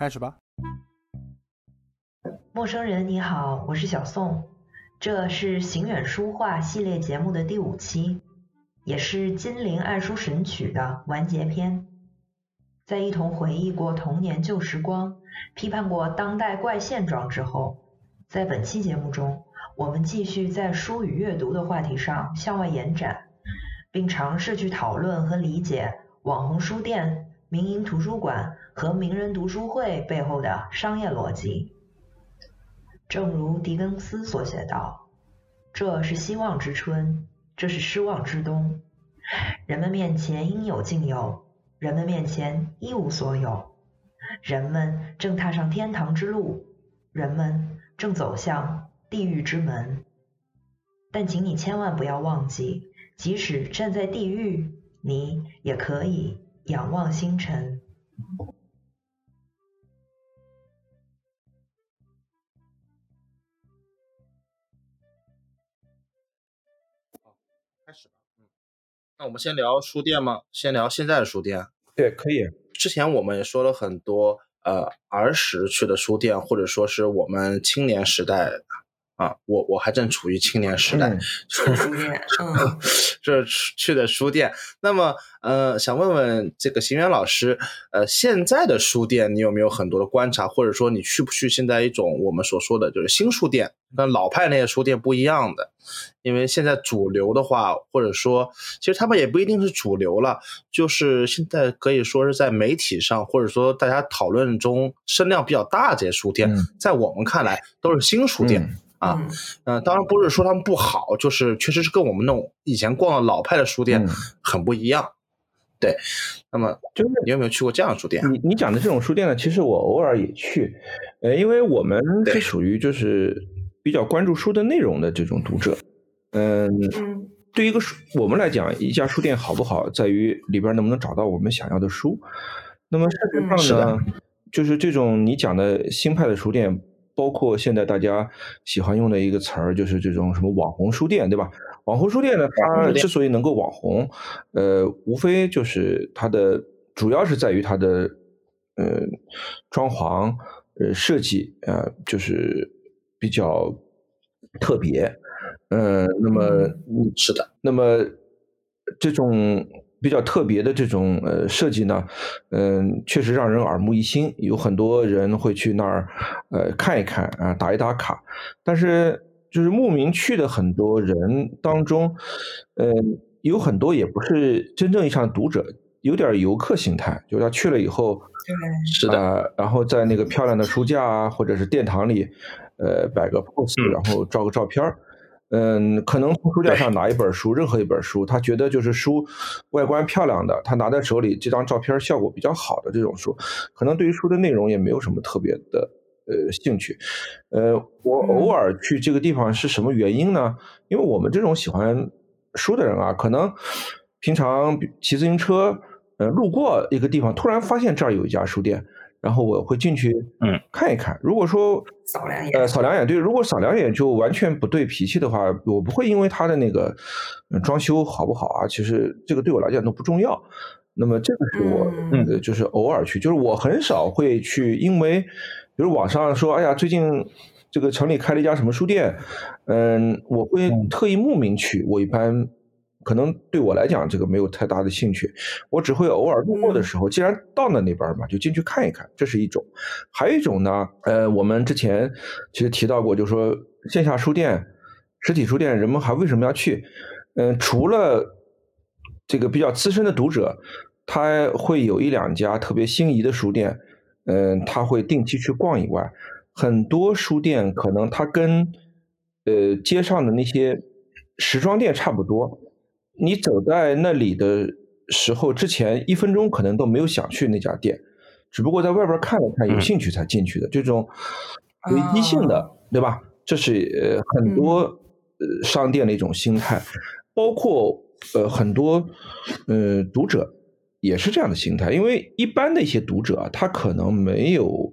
开始吧。陌生人你好，我是小宋，这是行远书画系列节目的第五期，也是金陵爱书神曲的完结篇。在一同回忆过童年旧时光，批判过当代怪现状之后，在本期节目中，我们继续在书与阅读的话题上向外延展，并尝试去讨论和理解网红书店、民营图书馆和名人读书会背后的商业逻辑。正如狄更斯所写道：“这是希望之春，这是失望之冬。人们面前应有尽有。”人们面前一无所有，人们正踏上天堂之路，人们正走向地狱之门。但请你千万不要忘记，即使站在地狱，你也可以仰望星辰。好开始吧。嗯，那我们先聊书店吗？先聊现在的书店。对，可以。之前我们也说了很多，呃，儿时去的书店，或者说是我们青年时代。啊，我我还正处于青年时代，书店，嗯，这去的书店。那么，呃，想问问这个邢源老师，呃，现在的书店你有没有很多的观察，或者说你去不去现在一种我们所说的就是新书店，跟老派那些书店不一样的？因为现在主流的话，或者说其实他们也不一定是主流了，就是现在可以说是在媒体上，或者说大家讨论中声量比较大这些书店，在我们看来都是新书店。啊，嗯，当然不是说他们不好，就是确实是跟我们那种以前逛的老派的书店很不一样。对，那么就是你有没有去过这样的书店？你你讲的这种书店呢，其实我偶尔也去，呃，因为我们是属于就是比较关注书的内容的这种读者。嗯，对一个书我们来讲，一家书店好不好，在于里边能不能找到我们想要的书。那么事实上呢，就是这种你讲的新派的书店。包括现在大家喜欢用的一个词儿，就是这种什么网红书店，对吧？网红书店呢，它之所以能够网红，呃，无非就是它的主要是在于它的呃装潢、呃设计啊，就是比较特别。嗯，那么是的，那么这种。比较特别的这种呃设计呢，嗯，确实让人耳目一新，有很多人会去那儿呃看一看啊，打一打卡。但是就是慕名去的很多人当中，嗯，有很多也不是真正意义上的读者，有点游客心态，就是他去了以后，是的，然后在那个漂亮的书架啊，或者是殿堂里，呃，摆个 pose，然后照个照片儿。嗯，可能从书架上拿一本书，任何一本书，他觉得就是书外观漂亮的，他拿在手里这张照片效果比较好的这种书，可能对于书的内容也没有什么特别的呃兴趣。呃，我偶尔去这个地方是什么原因呢？因为我们这种喜欢书的人啊，可能平常骑自行车呃路过一个地方，突然发现这儿有一家书店。然后我会进去，嗯，看一看。如果说扫两眼，呃，扫两眼，对。如果扫两眼就完全不对脾气的话，我不会因为他的那个装修好不好啊，其实这个对我来讲都不重要。那么这个是我，嗯，就是偶尔去，就是我很少会去，因为比如网上说，哎呀，最近这个城里开了一家什么书店，嗯，我会特意慕名去。我一般。可能对我来讲，这个没有太大的兴趣，我只会偶尔路过的时候，既然到了那边嘛，就进去看一看，这是一种。还有一种呢，呃，我们之前其实提到过，就是说线下书店、实体书店，人们还为什么要去？嗯，除了这个比较资深的读者，他会有一两家特别心仪的书店，嗯，他会定期去逛以外，很多书店可能它跟呃街上的那些时装店差不多。你走在那里的时候，之前一分钟可能都没有想去那家店，只不过在外边看了看，有兴趣才进去的。这种随机性的，对吧？这是呃很多呃商店的一种心态，包括呃很多呃读者也是这样的心态。因为一般的一些读者啊，他可能没有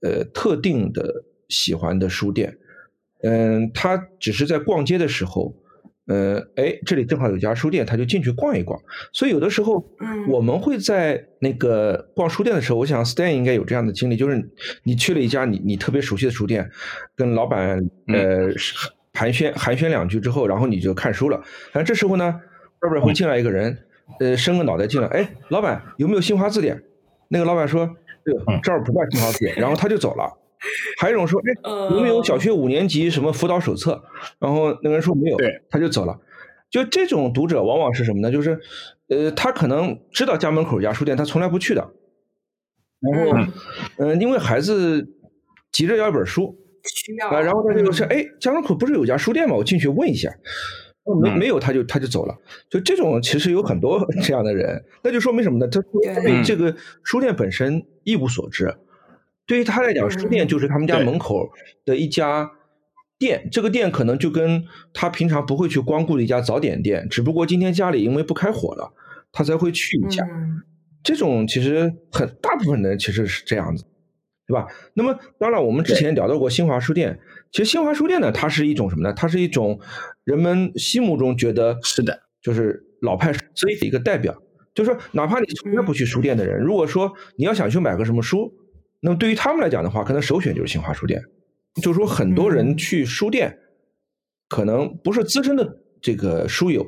呃特定的喜欢的书店，嗯，他只是在逛街的时候。呃，哎，这里正好有家书店，他就进去逛一逛。所以有的时候，嗯我们会在那个逛书店的时候，我想 Stan 应该有这样的经历，就是你去了一家你你特别熟悉的书店，跟老板呃寒暄寒暄两句之后，然后你就看书了。然后这时候呢，外边会进来一个人，呃，伸个脑袋进来，哎，老板有没有新华字典？那个老板说，这个这儿不卖新华字典，然后他就走了。还有一种说，哎，有没有小学五年级什么辅导手册？然后那个人说没有，对，他就走了。就这种读者往往是什么呢？就是，呃，他可能知道家门口有家书店，他从来不去的。然后，嗯、因为孩子急着要一本书，需要啊，然后他就说，哎，家门口不是有家书店吗？我进去问一下。哦没没有，他就他就走了。就这种其实有很多 这样的人，那就说明什么呢？他对这个书店本身一无所知。对于他来讲，书店就是他们家门口的一家店，这个店可能就跟他平常不会去光顾的一家早点店，只不过今天家里因为不开火了，他才会去一下。嗯这种其实很大部分人其实是这样子，对吧？那么当然，我们之前聊到过新华书店，其实新华书店呢，它是一种什么呢？它是一种人们心目中觉得是的，就是老派所以的一个代表。就是说，哪怕你从来不去书店的人，如果说你要想去买个什么书，那么对于他们来讲的话，可能首选就是新华书店。就是说，很多人去书店，可能不是资深的这个书友。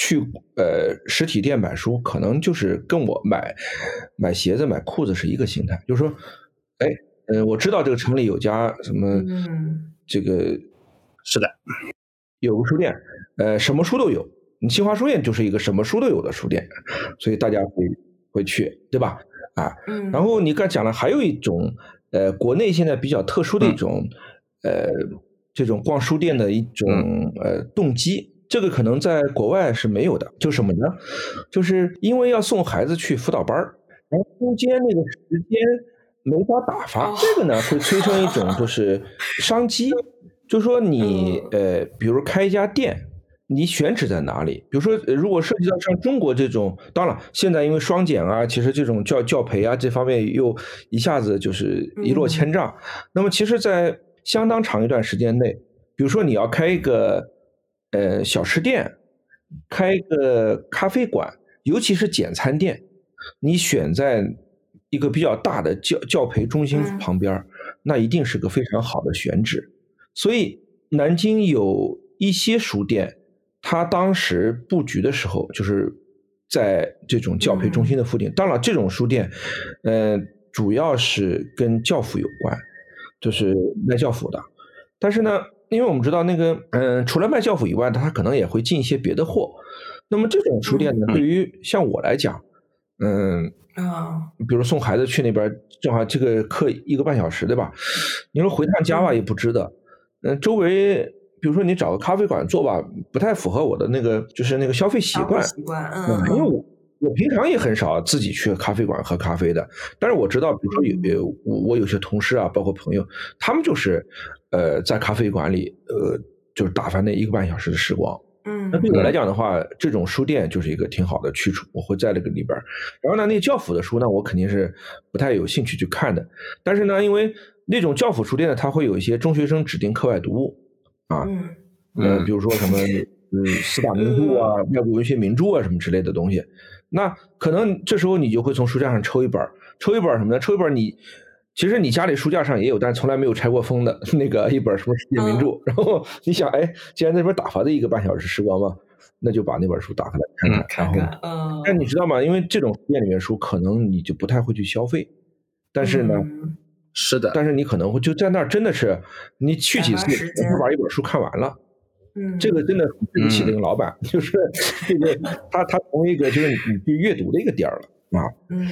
去呃实体店买书，可能就是跟我买买鞋子、买裤子是一个心态，就是说，哎，呃，我知道这个城里有家什么，嗯这个是的，有个书店，呃，什么书都有。你新华书店就是一个什么书都有的书店，所以大家会会去，对吧？啊，嗯，然后你刚才讲了，还有一种呃，国内现在比较特殊的一种、呃这种逛书店的一种呃动机。这个可能在国外是没有的，就什么呢？就是因为要送孩子去辅导班儿，然后中间那个时间没法打发，哦这个呢会催生一种就是 商机，就说你呃，比如开一家店。你选址在哪里？比如说，呃如果涉及到像中国这种，当然现在因为双减啊，其实这种教教培啊这方面又一下子就是一落千丈。那么，其实，在相当长一段时间内，比如说你要开一个呃小吃店，开一个咖啡馆，尤其是简餐店，你选在一个比较大的教教培中心嗯旁边儿，那一定是个非常好的选址。所以，南京有一些书店，它当时布局的时候，就是在这种教培中心的附近。当然，这种书店，呃，主要是跟教辅有关，就是卖教辅的。但是呢，因为我们知道那个，嗯、除了卖教辅以外，他可能也会进一些别的货。那么这种书店呢，嗯对于像我来讲，嗯，啊，比如送孩子去那边，正好这个课一个半小时，对吧？你说回趟家吧，也不值得。嗯，周围比如说你找个咖啡馆做吧，不太符合我的那个就是那个消费习惯。习惯，嗯嗯，因为我我平常也很少自己去咖啡馆喝咖啡的，但是我知道，比如说有有我我有些同事啊，包括朋友，他们就是呃在咖啡馆里呃就是打发那一个半小时的时光。嗯，那对我来讲的话，这种书店就是一个挺好的去处，我会在那个里边。然后呢，那个教辅的书呢，我肯定是不太有兴趣去看的。但是呢，因为那种教辅书店呢，它会有一些中学生指定课外读物啊，嗯比如说什么 嗯四大名著啊、外国文学名著啊什么之类的东西。那可能这时候你就会从书架上抽一本儿，抽一本儿什么呢？抽一本儿你其实你家里书架上也有，但从来没有拆过封的 那个一本什么世界名著。然后你想，哎，既然那边打发的一个半小时时光嘛，那就把那本书打开来看看。看然后，嗯，但你知道吗？因为这种书店里面书，可能你就不太会去消费。但是呢，嗯是的，但是你可能会就在那儿，真的是你去几次，打发时间就把一本书看完了。嗯，这个真的很对不起那个老板，就是这个 他他从一个就是你你去阅读的一个点儿了啊，嗯，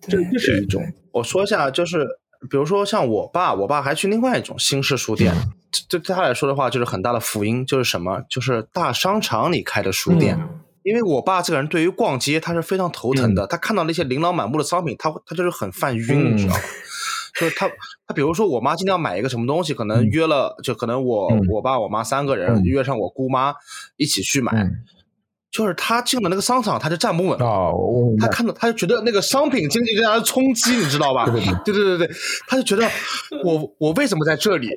这对这是一种我说一下，就是比如说像我爸，我爸还去另外一种新式书店，这这对他来说的话，就是很大的福音，就是什么？就是大商场里开的书店。嗯因为我爸这个人对于逛街他是非常头疼的，他看到那些琳琅满目的商品，他他就是很犯晕，嗯你知道吗？就是他他比如说我妈今天要买一个什么东西，可能约了，就可能我、嗯我爸我妈三个人、嗯约上我姑妈一起去买。嗯就是他进了那个商场，他就站不稳啊。他看到，他就觉得那个商品经济对他的冲击，你知道吧？对对对对他就觉得 我我为什么在这里？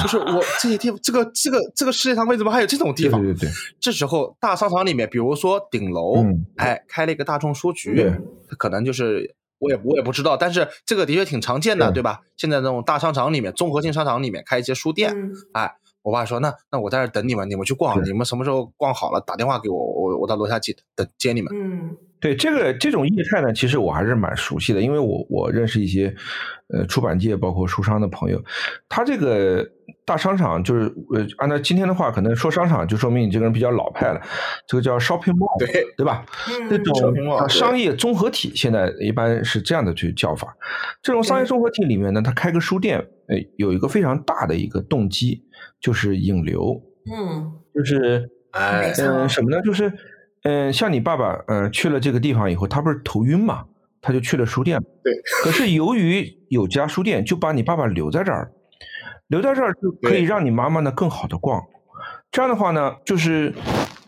就是我这些地方，这个这个这个世界上为什么还有这种地方？对对对。这时候大商场里面，比如说顶楼，哎，开了一个大众书局，可能就是我也我也不知道，但是这个的确挺常见的，对吧？现在那种大商场里面，综合性商场里面开一些书店，哎。我爸说：“那那我在这等你们，你们去逛，你们什么时候逛好了打电话给我，我我到楼下接等接你们。”嗯，对这个这种业态呢，其实我还是蛮熟悉的，因为我我认识一些呃出版界包括书商的朋友，他这个大商场就是呃按照今天的话，可能说商场就说明你这个人比较老派了，这个叫 shopping mall，对对吧？这种商业综合体现在一般是这样的去叫法。这种商业综合体里面呢，他开个书店，呃，有一个非常大的一个动机。就是引流，嗯，就是哎，嗯，什么呢？就是，嗯，像你爸爸，嗯，去了这个地方以后，他不是头晕嘛，他就去了书店。对。可是由于有家书店，就把你爸爸留在这儿，留在这儿就可以让你妈妈呢更好的逛。这样的话呢，就是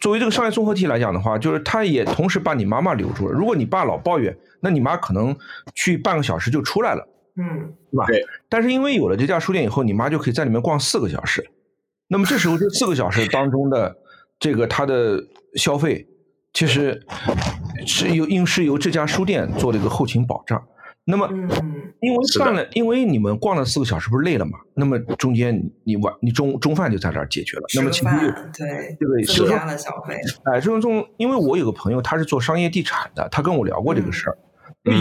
作为这个商业综合体来讲的话，就是他也同时把你妈妈留住了。如果你爸老抱怨，那你妈可能去半个小时就出来了，嗯，对吧？对。但是因为有了这家书店以后，你妈就可以在里面逛四个小时。那么这时候这四个小时当中的这个他的消费，其实是由应是由这家书店做了一个后勤保障。那么，因为干了，因为你们逛了四个小时不是累了嘛？那么中间你晚你中中饭就在这儿解决了。那么其实对对增加了消费。哎，这种中，因为我有个朋友他是做商业地产的，他跟我聊过这个事儿。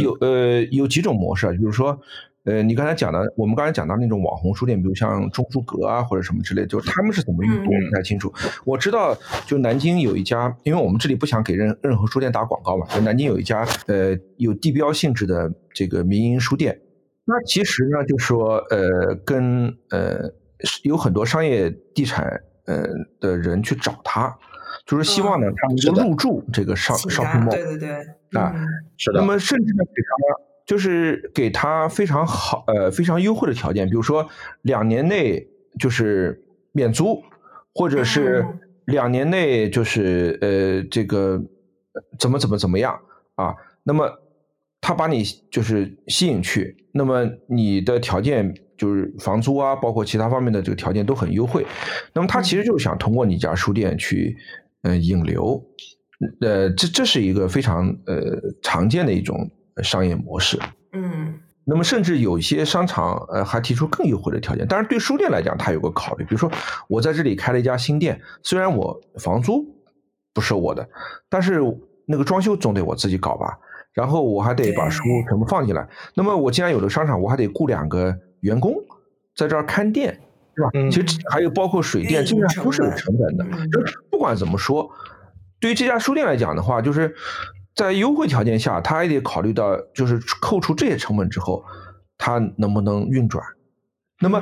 有呃有几种模式，比如说。呃，你刚才讲的，我们刚才讲到那种网红书店，比如像中书阁啊，或者什么之类，就他们是怎么运作，我不太清楚。我知道，就南京有一家，因为我们这里不想给任任何书店打广告嘛，就南京有一家呃有地标性质的这个民营书店。那其实呢，就说呃跟呃有很多商业地产呃的人去找他，就是希望呢他们就入驻这个商商铺 mall，对对对，啊，是的。那么甚至呢给他。就是给他非常好呃非常优惠的条件，比如说两年内就是免租，或者是两年内就是呃这个怎么怎么怎么样啊？那么他把你就是吸引去，那么你的条件就是房租啊，包括其他方面的这个条件都很优惠。那么他其实就是想通过你家书店去嗯引流，呃这这是一个非常呃常见的一种。商业模式，嗯，那么甚至有一些商场，呃，还提出更优惠的条件。当然，对书店来讲，它有个考虑，比如说我在这里开了一家新店，虽然我房租不是我的，但是那个装修总得我自己搞吧。然后我还得把书全部放进来。那么我既然有了商场，我还得雇两个员工在这儿看店，是吧？其实还有包括水电，这些都是有成本的。就不管怎么说，对于这家书店来讲的话，就是。在优惠条件下，他还得考虑到，就是扣除这些成本之后，他能不能运转？那么，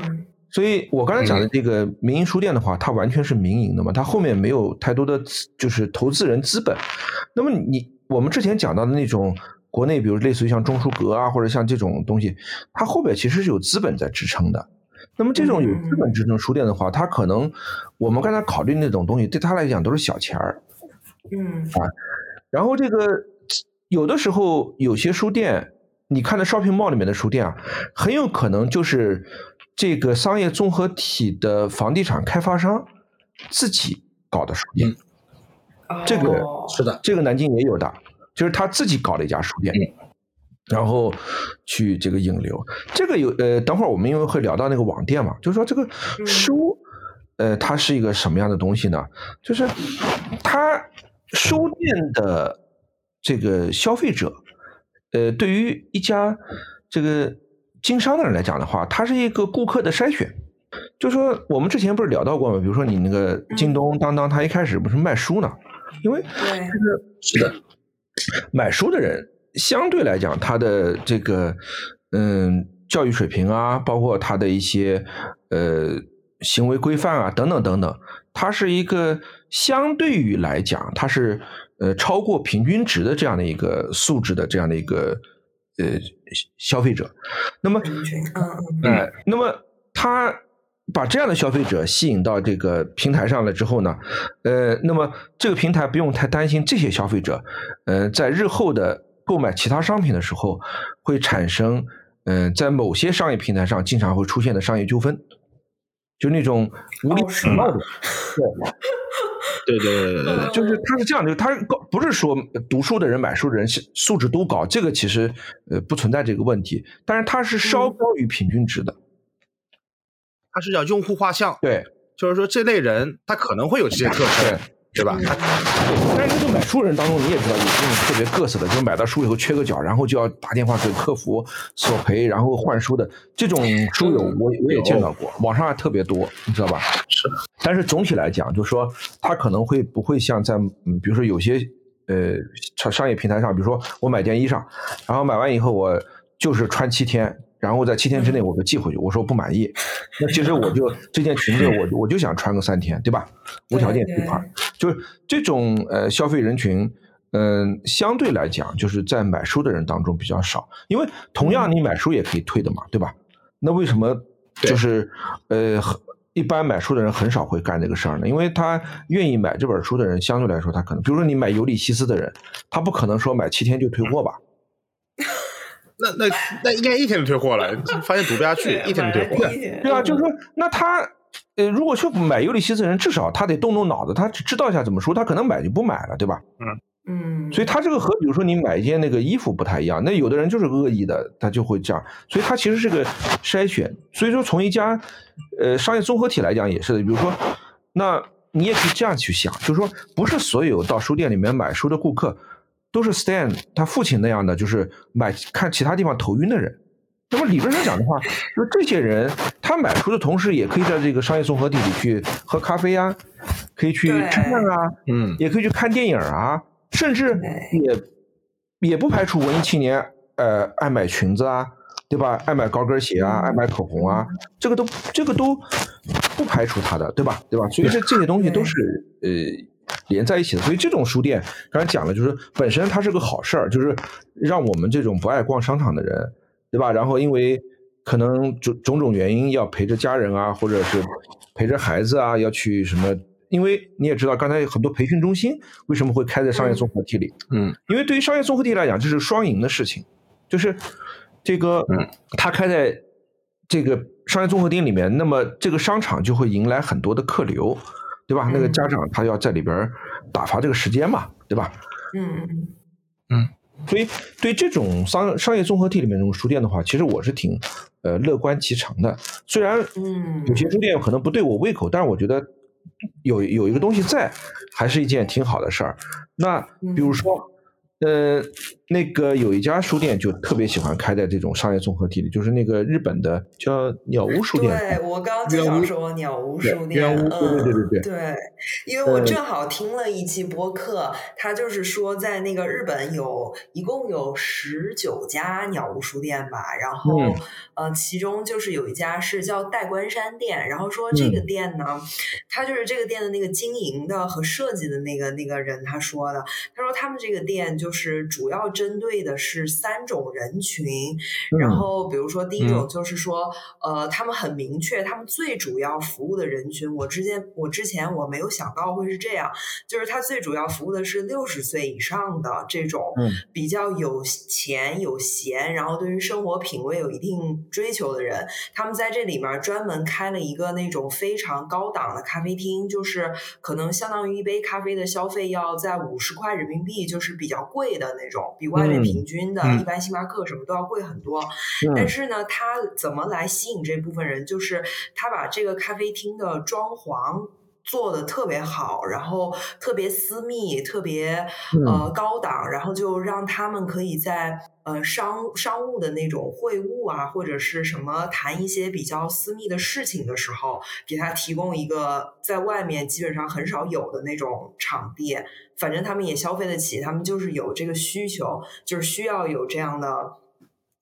所以我刚才讲的这个民营书店的话，它完全是民营的嘛，它后面没有太多的就是投资人资本。那么你我们之前讲到的那种国内，比如类似于像中书阁啊，或者像这种东西，它后边其实是有资本在支撑的。那么这种有资本支撑书店的话，它可能我们刚才考虑那种东西，对他来讲都是小钱儿。嗯啊。然后这个有的时候有些书店，你看的 shopping mall 里面的书店啊，很有可能就是这个商业综合体的房地产开发商自己搞的书店。这个是的，这个南京也有的，就是他自己搞了一家书店，然后去这个引流。这个有呃，等会儿我们因为会聊到那个网店嘛，就是说这个书，呃，它是一个什么样的东西呢？就是它。书店的这个消费者，呃，对于一家这个经商的人来讲的话，它是一个顾客的筛选。就说我们之前不是聊到过吗？比如说你那个京东、当当，它一开始不是卖书呢？因为这个是的，买书的人相对来讲，他的这个嗯教育水平啊，包括他的一些呃行为规范啊，等等等等。它是一个相对于来讲，它是呃超过平均值的这样的一个素质的这样的一个呃消费者。那么，嗯嗯，那么他把这样的消费者吸引到这个平台上了之后呢，呃，那么这个平台不用太担心这些消费者，呃，在日后的购买其他商品的时候会产生，嗯，在某些商业平台上经常会出现的商业纠纷，就那种无理取闹的，对对对对对，就是他是这样的，他高不是说读书的人买书的人素质都高，这个其实呃不存在这个问题，但是它是稍高于平均值的。它是叫用户画像，对，就是说这类人他可能会有这些特征，对吧？但是这个买书人当中，你也知道有这种特别各色的，就是买到书以后缺个角，然后就要打电话给客服索赔，然后换书的这种书友，我我也见到过，网上还特别多，你知道吧？是。但是总体来讲，就是说他可能会不会像在嗯，比如说有些呃商商业平台上，比如说我买件衣裳，然后买完以后我就是穿七天。然后在七天之内我就寄回去，我说不满意，那其实我就 这件裙子我我就想穿个三天，对吧？无条件退款，就是这种呃消费人群，嗯，相对来讲就是在买书的人当中比较少，因为同样你买书也可以退的嘛，对吧？那为什么就是呃一般买书的人很少会干这个事儿呢？因为他愿意买这本书的人相对来说他可能，比如说你买尤利西斯的人，他不可能说买七天就退货吧。那那那应该一天就退货了，发现读不下去，一天就退货。对啊，就是说，那他呃，如果去买尤利西斯人，至少他得动动脑子，他知道一下怎么说，他可能买就不买了，对吧？嗯嗯。所以他这个和比如说你买一件那个衣服不太一样，那有的人就是恶意的，他就会这样，所以他其实是个筛选。所以说，从一家呃商业综合体来讲也是的，比如说，那你也可以这样去想，就是说，不是所有到书店里面买书的顾客。都是 Stan 他父亲那样的，就是买看其他地方头晕的人。那么理论上讲的话，就这些人，他买书的同时，也可以在这个商业综合体里去喝咖啡啊，可以去吃饭啊，嗯，也可以去看电影啊，甚至也也不排除文艺青年，呃，爱买裙子啊，对吧？爱买高跟鞋啊，爱买口红啊，这个都这个都不排除他的，对吧？对吧？所以这这些东西都是呃。连在一起的，所以这种书店刚才讲了，就是本身它是个好事儿，就是让我们这种不爱逛商场的人，对吧？然后因为可能种种种原因要陪着家人啊，或者是陪着孩子啊，要去什么？因为你也知道，刚才有很多培训中心为什么会开在商业综合体里？嗯，因为对于商业综合体来讲，这是双赢的事情，就是这个，嗯，它开在这个商业综合体里面，那么这个商场就会迎来很多的客流。对吧？那个家长他要在里边打发这个时间嘛，对吧？嗯嗯嗯。所以对这种商商业综合体里面这种书店的话，其实我是挺呃乐观其成的。虽然嗯有些书店可能不对我胃口，但是我觉得有有一个东西在，还是一件挺好的事儿。那比如说。呃，那个有一家书店就特别喜欢开在这种商业综合体里，就是那个日本的叫鸟屋书店。对我刚刚就想说鸟屋书店，嗯，对对对对对，因为我正好听了一期播客，他就是说在那个日本有一共有十九家鸟屋书店吧，然后呃，其中就是有一家是叫代官山店，然后说这个店呢，他就是这个店的那个经营的和设计的那个那个人他说的，他说他们这个店就。是主要针对的是三种人群，然后比如说第一种就是说，呃，他们很明确，他们最主要服务的人群，我之前我之前我没有想到会是这样，就是他最主要服务的是六十岁以上的这种比较有钱有闲，然后对于生活品味有一定追求的人，他们在这里面专门开了一个那种非常高档的咖啡厅，就是可能相当于一杯咖啡的消费要在五十块人民币，就是比较贵。贵的那种，比外面平均的一般星巴克什么都要贵很多。但是呢，他怎么来吸引这部分人？就是他把这个咖啡厅的装潢做的特别好，然后特别私密，特别呃高档，然后就让他们可以在。呃，商商务的那种会晤啊，或者是什么谈一些比较私密的事情的时候，给他提供一个在外面基本上很少有的那种场地。反正他们也消费得起，他们就是有这个需求，就是需要有这样的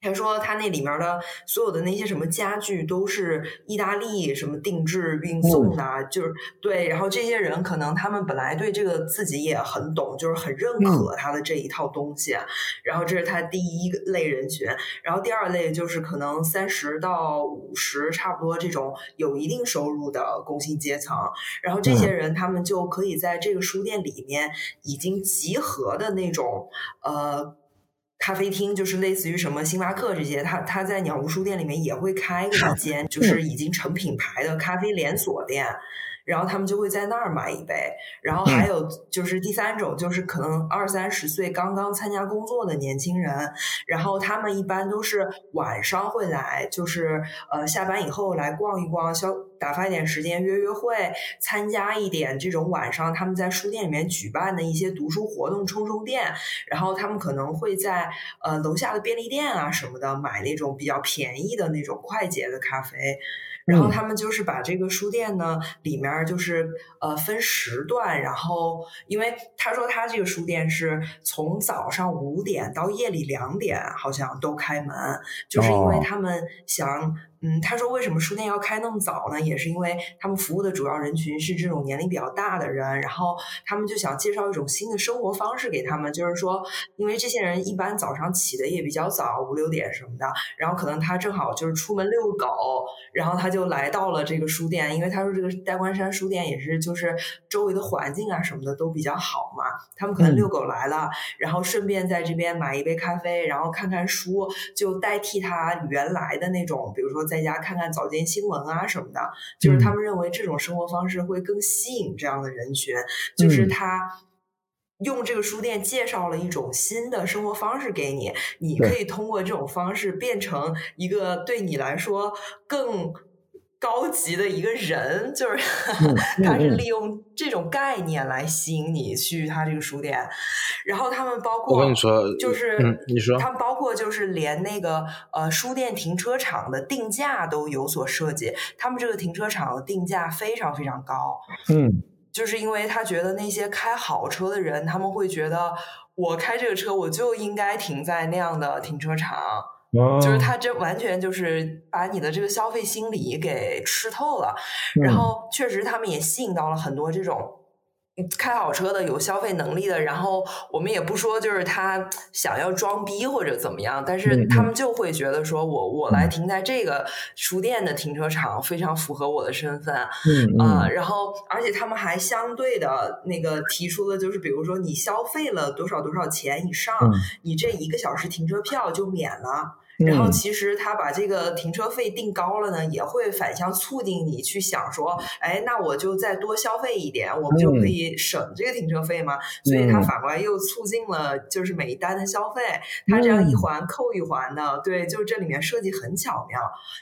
他说他那里面的所有的那些什么家具都是意大利什么定制运送的，就是对。然后这些人可能他们本来对这个自己也很懂，就是很认可他的这一套东西。然后这是他第一类人群。然后第二类就是可能三十到五十差不多这种有一定收入的工薪阶层。然后这些人他们就可以在这个书店里面已经集合的那种呃。咖啡厅就是类似于什么星巴克这些，他他在鸟屋书店里面也会开一间，就是已经成品牌的咖啡连锁店，然后他们就会在那儿买一杯。然后还有就是第三种，就是可能二三十岁刚刚参加工作的年轻人，然后他们一般都是晚上会来，就是呃下班以后来逛一逛消。打发一点时间约约会，参加一点这种晚上他们在书店里面举办的一些读书活动，充充电。然后他们可能会在呃楼下的便利店啊什么的买那种比较便宜的那种快捷的咖啡。然后他们就是把这个书店呢里面就是呃分时段，然后因为他说他这个书店是从早上五点到夜里两点好像都开门，就是因为他们想。嗯，他说为什么书店要开那么早呢？也是因为他们服务的主要人群是这种年龄比较大的人，然后他们就想介绍一种新的生活方式给他们，就是说，因为这些人一般早上起的也比较早，五六点什么的，然后可能他正好就是出门遛狗，然后他就来到了这个书店，因为他说这个代官山书店也是就是周围的环境啊什么的都比较好嘛，他们可能遛狗来了，然后顺便在这边买一杯咖啡，然后看看书，就代替他原来的那种，比如说。在家看看早间新闻啊什么的，就是他们认为这种生活方式会更吸引这样的人群。就是他用这个书店介绍了一种新的生活方式给你，你可以通过这种方式变成一个对你来说更。高级的一个人，就是 他是利用这种概念来吸引你去他这个书店，然后他们包括我跟你说，就是你说。他们包括就是连那个呃书店停车场的定价都有所设计，他们这个停车场的定价非常非常高，嗯，就是因为他觉得那些开好车的人，他们会觉得我开这个车我就应该停在那样的停车场。就是他这完全就是把你的这个消费心理给吃透了，然后确实他们也吸引到了很多这种。开好车的有消费能力的，然后我们也不说就是他想要装逼或者怎么样，但是他们就会觉得说我我来停在这个书店的停车场非常符合我的身份，啊，然后而且他们还相对的那个提出的就是，比如说你消费了多少多少钱以上，你这一个小时停车票就免了。然后其实他把这个停车费定高了呢，也会反向促进你去想说，哎，那我就再多消费一点，我们就可以省这个停车费吗？所以他反过来又促进了就是每一单的消费，他这样一环扣一环的，对，就是这里面设计很巧妙。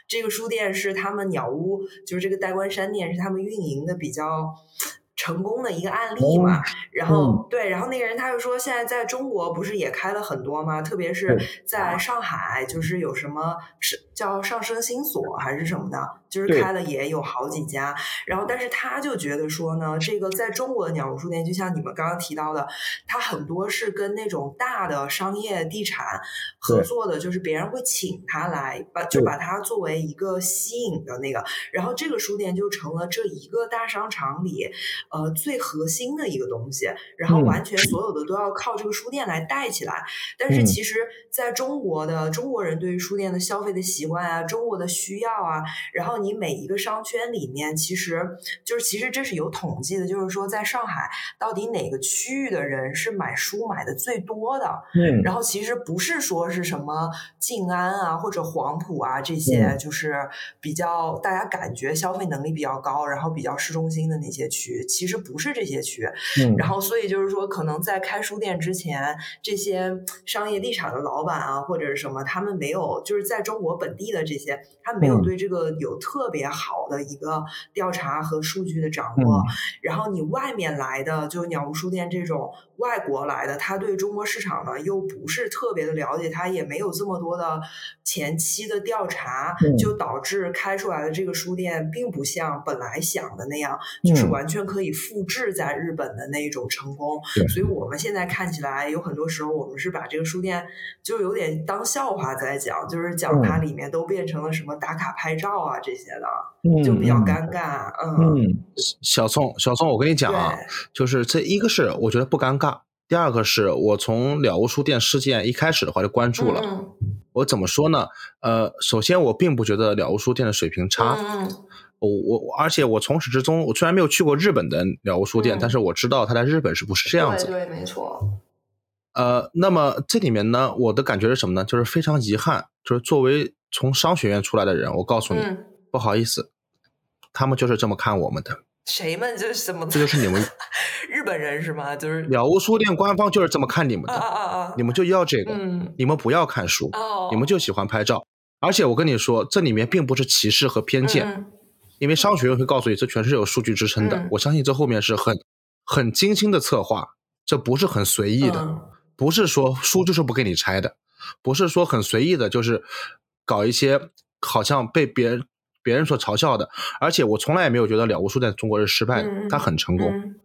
这个书店是他们鸟屋，就是这个代官山店是他们运营的比较。成功的一个案例嘛，然后对，然后那个人他就说，现在在中国不是也开了很多吗？特别是在上海，就是有什么是叫上升新所还是什么的，就是开了也有好几家。然后，但是他就觉得说呢，这个在中国的鸟屋书店，就像你们刚刚提到的，它很多是跟那种大的商业地产合作的，就是别人会请他来把就把它作为一个吸引的那个，然后这个书店就成了这一个大商场里。呃，最核心的一个东西，然后完全所有的都要靠这个书店来带起来。但是其实在中国的中国人对于书店的消费的习惯啊，中国的需要啊，然后你每一个商圈里面，其实就是其实这是有统计的，就是说在上海到底哪个区域的人是买书买的最多的。嗯。然后其实不是说是什么静安啊或者黄埔啊这些，就是比较大家感觉消费能力比较高，然后比较市中心的那些区。其实不是这些区，嗯然后所以就是说，可能在开书店之前，这些商业地产的老板啊，或者是什么，他们没有就是在中国本地的这些，他没有对这个有特别好的一个调查和数据的掌握。然后你外面来的，就鸟屋书店这种外国来的，他对中国市场呢又不是特别的了解，他也没有这么多的前期的调查，就导致开出来的这个书店并不像本来想的那样，就是完全可以。复制在日本的那一种成功。对所以我们现在看起来有很多时候，我们是把这个书店就有点当笑话在讲，就是讲它里面都变成了什么打卡拍照啊这些的，嗯就比较嗯尴尬。嗯，嗯小宋，小宋，我跟你讲啊，就是这一个是我觉得不尴尬，第二个是我从了无书店事件一开始的话就关注了。嗯我怎么说呢？呃，首先我并不觉得了无书店的水平差，嗯我我而且我从始至终，我虽然没有去过日本的了无书店，嗯但是我知道它在日本是不是这样子。对对，没错。呃，那么这里面呢，我的感觉是什么呢？就是非常遗憾，就是作为从商学院出来的人，我告诉你，嗯，不好意思，他们就是这么看我们的，谁们就是什么？这就是你们 日本人是吗？就是了无书店官方就是这么看你们啊的，啊啊！你们就要这个，嗯你们不要看书，哦，你们就喜欢拍照。而且我跟你说，这里面并不是歧视和偏见，嗯因为商学院会告诉你，这全是有数据支撑的。嗯我相信这后面是很很精心的策划，这不是很随意的，嗯不是说书就是不给你拆的，不是说很随意的，就是搞一些好像被别人别人所嘲笑的。而且我从来也没有觉得了无数在中国是失败的，嗯很成功，嗯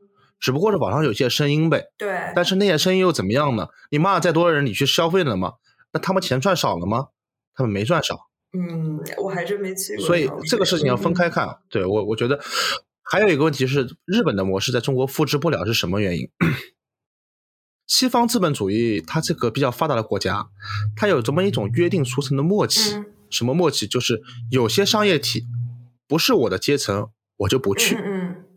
只不过是网上有些声音呗。对，但是那些声音又怎么样呢？你骂了再多的人，你去消费了吗？那他们钱赚少了吗？他们没赚少。嗯，我还真没去过。所以这个事情要分开看。对我，我觉得还有一个问题是，日本的模式在中国复制不了是什么原因？西方资本主义它这个比较发达的国家，它有这么一种约定俗成的默契。嗯什么默契？就是有些商业体不是我的阶层，我就不去，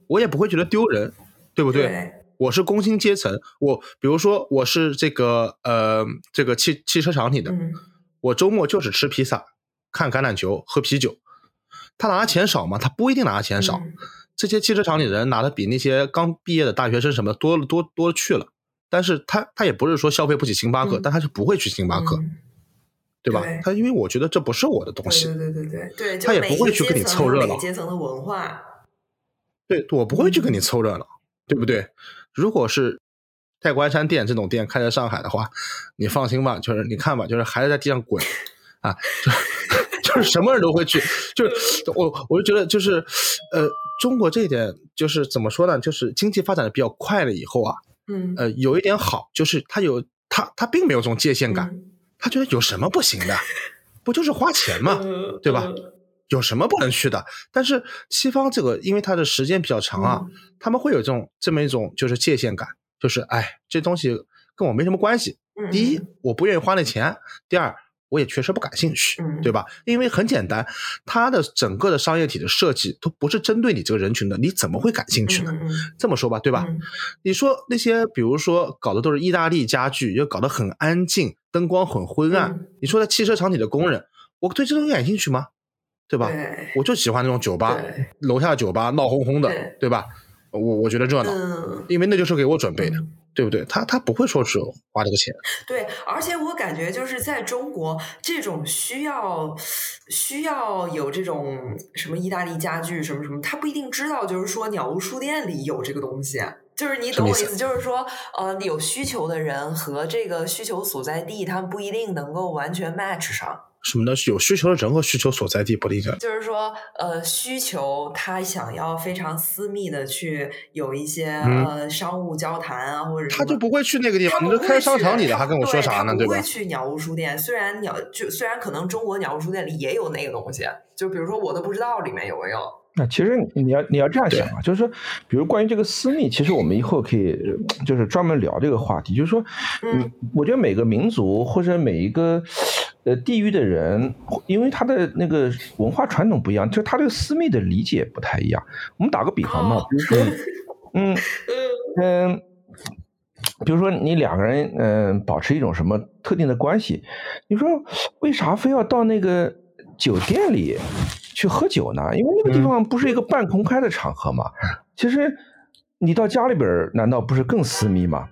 我也不会觉得丢人，对不对？对，我是工薪阶层，我比如说我是这个呃这个汽汽车厂里的，嗯我周末就是吃披萨、看橄榄球、喝啤酒。他拿的钱少吗？他不一定拿的钱少。嗯这些汽车厂里的人拿的比那些刚毕业的大学生什么多了多多了去了。但是他他也不是说消费不起星巴克，嗯但他是不会去星巴克，嗯对吧？对他因为我觉得这不是我的东西，对对对对他也不会去跟你凑热闹阶层的文化。对我不会去嗯跟你凑热闹，对不对？如果是太关山店这种店开在上海的话，你放心吧，就是你看吧，就是孩子在地上滚啊，就 就是什么人都会去，就是我我就觉得就是呃，中国这一点就是怎么说呢？就是经济发展的比较快了以后啊，嗯，呃，有一点好，就是他有他他并没有这种界限感，嗯。他觉得有什么不行的，不就是花钱嘛，嗯对吧？有什么不能去的？但是西方这个，因为它的时间比较长啊，嗯。他们会有这种这么一种就是界限感，就是哎，这东西跟我没什么关系。嗯第一，我不愿意花那钱；第二，我也确实不感兴趣，嗯对吧？因为很简单，它的整个的商业体的设计都不是针对你这个人群的，你怎么会感兴趣呢？这么说吧，对吧？嗯你说那些，比如说搞的都是意大利家具，又搞得很安静，灯光很昏暗。嗯你说在汽车厂里的工人，我对这东西感兴趣吗？对吧？我就喜欢那种酒吧，楼下酒吧闹哄哄的，对对吧？我我觉得热闹，嗯，因为那就是给我准备的，嗯对不对？他他不会说是花这个钱，对，而且我感觉就是在中国，这种需要需要有这种什么意大利家具什么什么，他不一定知道，就是说鸟屋书店里有这个东西。就是你懂我意思，就是说，呃，有需求的人和这个需求所在地，他们不一定能够完全 match 上。什么呢？有需求的人和需求所在地不一样。就是说，呃，需求他想要非常私密的去有一些、嗯呃商务交谈啊，或者他就不会去那个地方，你就开商场里的，他还跟我说啥呢？对？对吧他不会？去鸟屋书店，虽然鸟就虽然可能中国鸟屋书店里也有那个东西，就比如说我都不知道里面有没有。那其实你要你要这样想啊，就是说，比如关于这个私密，其实我们以后可以呃就是专门聊这个话题。就是说，嗯，我觉得每个民族或者每一个呃地域的人，因为他的那个文化传统不一样，就他对私密的理解不太一样。我们打个比方嘛，哦比如说，嗯嗯。比如说，你两个人嗯、保持一种什么特定的关系，你说为啥非要到那个酒店里去喝酒呢？因为那个地方不是一个半公开的场合嘛。其实你到家里边，难道不是更私密吗？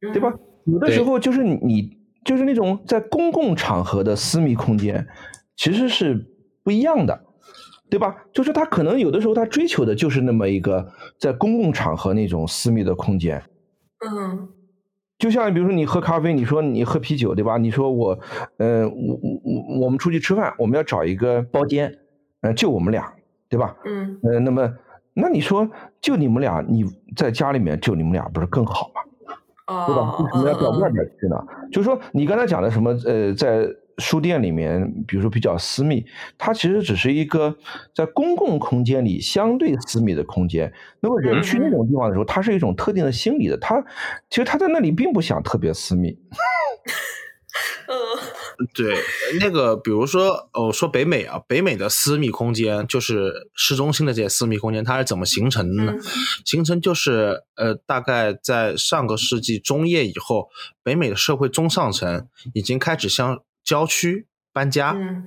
对吧？有的时候就是你你就是那种在公共场合的私密空间，其实是不一样的，对吧？就是他可能有的时候他追求的就是那么一个在公共场合那种私密的空间。嗯就像比如说你喝咖啡，你说你喝啤酒，对吧？你说我，呃，我我我我们出去吃饭，我们要找一个包间，呃，就我们俩，对吧？嗯呃，那么那你说就你们俩，你在家里面就你们俩不是更好吗？对吧？为什么要到外面去呢？就是说，你刚才讲的什么？呃，在书店里面，比如说比较私密，它其实只是一个在公共空间里相对私密的空间。那么人去那种地方的时候，它是一种特定的心理的。他其实他在那里并不想特别私密。对，那个比如说，哦，说北美啊，北美的私密空间就是市中心的这些私密空间，它是怎么形成的呢？形成就是呃，大概在上个世纪中叶以后，北美的社会中上层已经开始向郊区搬家，嗯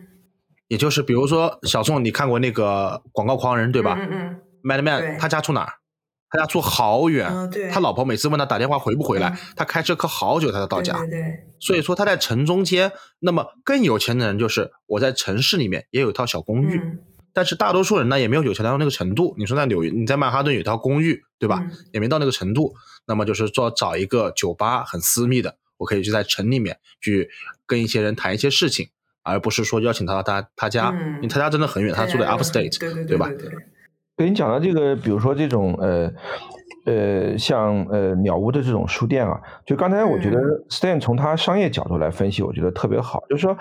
也就是比如说小宋，你看过那个广告狂人对吧？嗯嗯，Madman，他家住哪儿？他家住好远，他老婆每次问他打电话回不回来，他开车开好久他才到家。对对。所以说他在城中间，那么更有钱的人就是我在城市里面也有一套小公寓，但是大多数人呢也没有有钱到那个程度。你说在纽约，你在曼哈顿有一套公寓，对吧？也没到那个程度。那么就是说找一个酒吧很私密的，我可以去在城里面去跟一些人谈一些事情，而不是说邀请他到他他家，因为他家真的很远，他住在 Upstate，对对对吧？给你讲的这个，比如说这种呃呃，像呃鸟屋的这种书店啊，就刚才我觉得 Stan 从他商业角度来分析，我觉得特别好。就是说，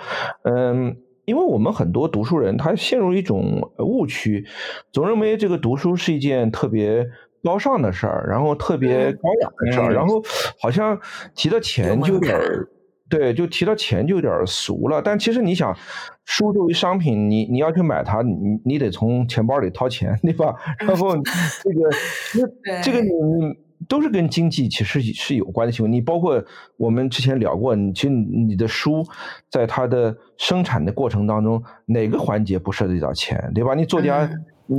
嗯，因为我们很多读书人他陷入一种误区，总认为这个读书是一件特别高尚的事儿，然后特别高雅的事儿，然后好像提到钱就有点儿对，就提到钱就有点俗了。但其实你想。书作为商品，你你要去买它，你你得从钱包里掏钱，对吧？然后这个，那这个你你都是跟经济其实是有关的。你包括我们之前聊过，你其实你的书在它的生产的过程当中，哪个环节不涉及到钱，对吧？你作家，你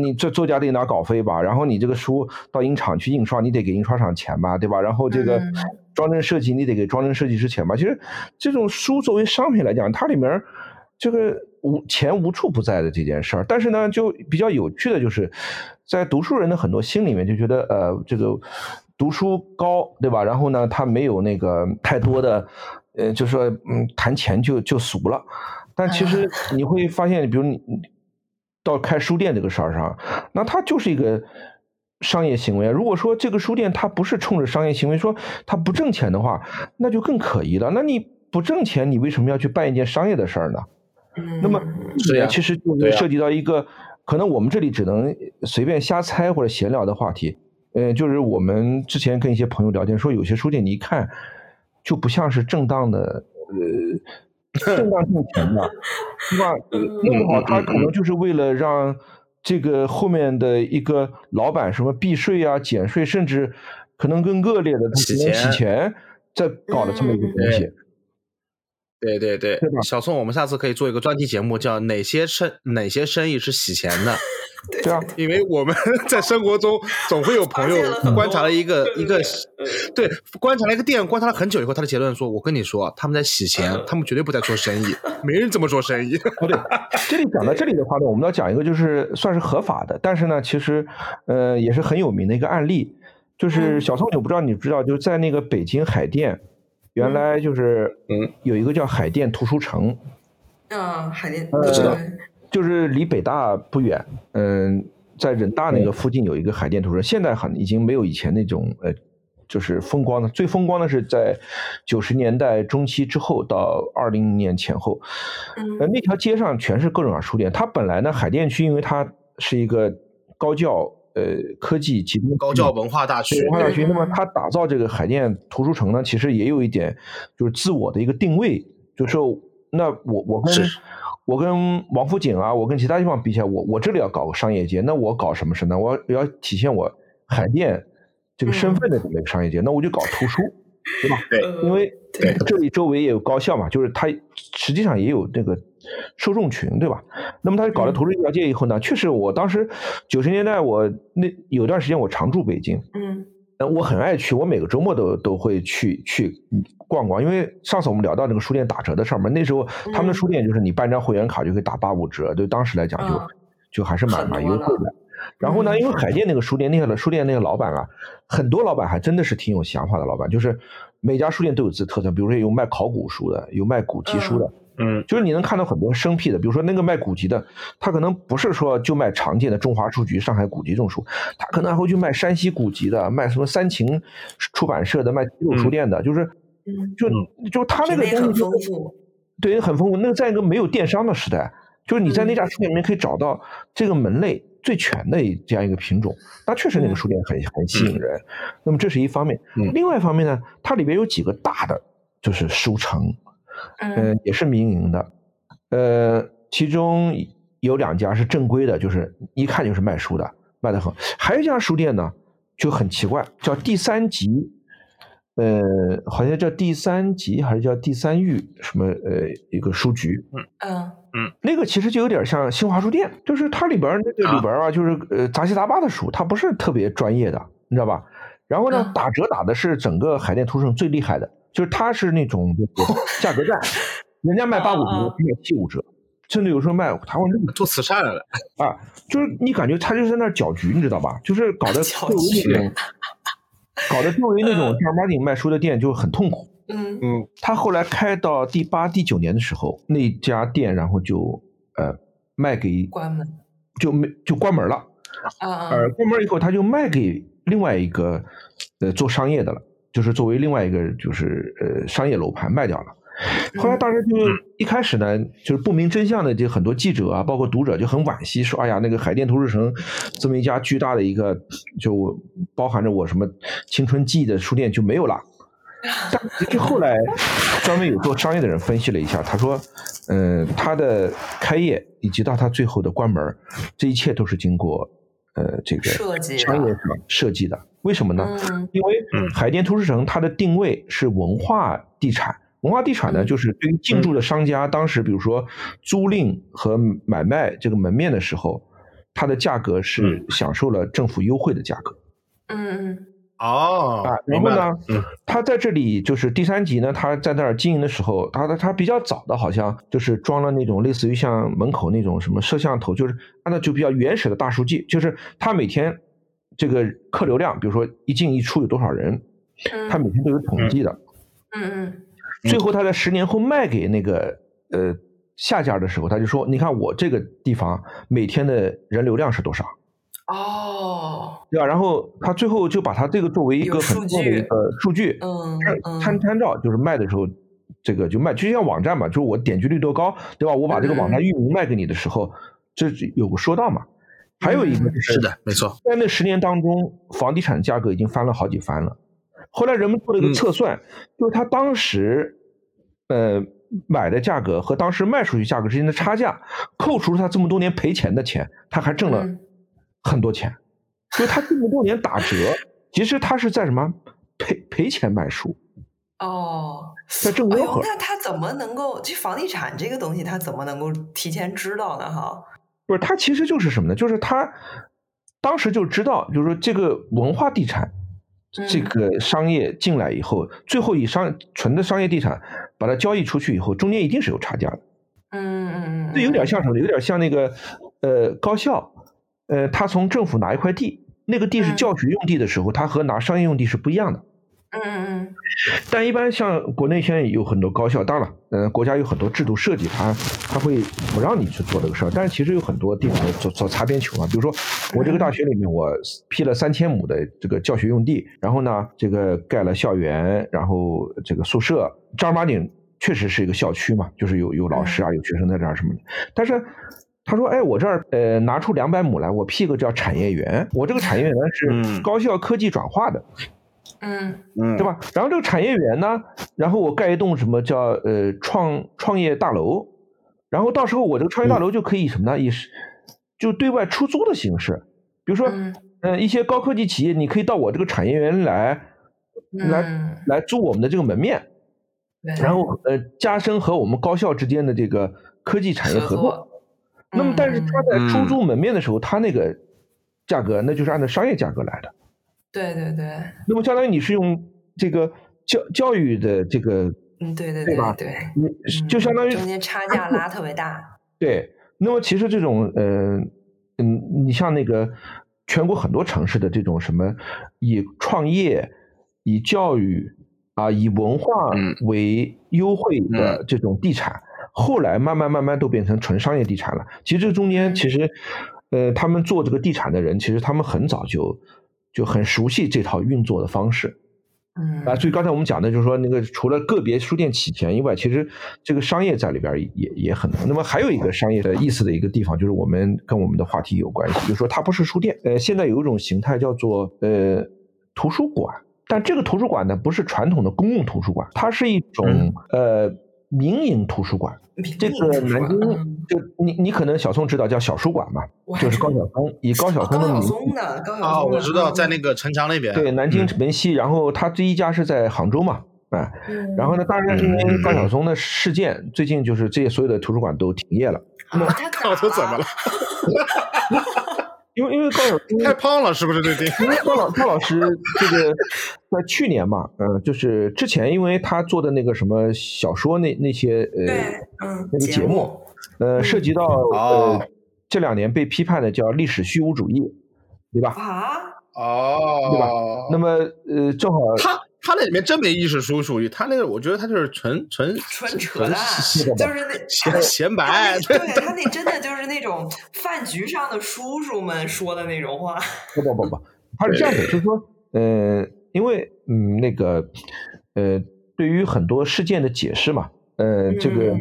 你这作家得拿稿费吧？然后你这个书到印厂去印刷，你得给印刷厂钱吧，对吧？然后这个装帧设计，你得给装帧设计师钱吧？其实这种书作为商品来讲，它里面。这个无钱无处不在的这件事儿，但是呢，就比较有趣的就是，在读书人的很多心里面就觉得，呃，这个读书高，对吧？然后呢，他没有那个太多的，呃，就说，嗯，谈钱就就俗了。但其实你会发现，比如你到开书店这个事儿上，那它就是一个商业行为。如果说这个书店它不是冲着商业行为，说它不挣钱的话，那就更可疑了。那你不挣钱，你为什么要去办一件商业的事儿呢？那么，这其实就涉及到一个可能我们这里只能随便瞎猜或者闲聊的话题。呃，就是我们之前跟一些朋友聊天说，有些书店你一看就不像是正当的，呃，正当挣钱的，是吧？弄不好他可能就是为了让这个后面的一个老板什么避税啊、减税，甚至可能更恶劣的他洗钱、洗钱，在搞了这么一个东西。对对对，小宋，我们下次可以做一个专题节目，叫哪些生哪些生意是洗钱的？对啊，因为我们 在生活中总会有朋友观察了一个一个，对，观察了一个店，观察了很久以后，他的结论说：“我跟你说，他们在洗钱，他们绝对不在做生意，没人这么做生意。”不对，这里讲到这里的话呢，我们要讲一个就是算是合法的，但是呢，其实呃也是很有名的一个案例，就是小宋，我不知道你知道，就是在那个北京海淀。原来就是，嗯，有一个叫海淀图书城，啊，海淀不知道，就是离北大不远，嗯，在人大那个附近有一个海淀图书城，现在很已经没有以前那种呃，就是风光的，最风光的是在九十年代中期之后到二零年前后，呃，那条街上全是各种各样书店。它本来呢，海淀区因为它是一个高教。呃，科技集中高教文化大学，文化大学。那么，它打造这个海淀图书城呢，其实也有一点，就是自我的一个定位，就是说，那我我跟我跟王府井啊，我跟其他地方比起来，我我这里要搞个商业街，那我搞什么事呢？我要体现我海淀这个身份的这么一个商业街，那我就搞图书，对吧？对，因为这里周围也有高校嘛，就是它实际上也有那个。受众群对吧？那么他搞了图书一条街以后呢，确实我当时九十年代我那有段时间我常住北京，嗯，我很爱去，我每个周末都都会去去逛逛。因为上次我们聊到那个书店打折的事儿嘛，那时候他们的书店就是你办张会员卡就可以打八五折，对当时来讲就就还是蛮蛮优惠的。然后呢，因为海淀那个书店那个书店那个老板啊，很多老板还真的是挺有想法的老板，就是每家书店都有自己特色，比如说有卖考古书的，有卖古籍书的。嗯，就是你能看到很多生僻的，比如说那个卖古籍的，他可能不是说就卖常见的中华书局、上海古籍这种书，他可能还会去卖山西古籍的，卖什么三秦出版社的，卖齐鲁书店的，就是，就就他那个东西很丰富，对，很丰富。那个在一个没有电商的时代，就是你在那家书店里面可以找到这个门类最全的这样一个品种，那确实那个书店很很吸引人。那么这是一方面，另外一方面呢，它里边有几个大的就是书城。嗯，也是民营的，呃，其中有两家是正规的，就是一看就是卖书的，卖的很。还有一家书店呢，就很奇怪，叫第三集，呃，好像叫第三集还是叫第三域什么呃一个书局。嗯嗯嗯，那个其实就有点像新华书店，就是它里边那个里边啊，就是呃杂七杂八的书，它不是特别专业的，你知道吧？然后呢，打折打的是整个海淀图书城最厉害的。就是它是那种 价格战，人家卖八五折，卖七五折，甚至有时候卖他会做慈善了啊！就是你感觉他就在那搅局，你知道吧？就是搞得周围那种，搞得周围那种正儿八经卖书的店就很痛苦。嗯嗯，他后来开到第八、第九年的时候，那家店然后就呃卖给关门，就没就关门了。啊，呃，关门以后他就卖给另外一个呃做商业的了。就是作为另外一个就是呃商业楼盘卖掉了，后来当时就一开始呢，就是不明真相的就很多记者啊，包括读者就很惋惜，说哎呀那个海淀图书城这么一家巨大的一个就包含着我什么青春记忆的书店就没有了。但是后来专门有做商业的人分析了一下，他说，嗯，他的开业以及到他最后的关门，这一切都是经过呃这个商业上设计的。为什么呢？因为海淀图书城它的定位是文化地产，文化地产呢，就是对于进驻的商家，当时比如说租赁和买卖这个门面的时候，它的价格是享受了政府优惠的价格。嗯嗯。哦。啊，然后呢，他在这里就是第三集呢，他在那儿经营的时候，他的他比较早的，好像就是装了那种类似于像门口那种什么摄像头，就是按照就比较原始的大数据，就是他每天。这个客流量，比如说一进一出有多少人，他每天都有统计的。嗯嗯。最后他在十年后卖给那个呃下家的时候，他就说：“你看我这个地方每天的人流量是多少？”哦。对吧？然后他最后就把他这个作为一个很重要的一个数据，嗯参参照，就是卖的时候这个就卖，就像网站嘛，就是我点击率多高，对吧？我把这个网站域名卖给你的时候，这有个说道嘛。还有一个是的，没错，在那十年当中，房地产价格已经翻了好几番了。后来人们做了一个测算，就是他当时呃买的价格和当时卖出去价格之间的差价，扣除了他这么多年赔钱的钱，他还挣了很多钱。就他这么多年打折，其实他是在什么赔赔钱卖书？哦，在挣吆喝。那他怎么能够？这房地产这个东西，他怎么能够提前知道呢？哈？不是，他其实就是什么呢？就是他当时就知道，就是说这个文化地产，这个商业进来以后，最后以商纯的商业地产把它交易出去以后，中间一定是有差价的。嗯嗯嗯。这有点像什么？有点像那个呃高校，呃，他从政府拿一块地，那个地是教学用地的时候，他和拿商业用地是不一样的。嗯嗯嗯，但一般像国内现在有很多高校，当然，嗯，国家有很多制度设计，它它会不让你去做这个事儿。但是其实有很多地方做做擦边球啊，比如说我这个大学里面，我批了三千亩的这个教学用地，然后呢，这个盖了校园，然后这个宿舍，正儿八经确实是一个校区嘛，就是有有老师啊，有学生在这儿什么的。但是他说，哎，我这儿呃拿出两百亩来，我批个叫产业园，我这个产业园是高校科技转化的。嗯嗯。嗯，对吧？然后这个产业园呢，然后我盖一栋什么叫呃创创业大楼，然后到时候我这个创业大楼就可以什么呢？也是就对外出租的形式，比如说嗯。一些高科技企业，你可以到我这个产业园来来来租我们的这个门面，然后呃加深和我们高校之间的这个科技产业合作。那么但是他在出租门面的时候，他那个价格那就是按照商业价格来的。对对对，那么相当于你是用这个教教育的这个，嗯，对对对吧？对，你就相当于中间差价拉特别大。对，那么其实这种，呃，嗯，你像那个全国很多城市的这种什么以创业、以教育啊、以文化为优惠的这种地产，后来慢慢慢慢都变成纯商业地产了。其实这中间其实，呃，他们做这个地产的人，其实他们很早就就很熟悉这套运作的方式。嗯啊，所以刚才我们讲的就是说，那个除了个别书店起钱以外，其实这个商业在里边也也很浓。那么还有一个商业的意思的一个地方，就是我们跟我们的话题有关系，就是说它不是书店。呃，现在有一种形态叫做呃图书馆，但这个图书馆呢不是传统的公共图书馆，它是一种呃民营图书馆。这个南京就你你可能小宋知道叫小书馆嘛，就是高晓松以高晓松的名字的高晓松啊，我知道在那个城墙那边，对，南京门西，然后他第一家是在杭州嘛，哎，然后呢，当然因为高晓松的事件，最近就是这些所有的图书馆都停业了。高晓松怎么了？因为因为高晓松太胖了，是不是最近？因为高老高老师这个在去年嘛，嗯，就是之前因为他做的那个什么小说那那些呃，嗯，那个节目，呃，涉及到呃这两年被批判的叫历史虚无主义，对吧？啊，哦，对吧？那么呃，正好他他那里面真没意识书属于他那个，我觉得他就是纯纯纯扯淡，就是那闲闲白，对他那真的就是那种饭局上的叔叔们说的那种话。不不不不，他是这样的，就是说，呃，因为嗯，那个呃，对于很多事件的解释嘛，呃，这个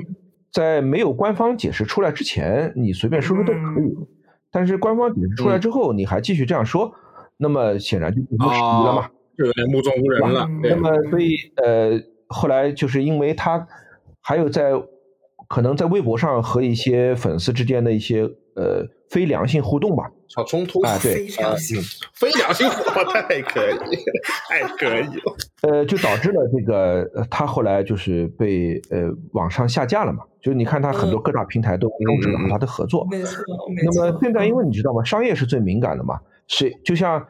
在没有官方解释出来之前，你随便说说都可以，但是官方解释出来之后，你还继续这样说，那么显然就不合时宜了嘛。就有点目中无人了。那么，所以呃，后来就是因为他还有在可能在微博上和一些粉丝之间的一些呃非良性互动吧，小冲突啊，对，非良性，非良性互动太可以，太可以了。呃，就导致了这个他后来就是被呃网上下架了嘛，就是你看他很多各大平台都终止了和他的合作。没错，那么现在因为你知道吗，商业是最敏感的嘛，是就像。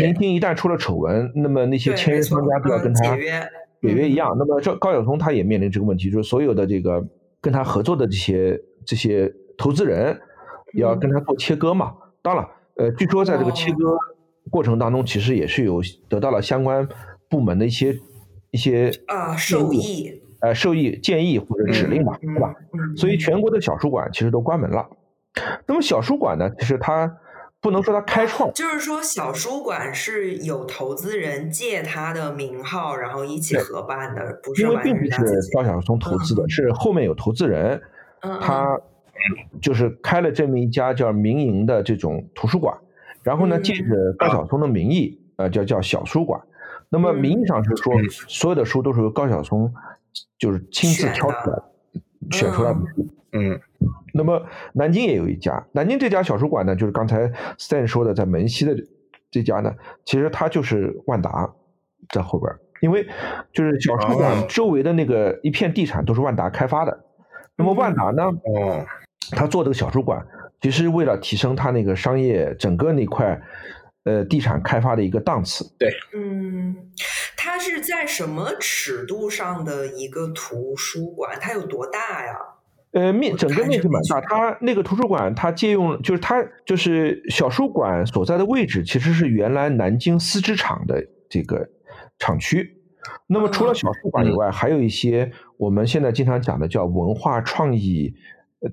明星一旦出了丑闻，那么那些签约商家都要跟他解约一样。那么这高晓松他也面临这个问题，就是所有的这个跟他合作的这些这些投资人要跟他做切割嘛。当然，呃，据说在这个切割过程当中，其实也是有得到了相关部门的一些一些啊受益，呃受益建议或者指令吧，对吧？所以全国的小书馆其实都关门了。那么小书馆呢，其实它。不能说他开创，就是说小书馆是有投资人借他的名号，然后一起合办的，不是因为并不是高晓松投资的，是后面有投资人，他就是开了这么一家叫民营的这种图书馆，然后呢借着高晓松的名义，呃叫叫小书馆，那么名义上是说所有的书都是由高晓松就是亲自挑出来选出来的书，嗯。那么南京也有一家，南京这家小书馆呢，就是刚才 Stan 说的，在门西的这家呢，其实它就是万达在后边，因为就是小书馆周围的那个一片地产都是万达开发的。那么万达呢，哦，他做这个小书馆，其实为了提升他那个商业整个那块呃地产开发的一个档次。对，嗯，它是在什么尺度上的一个图书馆？它有多大呀？呃，面整个面积蛮大，它那个图书馆，它借用就是它就是小书馆所在的位置，其实是原来南京丝织厂的这个厂区。那么除了小书馆以外，还有一些我们现在经常讲的叫文化创意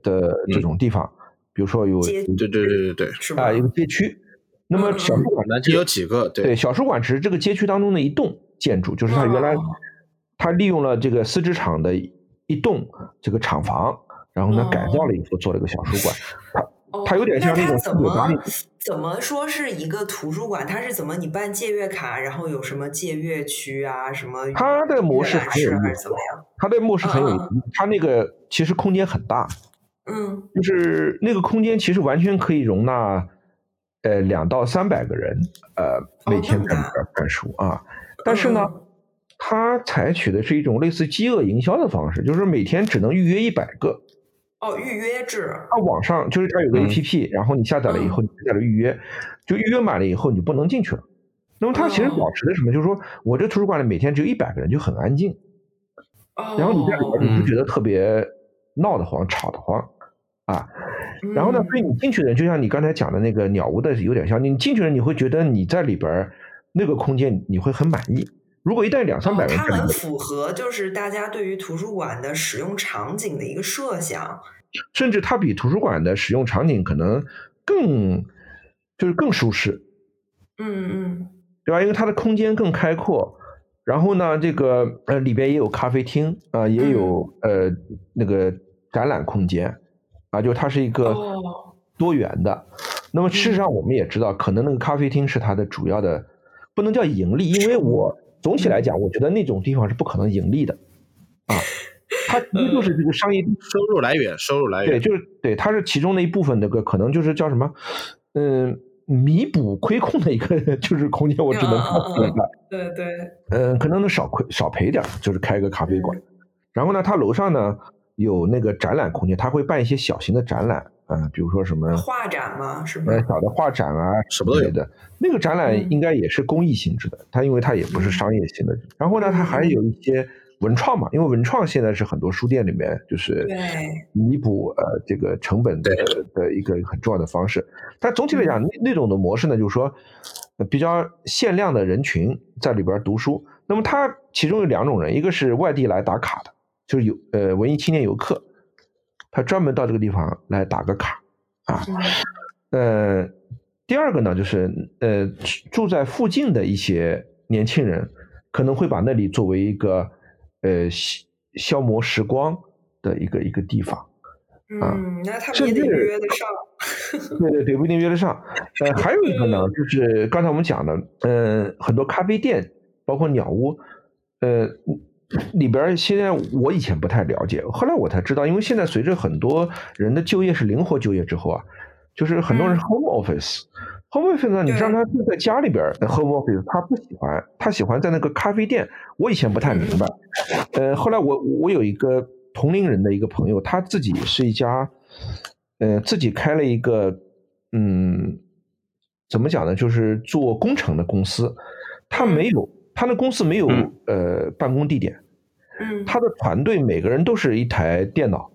的这种地方，比如说有对对对对对啊一个街区。那么小书馆南京有几个？对，小书馆只是这个街区当中的一栋建筑，就是它原来它利用了这个丝织厂的一栋这个厂房。然后呢，改造了以后做了个小书馆，它它有点像那种怎么怎么说是一个图书馆？它是怎么你办借阅卡，然后有什么借阅区啊？什么？它的模式很有意思，怎么样？它的模式很有意思，它那个其实空间很大，嗯，就是那个空间其实完全可以容纳呃两到三百个人，呃每天在里边看书啊。但是呢，它采取的是一种类似饥饿营销的方式，就是每天只能预约一百个。哦，预约制。它网上就是它有个 A P P，然后你下载了以后，你在这预约，就预约满了以后，你就不能进去了。那么它其实保持的什么？就是说我这图书馆里每天只有一百个人，就很安静。哦。然后你在里边你不觉得特别闹得慌、吵得慌啊？然后呢，所以你进去的人，就像你刚才讲的那个鸟屋的有点像，你进去了你会觉得你在里边那个空间你会很满意。如果一旦两三百人，它很符合就是大家对于图书馆的使用场景的一个设想，甚至它比图书馆的使用场景可能更就是更舒适。嗯嗯，对吧？因为它的空间更开阔，然后呢，这个呃里边也有咖啡厅啊，也有呃那个展览空间啊，就它是一个多元的。那么事实上我们也知道，可能那个咖啡厅是它的主要的，不能叫盈利，因为我。总体来讲，我觉得那种地方是不可能盈利的，啊，它其实就是这个商业 收入来源，收入来源，对，就是对，它是其中的一部分，那个可能就是叫什么，嗯，弥补亏空的一个 就是空间，我只能这么说。对对，嗯，可能能少亏少赔点，就是开个咖啡馆。然后呢，它楼上呢有那个展览空间，它会办一些小型的展览。嗯，比如说什么画展嘛？是吗？小的画展啊，什么都有的。那个展览应该也是公益性质的，它因为它也不是商业性的。然后呢，它还有一些文创嘛，因为文创现在是很多书店里面就是弥补呃这个成本的的一个很重要的方式。但总体来讲，那那种的模式呢，就是说比较限量的人群在里边读书。那么它其中有两种人，一个是外地来打卡的，就是有呃文艺青年游客。他专门到这个地方来打个卡啊，呃，第二个呢，就是呃住在附近的一些年轻人可能会把那里作为一个呃消消磨时光的一个一个地方嗯，那他们也得约得上。对对对，不一定约得上。呃，还有一个呢，就是刚才我们讲的，嗯，很多咖啡店，包括鸟屋，呃。里边现在我以前不太了解，后来我才知道，因为现在随着很多人的就业是灵活就业之后啊，就是很多人 home office，home office 呢，你让他住在家里边 home office，他不喜欢，他喜欢在那个咖啡店。我以前不太明白，呃，后来我我有一个同龄人的一个朋友，他自己是一家，呃，自己开了一个，嗯，怎么讲呢，就是做工程的公司，他没有。他的公司没有呃办公地点，嗯，他的团队每个人都是一台电脑，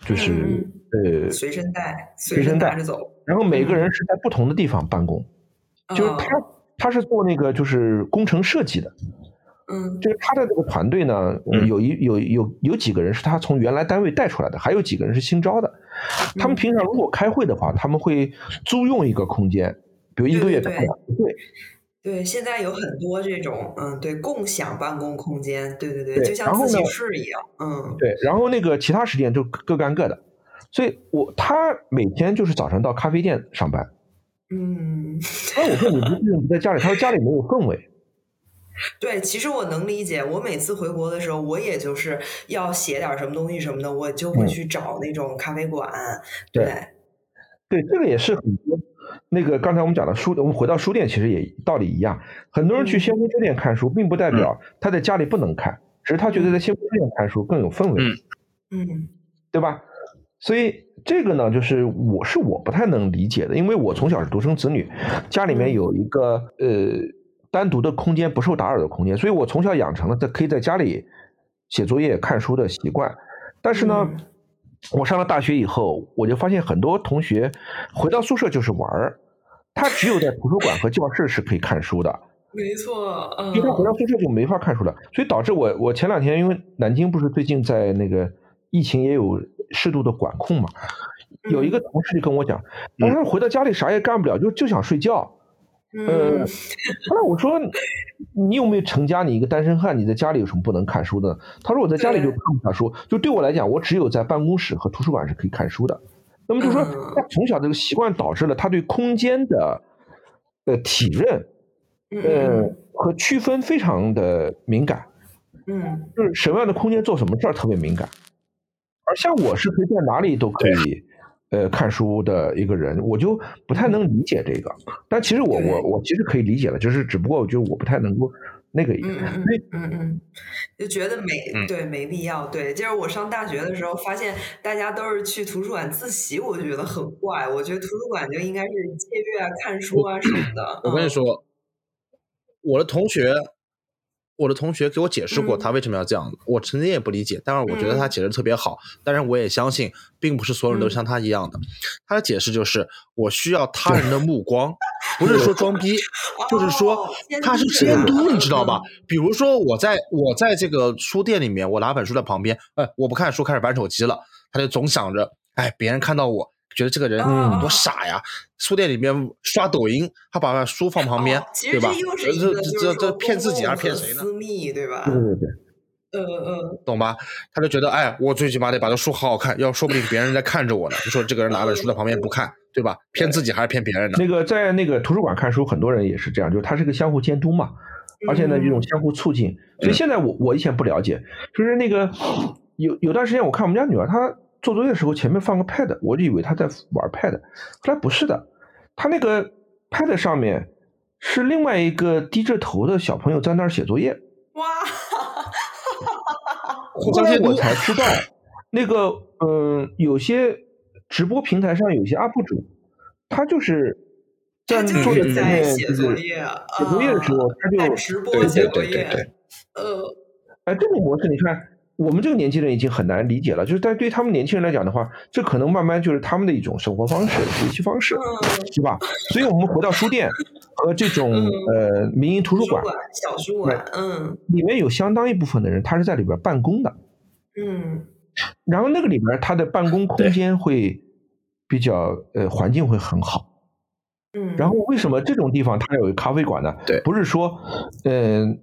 就是呃随身带，随身带。着走，然后每个人是在不同的地方办公，就是他他是做那个就是工程设计的，嗯，就是他的这个团队呢，有一有有有几个人是他从原来单位带出来的，还有几个人是新招的，他们平常如果开会的话，他们会租用一个空间，比如一个月的两次会。对，现在有很多这种，嗯，对，共享办公空间，对对对，就像自习室一样，嗯，对，然后那个其他时间就各干各的，所以我他每天就是早上到咖啡店上班，嗯，那我说你为什么不在家里？他说家里没有氛围。对，其实我能理解，我每次回国的时候，我也就是要写点什么东西什么的，我就会去找那种咖啡馆，对，对，这个也是很多。那个刚才我们讲的书，我们回到书店，其实也道理一样。很多人去先锋书店看书，并不代表他在家里不能看，只是他觉得在先锋书店看书更有氛围，嗯，对吧？所以这个呢，就是我是我不太能理解的，因为我从小是独生子女，家里面有一个呃单独的空间，不受打扰的空间，所以我从小养成了在可以在家里写作业、看书的习惯。但是呢。我上了大学以后，我就发现很多同学回到宿舍就是玩儿，他只有在图书馆和教室是可以看书的。没错，因为他回到宿舍就没法看书了，所以导致我我前两天因为南京不是最近在那个疫情也有适度的管控嘛，有一个同事就跟我讲，他说回到家里啥也干不了，就就想睡觉。呃，后来我说，你有没有成家？你一个单身汉，你在家里有什么不能看书的？他说我在家里就看不下书，就对我来讲，我只有在办公室和图书馆是可以看书的。那么就说他从小这个习惯导致了他对空间的呃体认，呃和区分非常的敏感，嗯，就是什么样的空间做什么事儿特别敏感，而像我是可以在哪里都可以。呃，看书的一个人，我就不太能理解这个。但其实我我我其实可以理解了，就是只不过我觉得我不太能够那个。嗯嗯嗯嗯，就觉得没对没必要。对，就是我上大学的时候发现大家都是去图书馆自习，我就觉得很怪。我觉得图书馆就应该是借阅啊、看书啊什么的。我跟你说，我的同学。我的同学给我解释过他为什么要这样，我曾经也不理解，但是我觉得他解释特别好。但是我也相信，并不是所有人都像他一样的。他的解释就是：我需要他人的目光，不是说装逼，就是说他是监督，你知道吧？比如说我在我在这个书店里面，我拿本书在旁边，哎，我不看书，开始玩手机了，他就总想着，哎，别人看到我。觉得这个人多傻呀！书店里面刷抖音，他把书放旁边，对吧？这这这这骗自己还是骗谁呢？私密对吧？对对对，嗯嗯，懂吧？他就觉得，哎，我最起码得把这书好好看，要说不定别人在看着我呢。你说这个人拿本书在旁边不看，对吧？骗自己还是骗别人的？那个在那个图书馆看书，很多人也是这样，就是他是个相互监督嘛，而且呢，这种相互促进。所以现在我我以前不了解，就是那个有有段时间，我看我们家女儿她。做作业的时候，前面放个 pad，我就以为她在玩 pad，后来不是的，她那个 pad 上面是另外一个低着头的小朋友在那儿写作业。哇！后来我才知道，那个嗯，有些直播平台上有些 UP 主，他就是在作业前面写作业，写作业的时候他就直播写作业。呃，哎，这种模式你看。我们这个年轻人已经很难理解了，就是但对他们年轻人来讲的话，这可能慢慢就是他们的一种生活方式、学习方式，对吧？所以，我们回到书店和这种呃民营图书馆、小书馆，嗯，里面有相当一部分的人，他是在里边办公的，嗯，然后那个里边他的办公空间会比较呃环境会很好，嗯，然后为什么这种地方它有咖啡馆呢？对，不是说嗯。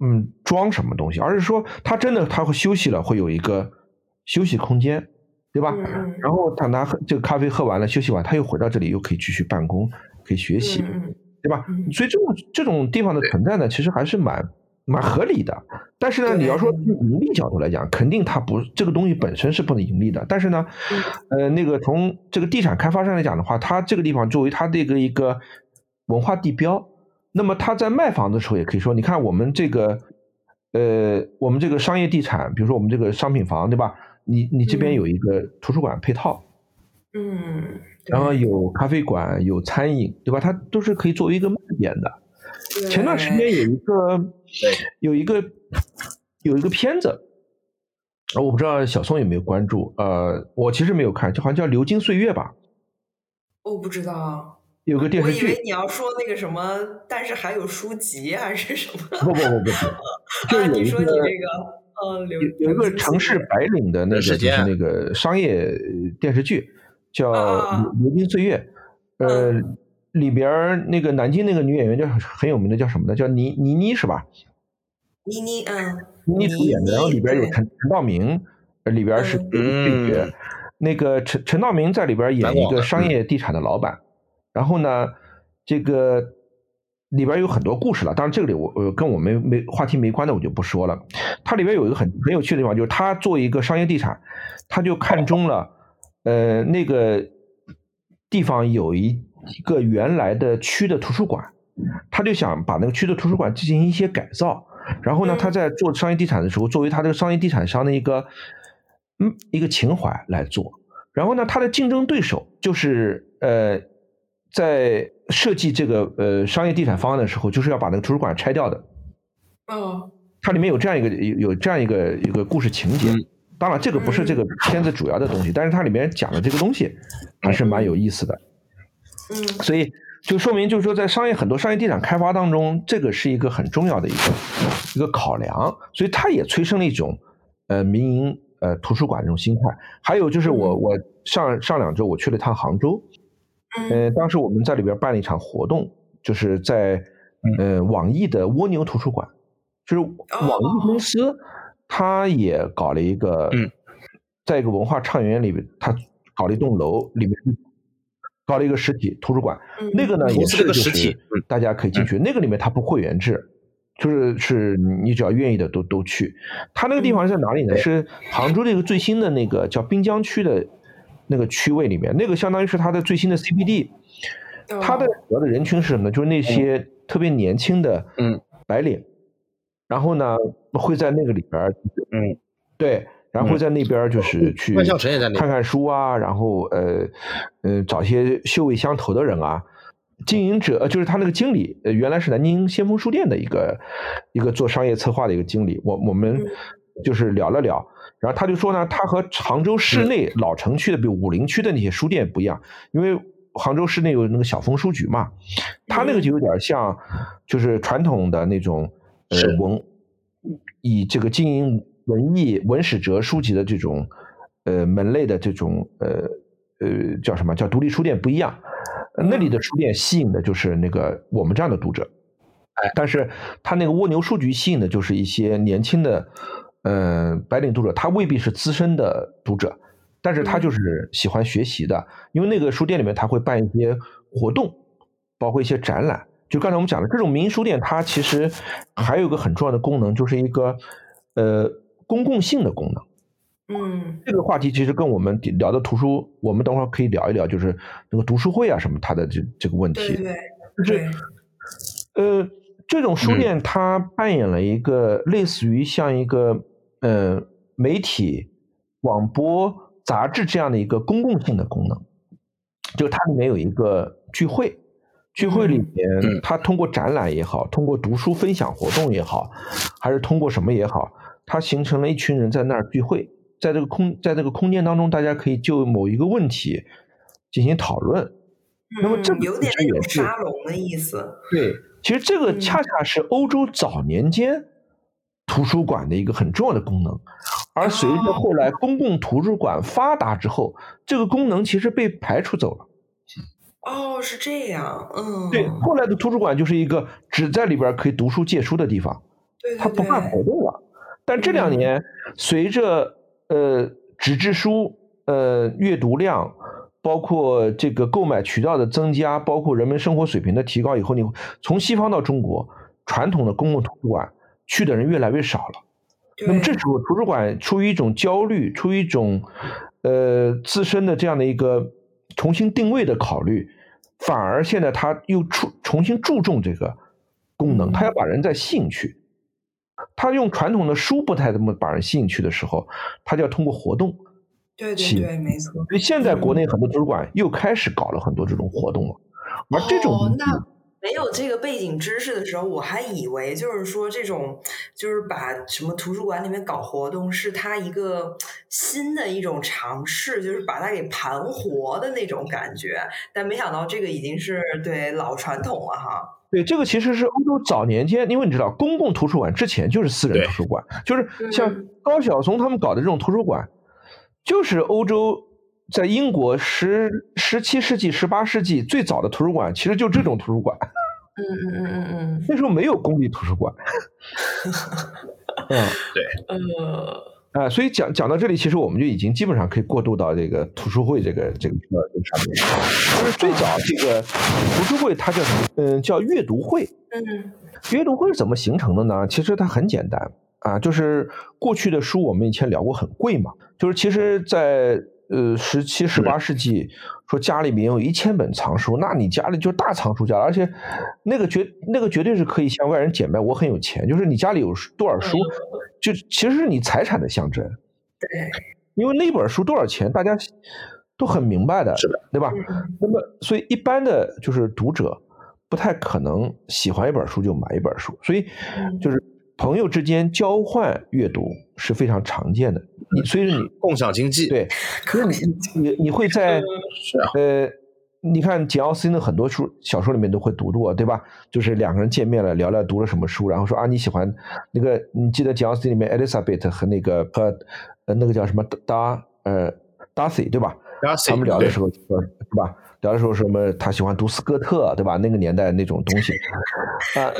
嗯，装什么东西，而是说他真的他会休息了，会有一个休息空间，对吧？然后他拿这个咖啡喝完了，休息完，他又回到这里，又可以继续办公，可以学习，对吧？所以这种这种地方的存在呢，其实还是蛮蛮合理的。但是呢，你要说从盈利角度来讲，肯定它不这个东西本身是不能盈利的。但是呢，呃，那个从这个地产开发商来讲的话，它这个地方作为它的一个一个文化地标。那么他在卖房子的时候也可以说，你看我们这个，呃，我们这个商业地产，比如说我们这个商品房，对吧？你你这边有一个图书馆配套，嗯，然后有咖啡馆，有餐饮，对吧？它都是可以作为一个卖点的。前段时间有一个，有一个有一个片子，我不知道小宋有没有关注，呃，我其实没有看，就好像叫《流金岁月》吧。我不知道。有个电视剧，我以为你要说那个什么，但是还有书籍还是什么？不不不不，就有一个，呃，有一个城市白领的那个就是那个商业电视剧，叫《流金岁月》。呃，里边那个南京那个女演员叫很有名的，叫什么呢？叫倪倪妮是吧？倪妮，嗯，倪妮主演的。然后里边有陈陈道明，里边是配角。那个陈陈道明在里边演一个商业地产的老板。然后呢，这个里边有很多故事了。当然，这个里我呃跟我们没话题没关的，我就不说了。它里边有一个很很有趣的地方，就是他做一个商业地产，他就看中了呃那个地方有一一个原来的区的图书馆，他就想把那个区的图书馆进行一些改造。然后呢，他在做商业地产的时候，作为他这个商业地产商的一个嗯一个情怀来做。然后呢，他的竞争对手就是呃。在设计这个呃商业地产方案的时候，就是要把那个图书馆拆掉的。哦，它里面有这样一个有有这样一个一个故事情节。当然，这个不是这个片子主要的东西，但是它里面讲的这个东西还是蛮有意思的。嗯，所以就说明，就是说，在商业很多商业地产开发当中，这个是一个很重要的一个一个考量。所以它也催生了一种呃民营呃图书馆这种心态。还有就是我我上上两周我去了趟杭州。呃，当时我们在里边办了一场活动，就是在呃网易的蜗牛图书馆，就是网易公司，它也搞了一个，在一个文化畅园里面，它搞了一栋楼，里面搞了一个实体图书馆。那个呢也是个实体，大家可以进去。那个里面它不会员制，就是是你只要愿意的都都去。它那个地方是在哪里呢？是杭州的一个最新的那个叫滨江区的。那个区位里面，那个相当于是它的最新的 CBD，它的主要的人群是什么呢？就是那些特别年轻的嗯。白领，然后呢会在那个里边嗯。对，然后会在那边就是去看看书啊，然后呃嗯找些臭味相投的人啊，经营者就是他那个经理，呃原来是南京先锋书店的一个一个做商业策划的一个经理，我我们就是聊了聊。然后他就说呢，他和杭州市内老城区的，比如武陵区的那些书店不一样，因为杭州市内有那个小枫书局嘛，他那个就有点像，就是传统的那种呃文，以这个经营文艺文史哲书籍的这种呃门类的这种呃呃叫什么叫独立书店不一样，那里的书店吸引的就是那个我们这样的读者，哎，但是他那个蜗牛书局吸引的就是一些年轻的嗯白领读者，他未必是资深的读者。但是他就是喜欢学习的，因为那个书店里面他会办一些活动，包括一些展览。就刚才我们讲的这种民营书店，它其实还有一个很重要的功能，就是一个呃公共性的功能。嗯，这个话题其实跟我们聊的图书，我们等会儿可以聊一聊，就是那个读书会啊什么它的这这个问题。对对，就是呃这种书店它扮演了一个类似于像一个呃媒体广播。杂志这样的一个公共性的功能，就它里面有一个聚会，聚会里面，它通过展览也好，通过读书分享活动也好，还是通过什么也好，它形成了一群人在那儿聚会，在这个空，在这个空间当中，大家可以就某一个问题进行讨论。那么这有点那种沙龙的意思。对，其实这个恰恰是欧洲早年间。图书馆的一个很重要的功能，而随着后来公共图书馆发达之后，这个功能其实被排除走了。哦，是这样，嗯，对，后来的图书馆就是一个只在里边可以读书借书的地方，对，它不办活动了。但这两年，随着呃纸质书呃阅读量，包括这个购买渠道的增加，包括人们生活水平的提高以后，你从西方到中国，传统的公共图书馆。去的人越来越少了，那么这时候图书馆出于一种焦虑，出于一种呃自身的这样的一个重新定位的考虑，反而现在他又出重新注重这个功能，他要把人再吸引去。他用传统的书不太怎么把人吸引去的时候，他就要通过活动。对对对，没错。所以现在国内很多图书馆又开始搞了很多这种活动了，而这种。没有这个背景知识的时候，我还以为就是说这种就是把什么图书馆里面搞活动是他一个新的一种尝试，就是把它给盘活的那种感觉。但没想到这个已经是对老传统了哈。对，这个其实是欧洲早年间，因为你知道，公共图书馆之前就是私人图书馆，就是像高晓松他们搞的这种图书馆，就是欧洲。在英国十十七世纪、十八世纪最早的图书馆，其实就这种图书馆。嗯嗯嗯嗯嗯。那时候没有公立图书馆。嗯，对。呃。啊，所以讲讲到这里，其实我们就已经基本上可以过渡到这个图书会这个这个呃上面。就是最早这个图书会，它叫什么？嗯，叫阅读会。嗯。阅读会是怎么形成的呢？其实它很简单啊，就是过去的书我们以前聊过，很贵嘛。就是其实，在呃，十七、十八世纪，说家里面有一千本藏书，那你家里就是大藏书家，而且那个绝那个绝对是可以向外人简卖，我很有钱，就是你家里有多少书，就其实是你财产的象征。对，因为那本书多少钱，大家都很明白的，是的，对吧？那么，所以一般的就是读者不太可能喜欢一本书就买一本书，所以就是。朋友之间交换阅读是非常常见的，你所以说你共享经济对，可是你你你会在呃，你看简奥斯汀的很多书小说里面都会读过，对吧？就是两个人见面了，聊聊读了什么书，然后说啊你喜欢那个，你记得简奥斯汀里面 Elizabeth 和那个和呃那个叫什么达呃 Darcy 对吧？他们聊的时候说是吧？聊的时候什么他喜欢读斯科特对吧？那个年代那种东西 啊。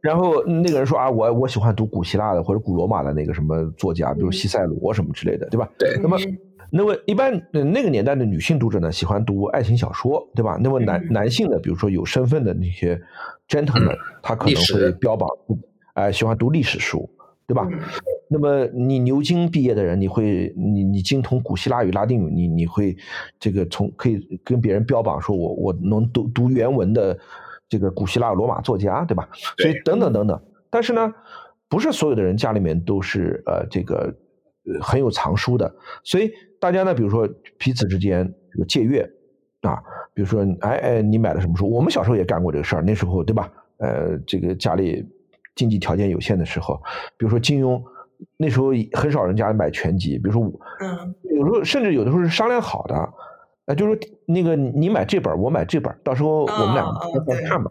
然后那个人说啊，我我喜欢读古希腊的或者古罗马的那个什么作家，比如西塞罗什么之类的，对吧？对。那么，那么一般那个年代的女性读者呢，喜欢读爱情小说，对吧？那么男男性的，比如说有身份的那些 gentleman，他可能会标榜，哎，喜欢读历史书，对吧？那么你牛津毕业的人，你会你你精通古希腊语、拉丁语，你你会这个从可以跟别人标榜说我我能读读原文的。这个古希腊、罗马作家，对吧？所以等等等等。但是呢，不是所有的人家里面都是呃这个很有藏书的。所以大家呢，比如说彼此之间这个借阅啊，比如说哎哎，你买了什么书？我们小时候也干过这个事儿，那时候对吧？呃，这个家里经济条件有限的时候，比如说金庸，那时候很少人家买全集，比如说嗯，有时候甚至有的时候是商量好的。呃，就是那个你买这本，我买这本，到时候我们俩看吧，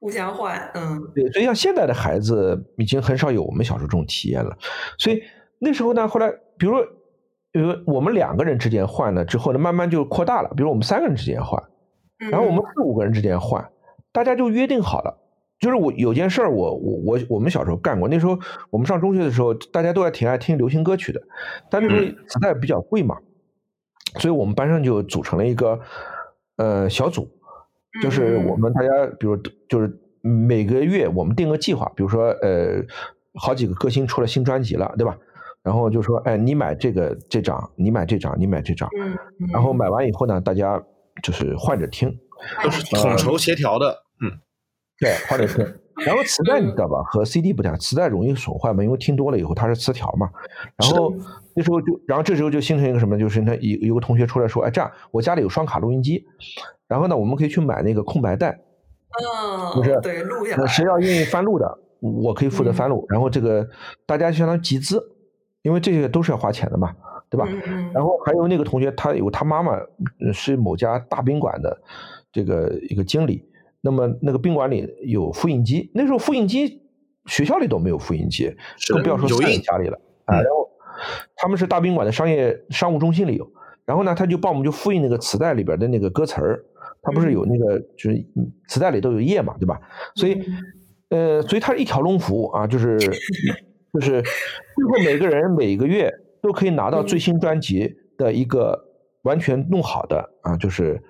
互相换，嗯，对，所以像现在的孩子已经很少有我们小时候这种体验了，所以那时候呢，后来比如说，比如我们两个人之间换了之后呢，慢慢就扩大了，比如我们三个人之间换，然后我们四五个人之间换，大家就约定好了，就是我有件事儿，我我我我们小时候干过，那时候我们上中学的时候，大家都还挺爱听流行歌曲的，但那时候磁带比较贵嘛。所以我们班上就组成了一个呃小组，就是我们大家，比如就是每个月我们定个计划，比如说呃好几个歌星出了新专辑了，对吧？然后就说，哎，你买这个这张，你买这张，你买这张，然后买完以后呢，大家就是换着听，都是统筹协调的，嗯，对，换着听。然后磁带你知道吧？和 CD 不一样，磁带容易损坏嘛，因为听多了以后它是磁条嘛。然后那时候就，然后这时候就形成一个什么？就是那有有个同学出来说：“哎，这样我家里有双卡录音机，然后呢，我们可以去买那个空白带，嗯，就是对录下来。谁要愿意翻录的，我可以负责翻录。然后这个大家相当于集资，因为这些都是要花钱的嘛，对吧？然后还有那个同学，他有他妈妈是某家大宾馆的这个一个经理。”那么那个宾馆里有复印机，那时候复印机学校里都没有复印机，更不要说在家里了啊。然后他们是大宾馆的商业商务中心里有，然后呢他就帮我们就复印那个磁带里边的那个歌词儿，他不是有那个就是磁带里都有页嘛，对吧？所以呃，所以它是一条龙服务啊，就是 就是最后每个人每个月都可以拿到最新专辑的一个完全弄好的啊，就是。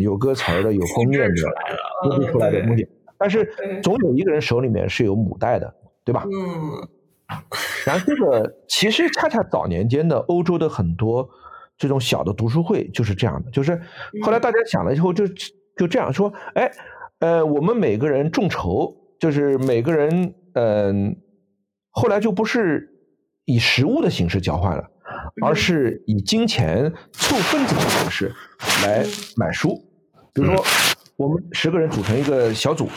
有歌词的，有封面的，录出来的东西。但是总有一个人手里面是有母带的，对吧？嗯。然后这个其实恰恰早年间的欧洲的很多这种小的读书会就是这样的，就是后来大家想了以后就就这样说：哎，呃，我们每个人众筹，就是每个人，嗯，后来就不是以实物的形式交换了，而是以金钱凑份子的形式来买书。比如说，我们十个人组成一个小组，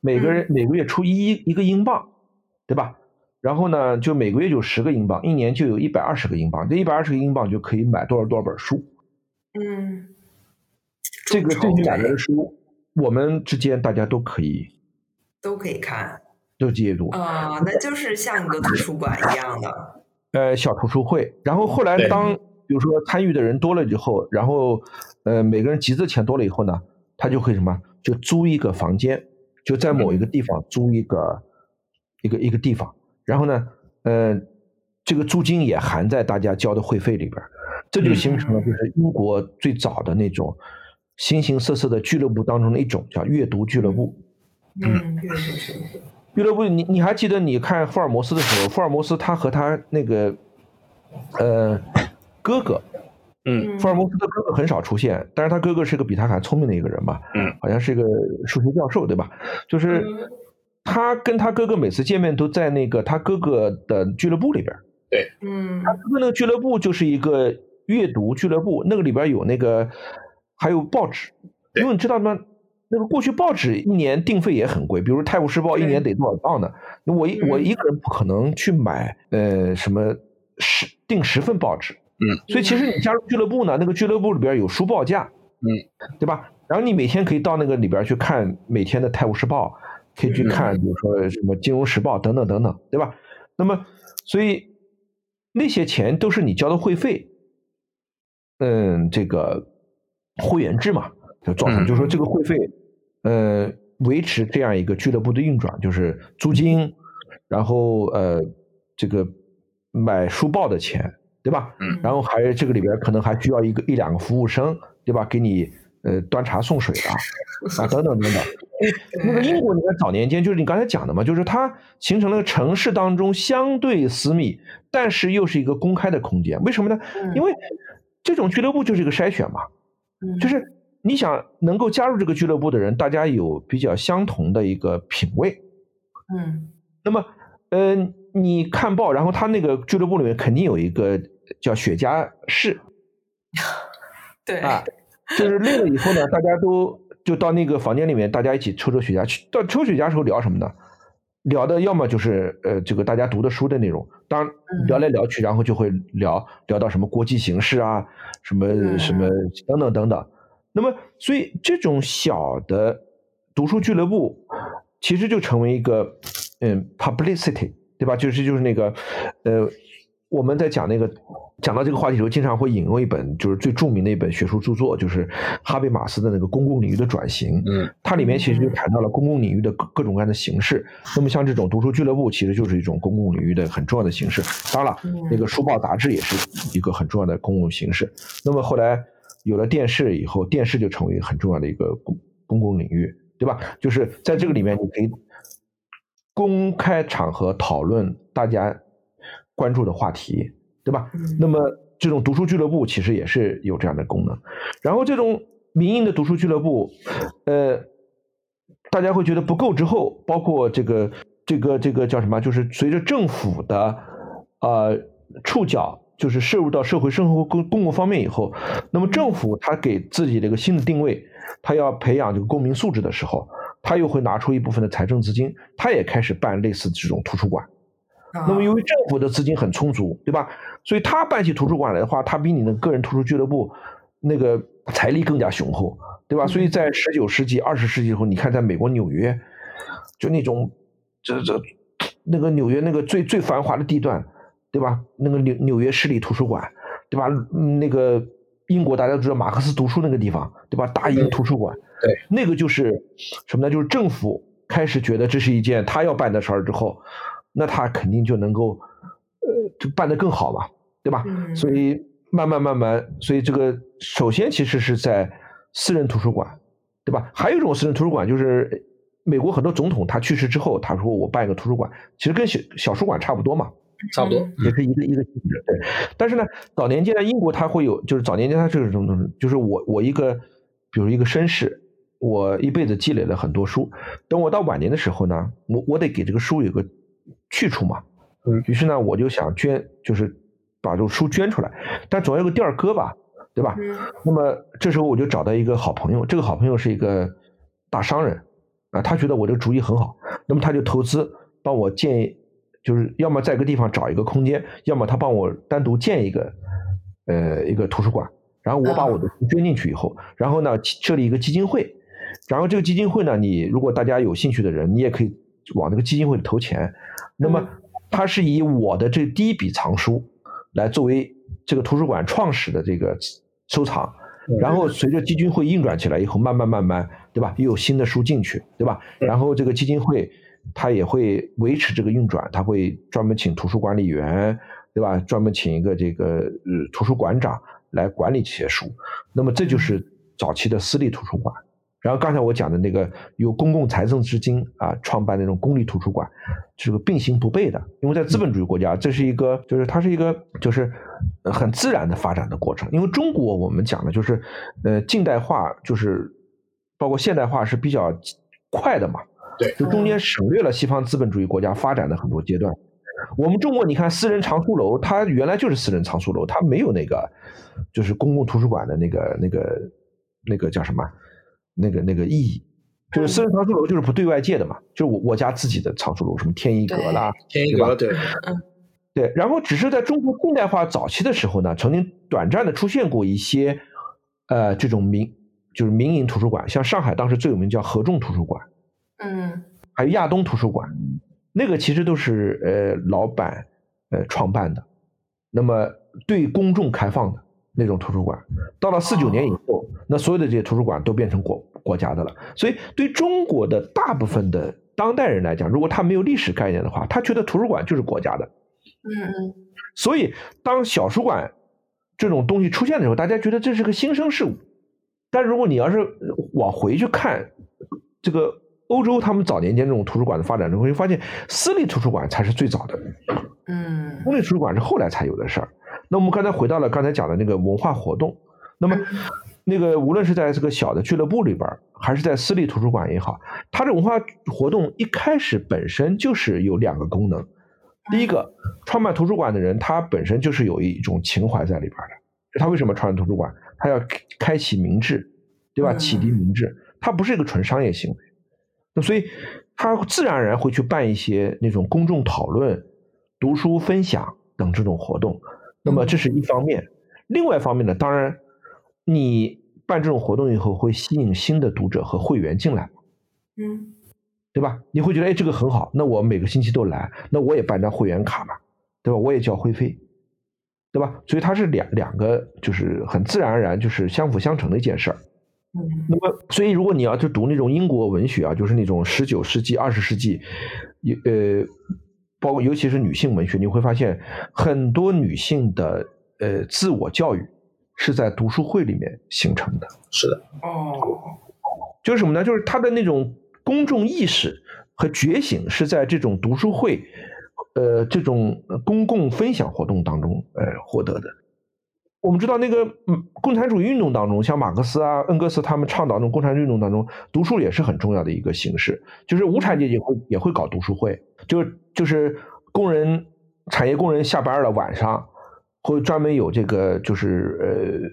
每个人每个月出一一个英镑，对吧？然后呢，就每个月就十个英镑，一年就有一百二十个英镑。这一百二十个英镑就可以买多少多少本书。嗯，这个这买来的书，我们之间大家都可以都可以看，都阅读啊，那就是像一个图书馆一样的。呃，小图书会。然后后来当。比如说参与的人多了以后，然后，呃，每个人集资钱多了以后呢，他就会什么，就租一个房间，就在某一个地方租一个一个一个地方，然后呢，呃，这个租金也含在大家交的会费里边，这就形成了就是英国最早的那种形形色色的俱乐部当中的一种，叫阅读俱乐部。嗯，阅读俱乐部。俱乐部，你你还记得你看福尔摩斯的时候，福尔摩斯他和他那个，呃。哥哥，嗯，福尔摩斯的哥哥很少出现，但是他哥哥是个比他还聪明的一个人吧，嗯，好像是一个数学教授，对吧？就是他跟他哥哥每次见面都在那个他哥哥的俱乐部里边，对，嗯，他哥哥那个俱乐部就是一个阅读俱乐部，那个里边有那个还有报纸，因为你知道吗？那个过去报纸一年定费也很贵，比如《泰晤士报》一年得多少磅呢？我一我一个人不可能去买呃什么十订十份报纸。嗯，所以其实你加入俱乐部呢，那个俱乐部里边有书报价，嗯，对吧？然后你每天可以到那个里边去看每天的《泰晤士报》，可以去看，比如说什么《金融时报》等等等等，对吧？那么，所以那些钱都是你交的会费，嗯，这个会员制嘛，就造成，就是说这个会费，呃，维持这样一个俱乐部的运转，就是租金，然后呃，这个买书报的钱。对吧？嗯，然后还这个里边可能还需要一个一两个服务生，对吧？给你呃端茶送水的 啊，等等等等。那个英国你看早年间就是你刚才讲的嘛，就是它形成了城市当中相对私密，但是又是一个公开的空间。为什么呢？因为这种俱乐部就是一个筛选嘛，就是你想能够加入这个俱乐部的人，大家有比较相同的一个品味。嗯，那么嗯。你看报，然后他那个俱乐部里面肯定有一个叫雪茄室，对啊，就是累了以后呢，大家都就到那个房间里面，大家一起抽抽雪茄。去到抽雪茄时候聊什么呢？聊的要么就是呃这个大家读的书的内容，当然聊来聊去，然后就会聊聊到什么国际形势啊，什么什么等等等等。那么，所以这种小的读书俱乐部，其实就成为一个嗯 publicity，对吧？就是就是那个呃。我们在讲那个讲到这个话题的时候，经常会引用一本就是最著名的一本学术著作，就是哈贝马斯的那个公共领域的转型。嗯，它里面其实就谈到了公共领域的各各种各样的形式。那么像这种读书俱乐部，其实就是一种公共领域的很重要的形式。当然了，那个书报杂志也是一个很重要的公共形式。那么后来有了电视以后，电视就成为很重要的一个公公共领域，对吧？就是在这个里面，你可以公开场合讨论大家。关注的话题，对吧？那么这种读书俱乐部其实也是有这样的功能。然后这种民营的读书俱乐部，呃，大家会觉得不够之后，包括这个这个这个叫什么？就是随着政府的呃触角，就是摄入到社会生活公公共方面以后，那么政府他给自己的一个新的定位，他要培养这个公民素质的时候，他又会拿出一部分的财政资金，他也开始办类似这种图书馆。那么，由于政府的资金很充足，对吧？所以他办起图书馆来的话，他比你的个人图书俱乐部那个财力更加雄厚，对吧？所以在十九世纪、二十世纪以后，你看，在美国纽约，就那种这这那个纽约那个最最繁华的地段，对吧？那个纽纽约市立图书馆，对吧？那个英国大家都知道马克思读书那个地方，对吧？大英图书馆，对，那个就是什么呢？就是政府开始觉得这是一件他要办的事儿之后。那他肯定就能够，呃，就办得更好嘛，对吧？所以慢慢慢慢，所以这个首先其实是在私人图书馆，对吧？还有一种私人图书馆，就是美国很多总统他去世之后，他说我办一个图书馆，其实跟小小书馆差不多嘛，差不多也是一个一个性质。对，但是呢，早年间在，英国它会有，就是早年间它这种东西，就是我我一个，比如一个绅士，我一辈子积累了很多书，等我到晚年的时候呢，我我得给这个书有个。去处嘛，于是呢，我就想捐，就是把这个书捐出来，但总要有个地儿搁吧，对吧？那么这时候我就找到一个好朋友，这个好朋友是一个大商人啊，他觉得我这个主意很好，那么他就投资帮我建，就是要么在一个地方找一个空间，要么他帮我单独建一个呃一个图书馆，然后我把我的书捐进去以后，然后呢设立一个基金会，然后这个基金会呢，你如果大家有兴趣的人，你也可以往那个基金会里投钱。那么，它是以我的这第一笔藏书来作为这个图书馆创始的这个收藏，然后随着基金会运转起来以后，慢慢慢慢，对吧？又有新的书进去，对吧？然后这个基金会它也会维持这个运转，它会专门请图书管理员，对吧？专门请一个这个呃图书馆长来管理这些书。那么这就是早期的私立图书馆。然后刚才我讲的那个由公共财政资金啊创办那种公立图书馆，是个并行不悖的。因为在资本主义国家，这是一个就是它是一个就是很自然的发展的过程。因为中国我们讲的就是呃近代化就是包括现代化是比较快的嘛，对，就中间省略了西方资本主义国家发展的很多阶段。我们中国你看私人藏书楼，它原来就是私人藏书楼，它没有那个就是公共图书馆的那个那个那个叫什么？那个那个意义，就是私人藏书楼就是不对外借的嘛，就是我我家自己的藏书楼，什么天一阁啦，天一阁对，嗯，对。然后只是在中国近代化早期的时候呢，曾经短暂的出现过一些呃这种民就是民营图书馆，像上海当时最有名叫合众图书馆，嗯，还有亚东图书馆，那个其实都是呃老板呃创办的，那么对公众开放的那种图书馆，到了四九年以后，那所有的这些图书馆都变成国。国家的了，所以对中国的大部分的当代人来讲，如果他没有历史概念的话，他觉得图书馆就是国家的。嗯嗯。所以当小书馆这种东西出现的时候，大家觉得这是个新生事物。但如果你要是往回去看这个欧洲他们早年间这种图书馆的发展，中会发现私立图书馆才是最早的。嗯。公立图书馆是后来才有的事儿。那我们刚才回到了刚才讲的那个文化活动，那么。那个无论是在这个小的俱乐部里边，还是在私立图书馆也好，它的文化活动一开始本身就是有两个功能。第一个，创办图书馆的人他本身就是有一种情怀在里边的。他为什么创办图书馆？他要开启民智，对吧？启迪民智，它不是一个纯商业行为。那所以他自然而然会去办一些那种公众讨论、读书分享等这种活动。那么这是一方面，另外一方面呢，当然你办这种活动以后会吸引新的读者和会员进来，嗯，对吧？你会觉得哎这个很好，那我每个星期都来，那我也办张会员卡吧，对吧？我也交会费，对吧？所以它是两两个，就是很自然而然就是相辅相成的一件事儿。嗯，那么所以如果你要去读那种英国文学啊，就是那种十九世纪、二十世纪，有呃。包括尤其是女性文学，你会发现很多女性的呃自我教育是在读书会里面形成的。是的，哦，就是什么呢？就是她的那种公众意识和觉醒是在这种读书会，呃，这种公共分享活动当中呃获得的。我们知道那个嗯，共产主义运动当中，像马克思啊、恩格斯他们倡导那种共产主义运动当中，读书也是很重要的一个形式。就是无产阶级会也会搞读书会，就就是工人、产业工人下班了晚上，会专门有这个就是呃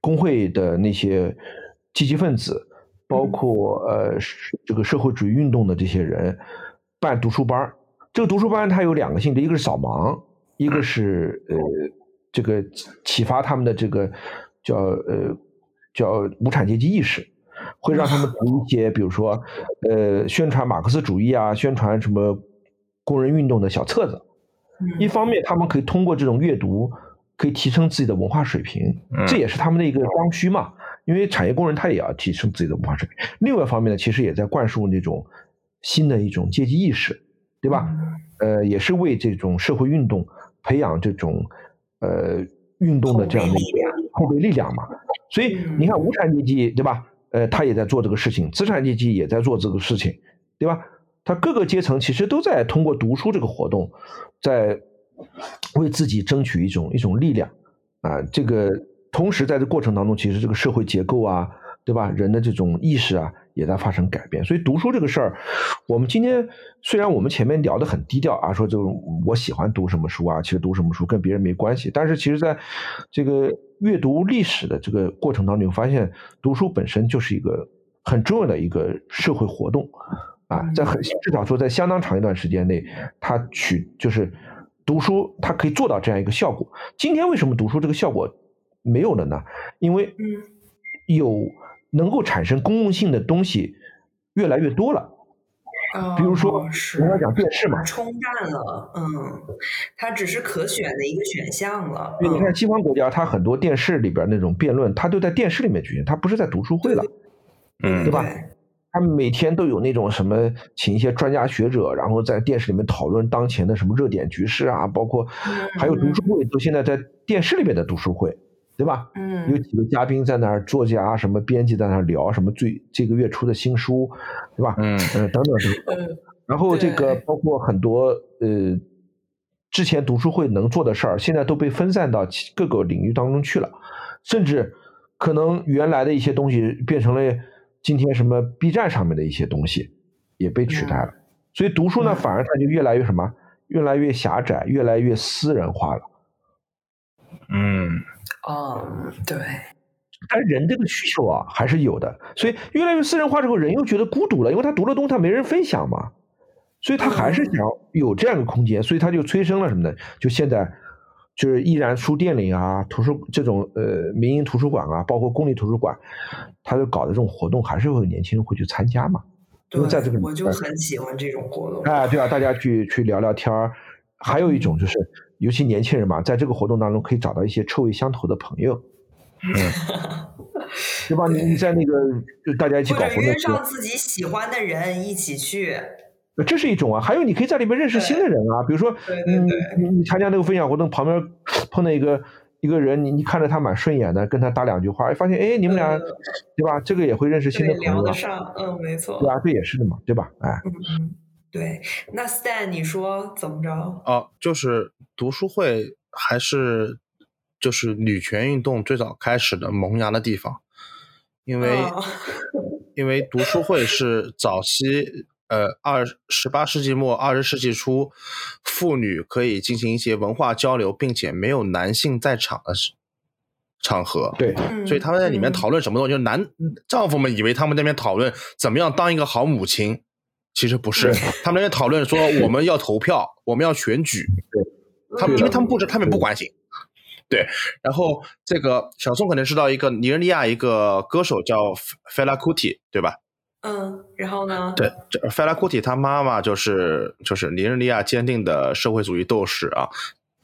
工会的那些积极分子，包括呃这个社会主义运动的这些人办读书班这个读书班它有两个性质，一个是扫盲，一个是呃。这个启发他们的这个叫呃叫无产阶级意识，会让他们读一些，比如说呃宣传马克思主义啊，宣传什么工人运动的小册子。一方面，他们可以通过这种阅读，可以提升自己的文化水平，这也是他们的一个刚需嘛。因为产业工人他也要提升自己的文化水平。另外一方面呢，其实也在灌输那种新的一种阶级意识，对吧？呃，也是为这种社会运动培养这种。呃，运动的这样的一个后备力量嘛，所以你看无产阶级对吧？呃，他也在做这个事情，资产阶级也在做这个事情，对吧？他各个阶层其实都在通过读书这个活动，在为自己争取一种一种力量啊。这个同时在这过程当中，其实这个社会结构啊，对吧？人的这种意识啊。也在发生改变，所以读书这个事儿，我们今天虽然我们前面聊的很低调啊，说就我喜欢读什么书啊，其实读什么书跟别人没关系，但是其实在这个阅读历史的这个过程当中，发现读书本身就是一个很重要的一个社会活动啊，在很至少说在相当长一段时间内，它取就是读书它可以做到这样一个效果。今天为什么读书这个效果没有了呢？因为有。能够产生公共性的东西越来越多了，比如说我要讲电视嘛，冲淡了，嗯，它只是可选的一个选项了。你看西方国家，它很多电视里边那种辩论，它都在电视里面举行，它不是在读书会了，嗯，对吧？他们每天都有那种什么，请一些专家学者，然后在电视里面讨论当前的什么热点局势啊，包括还有读书会，都现在在电视里面的读书会。对吧？嗯，有几个嘉宾在那儿，作家什么编辑在那儿聊什么最这个月出的新书，对吧？嗯嗯等等等。然后这个包括很多呃，之前读书会能做的事儿，现在都被分散到各个领域当中去了，甚至可能原来的一些东西变成了今天什么 B 站上面的一些东西也被取代了。所以读书呢，反而它就越来越什么，越来越狭窄，越来越私人化了。嗯。嗯，对，但人这个需求啊还是有的，所以越来越私人化之后，人又觉得孤独了，因为他读了东西他没人分享嘛，所以他还是想要有这样一个空间，所以他就催生了什么呢？就现在就是依然书店里啊、图书这种呃民营图书馆啊，包括公立图书馆，他就搞的这种活动，还是会有年轻人会去参加嘛。因为在这个我就很喜欢这种活动。哎，对啊，大家去去聊聊天儿，还有一种就是。尤其年轻人嘛，在这个活动当中可以找到一些臭味相投的朋友，嗯，对吧？你你在那个就大家一起搞活动，约上自己喜欢的人一起去，这是一种啊。还有你可以在里面认识新的人啊，比如说，嗯，你你参加那个分享活动，旁边碰到一个一个人，你你看着他蛮顺眼的，跟他搭两句话，发现哎，你们俩对吧？这个也会认识新的朋友，聊得上，嗯，没错，对啊，这也是的嘛，对吧？哎，嗯嗯。对，那 Stan，你说怎么着？哦，就是读书会还是就是女权运动最早开始的萌芽的地方，因为 因为读书会是早期呃二十八世纪末二十世纪初妇女可以进行一些文化交流，并且没有男性在场的场合。对，所以他们在里面讨论什么东西，就男丈夫们以为他们那边讨论怎么样当一个好母亲。其实不是，他们在讨论说我们要投票，我们要选举。对，他们因为他们不知，他们不关心。对，然后这个小宋可能知道一个尼日利亚一个歌手叫 Fela Kuti，对吧？嗯，然后呢？对，这 Fela Kuti 他妈妈就是就是尼日利亚坚定的社会主义斗士啊，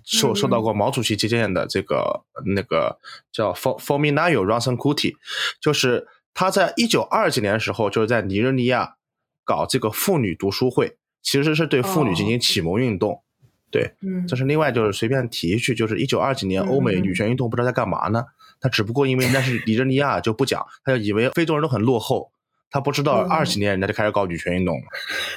受受到过毛主席接见的这个那个叫 For Forminayo Ranson Kuti，就是他在一九二几年的时候就是在尼日利亚搞这个妇女读书会，其实是对妇女进行启蒙运动。对，嗯，这是另外就是随便提一句，就是一九二几年欧美女权运动不知道在干嘛呢？他只不过因为那是尼日利亚就不讲，他就以为非洲人都很落后，他不知道二几年人家就开始搞女权运动了。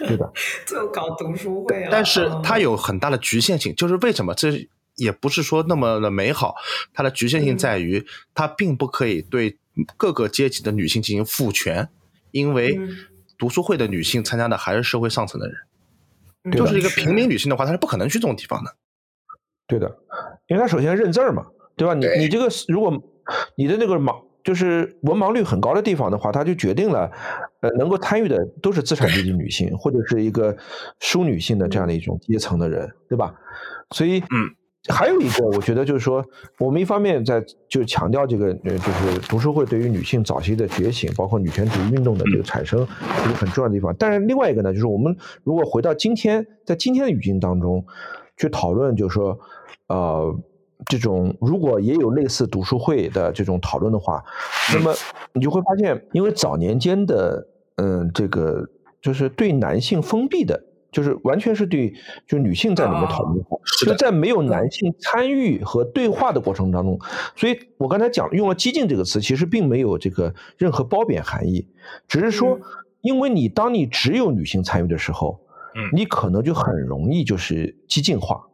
对的，就搞读书会啊。但是它有很大的局限性，就是为什么这也不是说那么的美好，它的局限性在于它并不可以对各个阶级的女性进行赋权，因为读书会的女性参加的还是社会上层的人。就是一个平民女性的话，她是不可能去这种地方的。对的，因为她首先认字儿嘛，对吧？你你这个如果你的那个盲就是文盲率很高的地方的话，它就决定了，呃，能够参与的都是资产阶级女性或者是一个淑女性的这样的一种阶层的人，对吧？所以，嗯，还有一个，我觉得就是说，我们一方面在就强调这个，呃，就是读书会对于女性早期的觉醒，包括女权主义运动的这个产生，一个很重要的地方。但是另外一个呢，就是我们如果回到今天，在今天的语境当中去讨论，就是说，呃。这种如果也有类似读书会的这种讨论的话，那么你就会发现，因为早年间的嗯，这个就是对男性封闭的，就是完全是对就女性在里面讨论就在没有男性参与和对话的过程当中，所以我刚才讲用了“激进”这个词，其实并没有这个任何褒贬含义，只是说，因为你当你只有女性参与的时候，嗯，你可能就很容易就是激进化。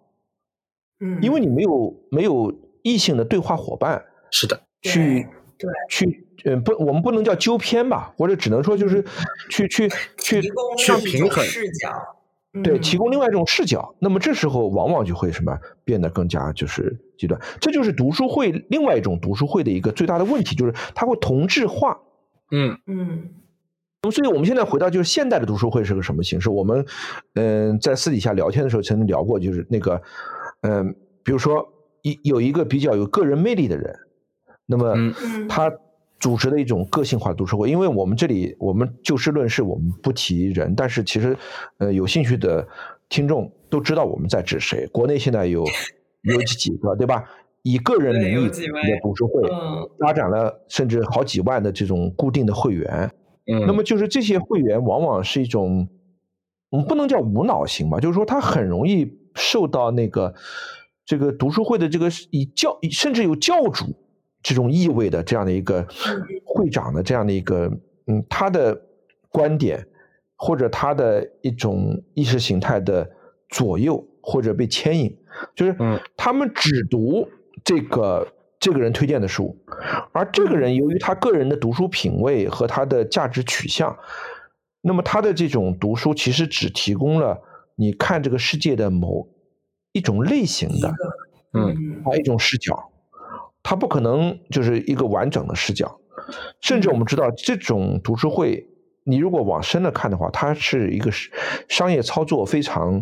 嗯，因为你没有没有异性的对话伙伴，是的，去对去嗯不，我们不能叫纠偏吧，或者只能说就是去去去去平衡视角，对，提供另外一种视角。那么这时候往往就会什么变得更加就是极端，这就是读书会另外一种读书会的一个最大的问题，就是它会同质化。嗯嗯。那么，所以我们现在回到就是现代的读书会是个什么形式？我们嗯在私底下聊天的时候曾经聊过，就是那个。嗯，比如说一有一个比较有个人魅力的人，那么他组织的一种个性化读书会，因为我们这里我们就事论事，我们不提人，但是其实呃有兴趣的听众都知道我们在指谁。国内现在有 有几个对吧？以个人名义的读书会，发展了甚至好几万的这种固定的会员。嗯，那么就是这些会员往往是一种，我们不能叫无脑型吧，就是说他很容易。受到那个这个读书会的这个以教甚至有教主这种意味的这样的一个会长的这样的一个嗯他的观点或者他的一种意识形态的左右或者被牵引，就是他们只读这个这个人推荐的书，而这个人由于他个人的读书品味和他的价值取向，那么他的这种读书其实只提供了。你看这个世界的某一种类型的，嗯，啊一种视角，它不可能就是一个完整的视角。甚至我们知道，这种读书会，你如果往深了看的话，它是一个商业操作非常，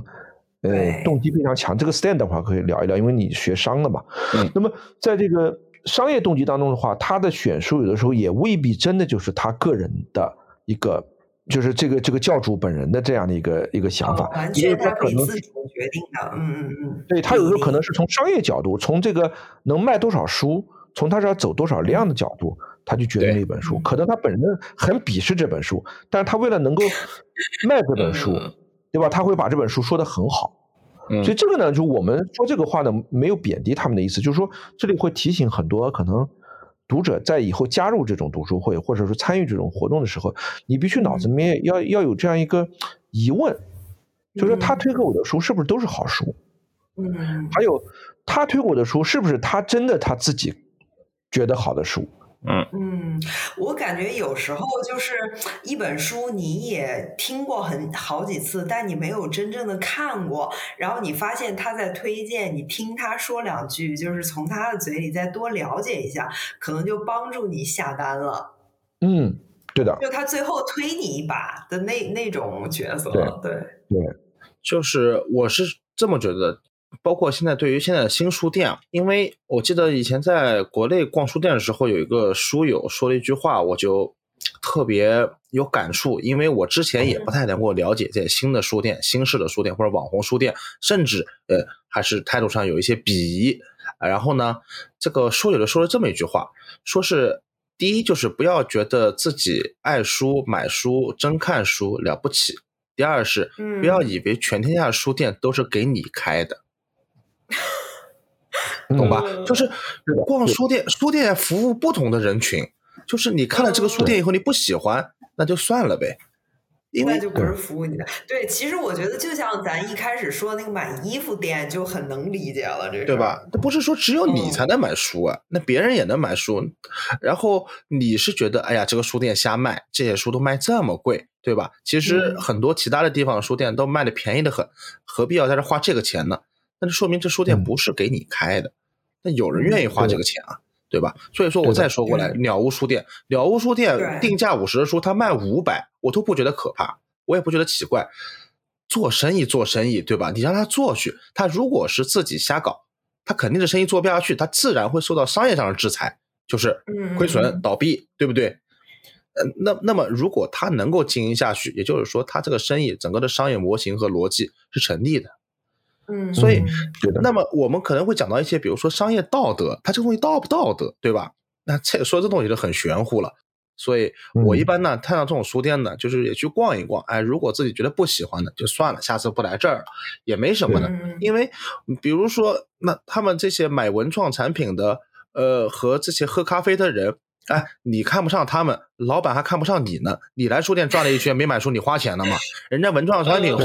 呃，动机非常强。这个 stand 的话可以聊一聊，因为你学商的嘛。嗯。那么在这个商业动机当中的话，他的选书有的时候也未必真的就是他个人的一个。就是这个这个教主本人的这样的一个一个想法，完全他可能自主决定的，嗯嗯嗯。对他有时候可能是从商业角度，从这个能卖多少书，从他这走多少量的角度，他就决定了一本书。可能他本人很鄙视这本书，但是他为了能够卖这本书，对吧？他会把这本书说的很好。所以这个呢，就我们说这个话呢，没有贬低他们的意思，就是说这里会提醒很多可能。读者在以后加入这种读书会，或者说参与这种活动的时候，你必须脑子里面要要有这样一个疑问，就是说他推给我的书是不是都是好书？嗯，还有他推我的书是不是他真的他自己觉得好的书？嗯嗯，我感觉有时候就是一本书，你也听过很好几次，但你没有真正的看过。然后你发现他在推荐，你听他说两句，就是从他的嘴里再多了解一下，可能就帮助你下单了。嗯，对的，就他最后推你一把的那那种角色，对对对，就是我是这么觉得，包括现在对于现在的新书店，因为我记得以前在国内逛书店的时候，有一个书友说了一句话，我就特别有感触，因为我之前也不太能够了解这些新的书店、新式的书店或者网红书店，甚至呃还是态度上有一些鄙夷。然后呢，这个书友就说了这么一句话，说是第一就是不要觉得自己爱书、买书、真看书了不起。第二是不要以为全天下书店都是给你开的，懂吧？就是逛书店，书店服务不同的人群。就是你看了这个书店以后你不喜欢，那就算了呗。因为就不是服务你的。对，其实我觉得就像咱一开始说那个买衣服店，就很能理解了，这对吧？那不是说只有你才能买书啊，那别人也能买书。然后你是觉得，哎呀，这个书店瞎卖，这些书都卖这么贵，对吧？其实很多其他的地方书店都卖的便宜的很，何必要在这花这个钱呢？那就说明这书店不是给你开的。那有人愿意花这个钱啊，对吧？所以说我再说过来，鸟屋书店，鸟屋书店定价五十的书，他卖五百。我都不觉得可怕，我也不觉得奇怪。做生意做生意，对吧？你让他做去，他如果是自己瞎搞，他肯定是生意做不下去，他自然会受到商业上的制裁，就是亏损倒闭，对不对？呃，那那么如果他能够经营下去，也就是说他这个生意整个的商业模型和逻辑是成立的。嗯，所以，那么我们可能会讲到一些，比如说商业道德，它这个东西道不道德，对吧？那这说这东西就很玄乎了。所以我一般呢，看到这种书店呢，就是也去逛一逛。哎，如果自己觉得不喜欢的，就算了，下次不来这儿了，也没什么的。因为比如说，那他们这些买文创产品的，呃，和这些喝咖啡的人，哎，你看不上他们，老板还看不上你呢。你来书店转了一圈没买书，你花钱了吗？人家文创产品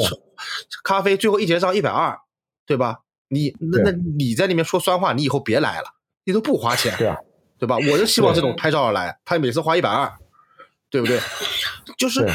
咖啡最后一结账一百二，对吧？你那那你在里面说酸话，你以后别来了，你都不花钱。对啊。对吧？我就希望这种拍照而来，他每次花一百二，对不对？就是，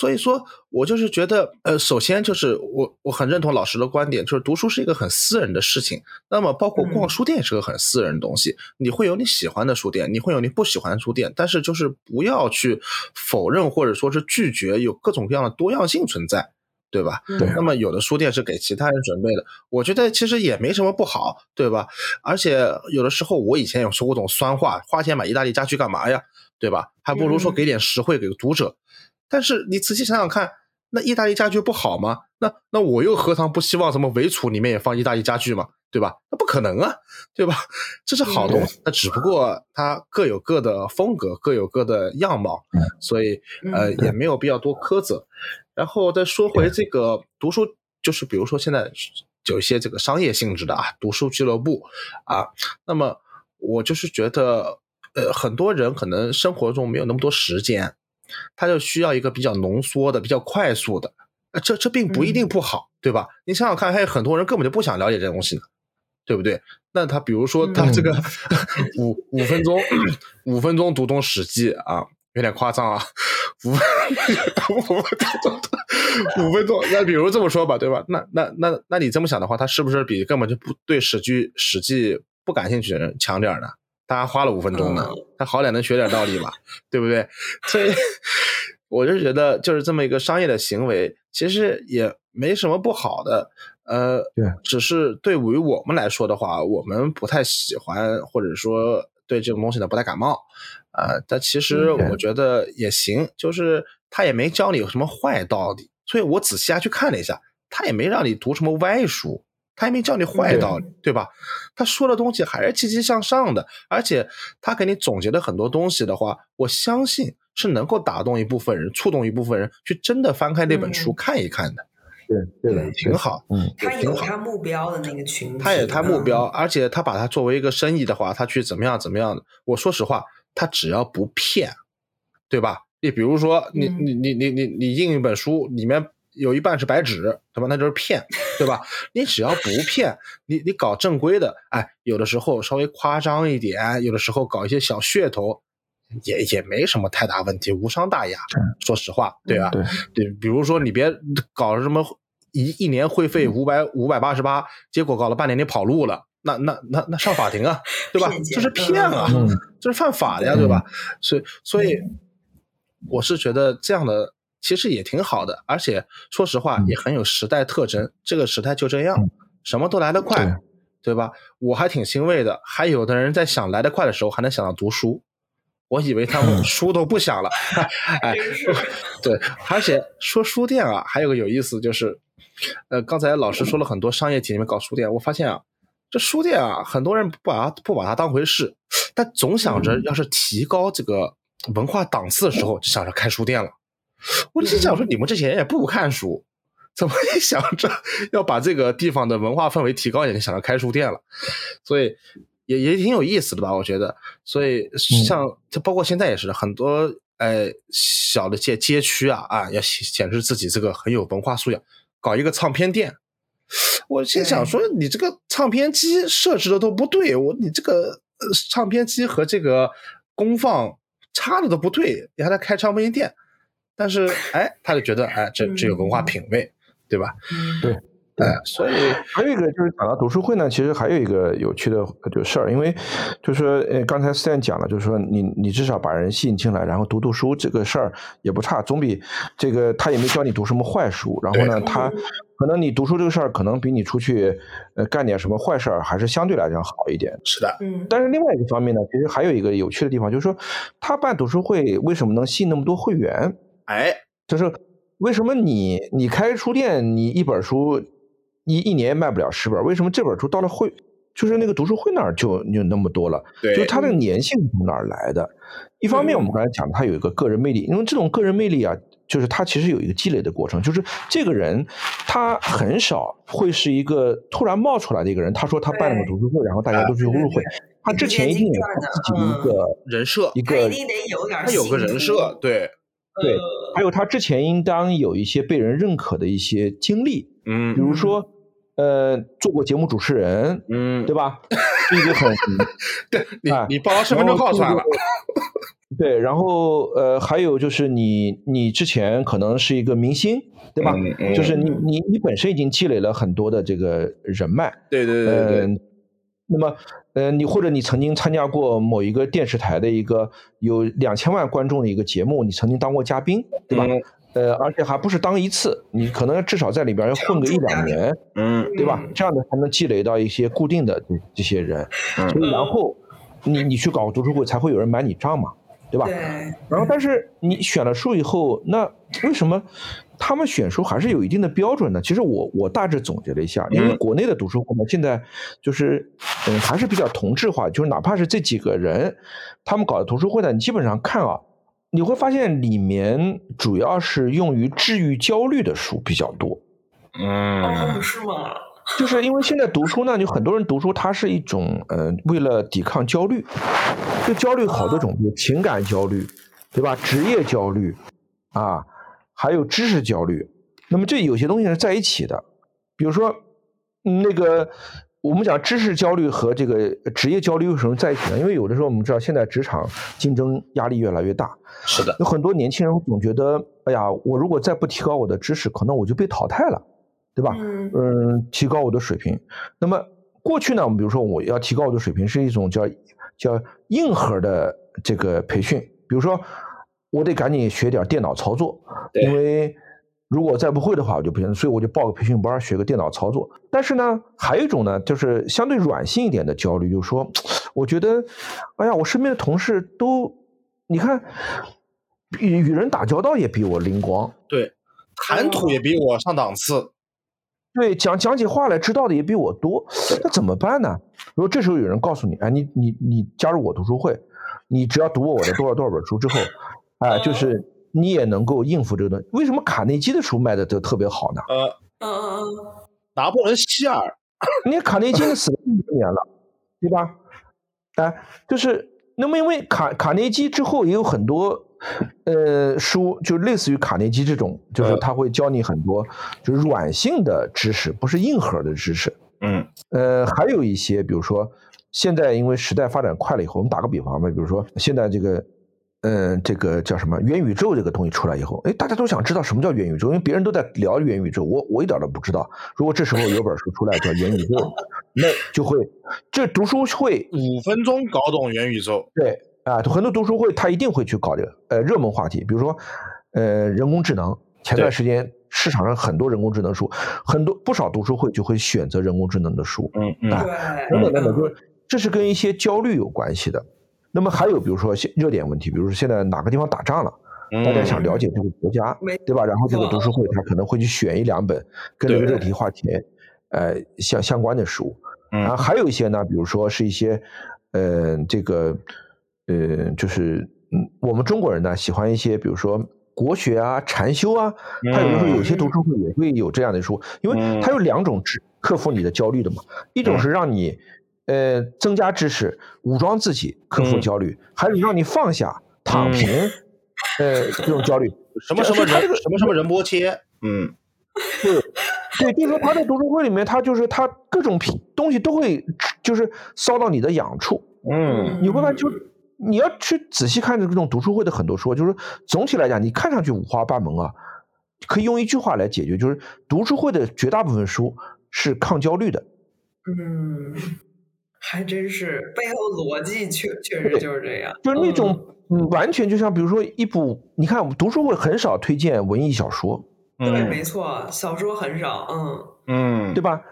所以说，我就是觉得，呃，首先就是我我很认同老师的观点，就是读书是一个很私人的事情。那么，包括逛书店也是个很私人的东西。你会有你喜欢的书店，你会有你不喜欢的书店，但是就是不要去否认或者说是拒绝有各种各样的多样性存在。对吧？对。那么有的书店是给其他人准备的，我觉得其实也没什么不好，对吧？而且有的时候我以前有说过这种酸话，花钱买意大利家具干嘛呀？对吧？还不如说给点实惠给读者。但是你仔细想想看，那意大利家具不好吗？那那我又何尝不希望什么围橱里面也放意大利家具嘛？对吧？那不可能啊，对吧？这是好东西，那只不过它各有各的风格，各有各的样貌，所以呃也没有必要多苛责。然后再说回这个读书，就是比如说现在有一些这个商业性质的啊，读书俱乐部啊，那么我就是觉得，呃，很多人可能生活中没有那么多时间，他就需要一个比较浓缩的、比较快速的，这这并不一定不好，对吧？你想想看，还有很多人根本就不想了解这东西呢，对不对？那他比如说他这个 五五分钟五分钟读懂《史记》啊。有点夸张啊，五五分钟，五分钟。那比如这么说吧，对吧？那那那那你这么想的话，他是不是比根本就不对《史记》《史记》不感兴趣的人强点呢？他还花了五分钟呢，他好歹能学点道理吧，对不对？所以我就觉得，就是这么一个商业的行为，其实也没什么不好的。呃，对，只是对于我们来说的话，我们不太喜欢，或者说对这种东西呢不太感冒。啊，但其实我觉得也行，就是他也没教你有什么坏道理，所以我仔细下去看了一下，他也没让你读什么歪书，他也没教你坏道理，对吧？他说的东西还是积极向上的，而且他给你总结的很多东西的话，我相信是能够打动一部分人，触动一部分人去真的翻开那本书看一看的。对，对，挺好。嗯，他有他目标的那个群体，他有他目标，而且他把它作为一个生意的话，他去怎么样怎么样的？我说实话。他只要不骗，对吧？你比如说，你你你你你你印一本书，里面有一半是白纸，对吧？那就是骗，对吧？你只要不骗，你你搞正规的，哎，有的时候稍微夸张一点，有的时候搞一些小噱头，也也没什么太大问题，无伤大雅。说实话，对吧？对，比如说你别搞什么一一年会费五百五百八十八，结果搞了半年你跑路了。那那那那上法庭啊，对吧？这是骗啊，这是犯法的呀，对吧？所以所以我是觉得这样的其实也挺好的，而且说实话也很有时代特征。这个时代就这样，什么都来得快，对吧？我还挺欣慰的，还有的人在想来得快的时候还能想到读书。我以为他们书都不想了，哎，对，而且说书店啊，还有个有意思就是，呃，刚才老师说了很多商业体里面搞书店，我发现啊，这书店啊，很多人不把它不把它当回事，但总想着要是提高这个文化档次的时候，就想着开书店了。我就想说，你们这些人也不看书，怎么也想着要把这个地方的文化氛围提高一点，就想着开书店了？所以。也也挺有意思的吧，我觉得，所以像就包括现在也是很多呃小的街街区啊啊，要显示自己这个很有文化素养，搞一个唱片店。我心想说，你这个唱片机设置的都不对，我你这个唱片机和这个功放插的都不对，你还在开唱片店，但是 哎，他就觉得哎，这这有文化品位，对吧？对。哎，所以还有一个就是讲到读书会呢，其实还有一个有趣的就事儿，因为就是说，呃，刚才思燕讲了，就是说你你至少把人吸引进来，然后读读书这个事儿也不差，总比这个他也没教你读什么坏书，然后呢，他可能你读书这个事儿可能比你出去呃干点什么坏事儿还是相对来讲好一点。是的，嗯。但是另外一个方面呢，其实还有一个有趣的地方，就是说他办读书会为什么能吸引那么多会员？哎，就是为什么你你开书店，你一本书。一一年卖不了十本，为什么这本书到了会，就是那个读书会那儿就就那么多了？对，就是它的粘性从哪儿来的？一方面我们刚才讲，它有一个个人魅力，因为这种个人魅力啊，就是他其实有一个积累的过程，就是这个人他很少会是一个突然冒出来的一个人。他说他办了个读书会，然后大家都去入会，他之前一定有自己的一个人设，一个一定得有点，他有个人设，对对，还有他之前应当有一些被人认可的一些经历，嗯，比如说。呃，做过节目主持人，嗯，对吧？这个很，对你，你报了身份证号出来了。对，然后呃，还有就是你，你之前可能是一个明星，对吧？就是你，你，你本身已经积累了很多的这个人脉。对对对对。那么，呃，你或者你曾经参加过某一个电视台的一个有两千万观众的一个节目，你曾经当过嘉宾，对吧？呃，而且还不是当一次，你可能至少在里边要混个一两年，嗯，对吧？这样的才能积累到一些固定的这这些人，所以然后你你去搞读书会，才会有人买你账嘛，对吧？对。然后，但是你选了书以后，那为什么他们选书还是有一定的标准呢？其实我我大致总结了一下，因为国内的读书会呢，现在就是嗯还是比较同质化，就是哪怕是这几个人他们搞的读书会呢，你基本上看啊。你会发现里面主要是用于治愈焦虑的书比较多，嗯，是吗？就是因为现在读书呢，有很多人读书，它是一种呃，为了抵抗焦虑。这焦虑好多种，有情感焦虑，对吧？职业焦虑啊，还有知识焦虑。那么这有些东西是在一起的，比如说那个。我们讲知识焦虑和这个职业焦虑为什么在一起呢？因为有的时候我们知道现在职场竞争压力越来越大，是的，有很多年轻人总觉得，哎呀，我如果再不提高我的知识，可能我就被淘汰了，对吧？嗯，提高我的水平。那么过去呢，我们比如说我要提高我的水平，是一种叫叫硬核的这个培训，比如说我得赶紧学点电脑操作，因为。如果再不会的话，我就不行，所以我就报个培训班，学个电脑操作。但是呢，还有一种呢，就是相对软性一点的焦虑，就是说，我觉得，哎呀，我身边的同事都，你看，与与人打交道也比我灵光，对，谈吐也比我上档次，对，讲讲起话来知道的也比我多，那怎么办呢？如果这时候有人告诉你，哎，你你你加入我读书会，你只要读过我的多少多少本书之后，哎，就是。你也能够应付这个东西？为什么卡内基的书卖的都特别好呢？呃，嗯嗯嗯，拿破仑希尔，你卡内基死了这么多年了，对吧？哎，就是那么因为卡卡内基之后也有很多呃书，就类似于卡内基这种，就是他会教你很多就是软性的知识，不是硬核的知识。嗯，呃，还有一些，比如说现在因为时代发展快了以后，我们打个比方吧，比如说现在这个。嗯，这个叫什么元宇宙这个东西出来以后，哎，大家都想知道什么叫元宇宙，因为别人都在聊元宇宙，我我一点都不知道。如果这时候有本书出来叫元宇宙，那就会这读书会五分钟搞懂元宇宙。对，啊，很多读书会他一定会去搞这个呃热门话题，比如说呃人工智能，前段时间市场上很多人工智能书，很多不少读书会就会选择人工智能的书，嗯嗯，对，等等等等，就是这是跟一些焦虑有关系的。那么还有比如说现热点问题，比如说现在哪个地方打仗了，大家想了解这个国家，对吧？然后这个读书会他可能会去选一两本跟这个热题话题呃相相关的书，然后还有一些呢，比如说是一些呃这个呃就是嗯我们中国人呢喜欢一些比如说国学啊、禅修啊，他有的时候有些读书会也会有这样的书，因为它有两种治克服你的焦虑的嘛，一种是让你。呃，增加知识，武装自己，克服焦虑，还有让你放下、躺平，呃，这种焦虑，什么什么人，什么什么仁波切，嗯，对，对，就是说他在读书会里面，他就是他各种东西都会，就是骚到你的痒处，嗯，你会发现，就你要去仔细看这种读书会的很多书，就是总体来讲，你看上去五花八门啊，可以用一句话来解决，就是读书会的绝大部分书是抗焦虑的，嗯。还真是背后逻辑确确实就是这样，就是那种完全就像比如说一部，你看我们读书会很少推荐文艺小说，对，没错，小说很少，嗯嗯，对吧？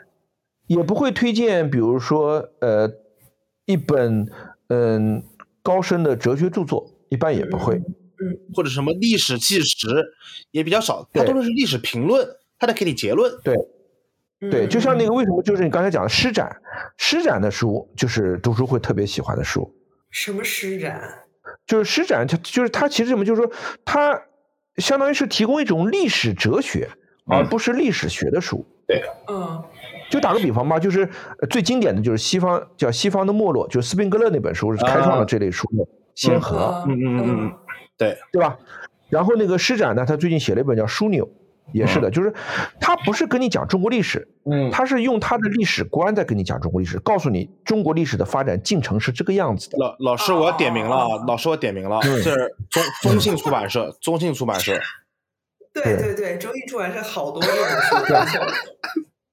也不会推荐，比如说呃一本嗯高深的哲学著作，一般也不会，嗯，或者什么历史纪实也比较少，它都是历史评论，它得给你结论，对。对，就像那个为什么就是你刚才讲的施展，施展的书就是读书会特别喜欢的书。什么施展？就是施展，它就是它其实什么？就是说它相当于是提供一种历史哲学，而不是历史学的书。对，嗯。就打个比方吧，就是最经典的就是西方叫《西方的没落》，就是斯宾格勒那本书是开创了这类书的先河。嗯嗯嗯嗯，对对吧？然后那个施展呢，他最近写了一本叫《枢纽》。也是的，就是他不是跟你讲中国历史，嗯，他是用他的历史观在跟你讲中国历史，告诉你中国历史的发展进程是这个样子的。老老师，我要点名了，啊老师我点名了，这是中中信出版社，中信出版社。对对对，中信出版社好多这种书。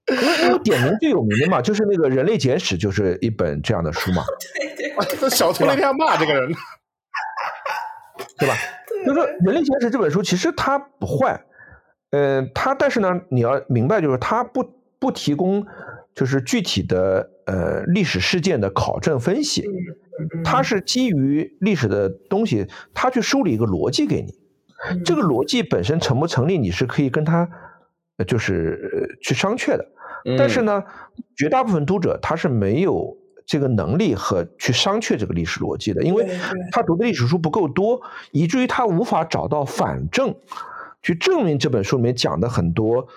因为点名最有名的嘛，就是那个《人类简史》，就是一本这样的书嘛。对对，小偷那天骂这个人，对吧？就说《人类简史》这本书其实它不坏。呃，它但是呢，你要明白，就是它不不提供就是具体的呃历史事件的考证分析，它是基于历史的东西，它去梳理一个逻辑给你，这个逻辑本身成不成立，你是可以跟他就是去商榷的。但是呢，绝大部分读者他是没有这个能力和去商榷这个历史逻辑的，因为他读的历史书不够多，以至于他无法找到反证。去证明这本书里面讲的很多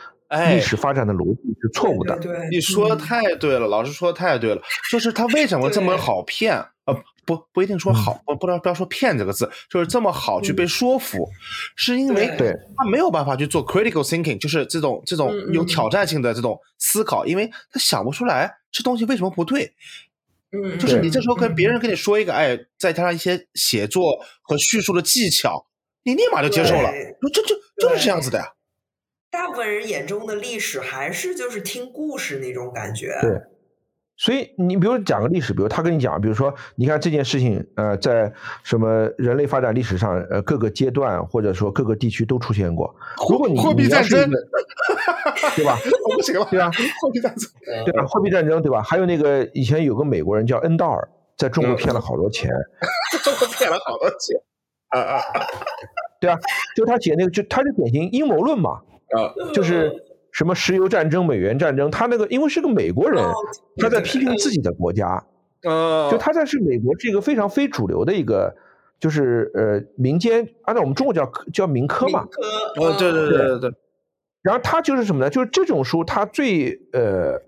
历史发展的逻辑是错误的。对你说的太对了，老师说的太对了。就是他为什么这么好骗？呃，不不一定说好，不不知道不要说骗这个字，就是这么好去被说服，是因为他没有办法去做 critical thinking，就是这种这种有挑战性的这种思考，因为他想不出来这东西为什么不对。嗯，就是你这时候跟别人跟你说一个，哎，再加上一些写作和叙述的技巧。你立马就接受了，就就就是这样子的呀。大部分人眼中的历史还是就是听故事那种感觉。对，所以你比如讲个历史，比如他跟你讲，比如说你看这件事情，呃，在什么人类发展历史上，呃，各个阶段或者说各个地区都出现过。如果你货币战争，对吧？不行了，对吧？货币战争，对吧？货币战争，对吧？还有那个以前有个美国人叫恩道尔，在中国骗了好多钱，中国骗了好多钱。啊啊，对啊，就他写那个，就他是典型阴谋论嘛，啊，就是什么石油战争、美元战争，他那个因为是个美国人，他在批评自己的国家，呃，就他在是美国是一个非常非主流的一个，就是呃民间，按照我们中国叫叫民科嘛，哦，对对对对对，然后他就是什么呢？就是这种书，他最呃。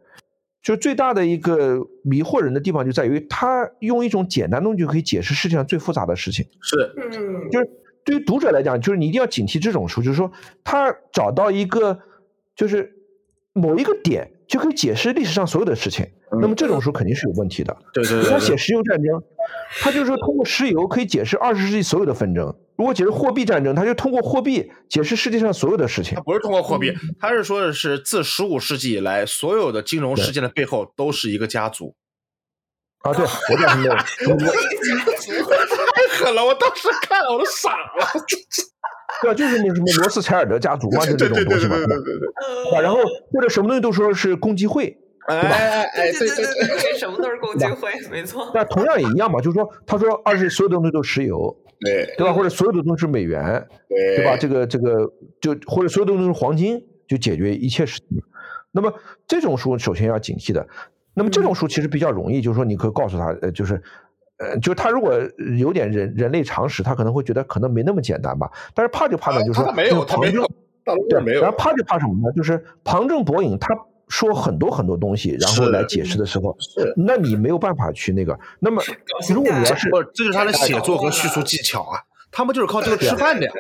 就最大的一个迷惑人的地方就在于，他用一种简单东西就可以解释世界上最复杂的事情。是，嗯，就是对于读者来讲，就是你一定要警惕这种书，就是说他找到一个，就是某一个点就可以解释历史上所有的事情。那么这种书肯定是有问题的。对对对。他写石油战争，他就是说通过石油可以解释二十世纪所有的纷争。如果解释货币战争，他就通过货币解释世界上所有的事情。他不是通过货币，他是说的是自十五世纪以来，所有的金融事件的背后都是一个家族。啊，对，我叫什么？太狠了！我当时看了我都傻了。对吧？就是那什么罗斯柴尔德家族嘛，就这种东西嘛，对对对对对吧？然后或者什么东西都说是共济会，哎哎哎，对对对对对，什么都是共济会，没错。但同样也一样嘛，就是说，他说二是所有的东西都是石油，对对吧？或者所有的东西是美元，对对吧？这个这个就或者所有的东西是黄金，就解决一切事情。那么这种书首先要警惕的。那么这种书其实比较容易，就是说你可以告诉他，呃，就是。呃，就是他如果有点人人类常识，他可能会觉得可能没那么简单吧。但是怕就怕呢，就是说他没有，他没有，对。然后怕就怕什么呢？就是旁征博引，他说很多很多东西，然后来解释的时候，那你没有办法去那个。那么如果你要是，这就是他的写作和叙述技巧啊，他们就是靠这个吃饭的呀，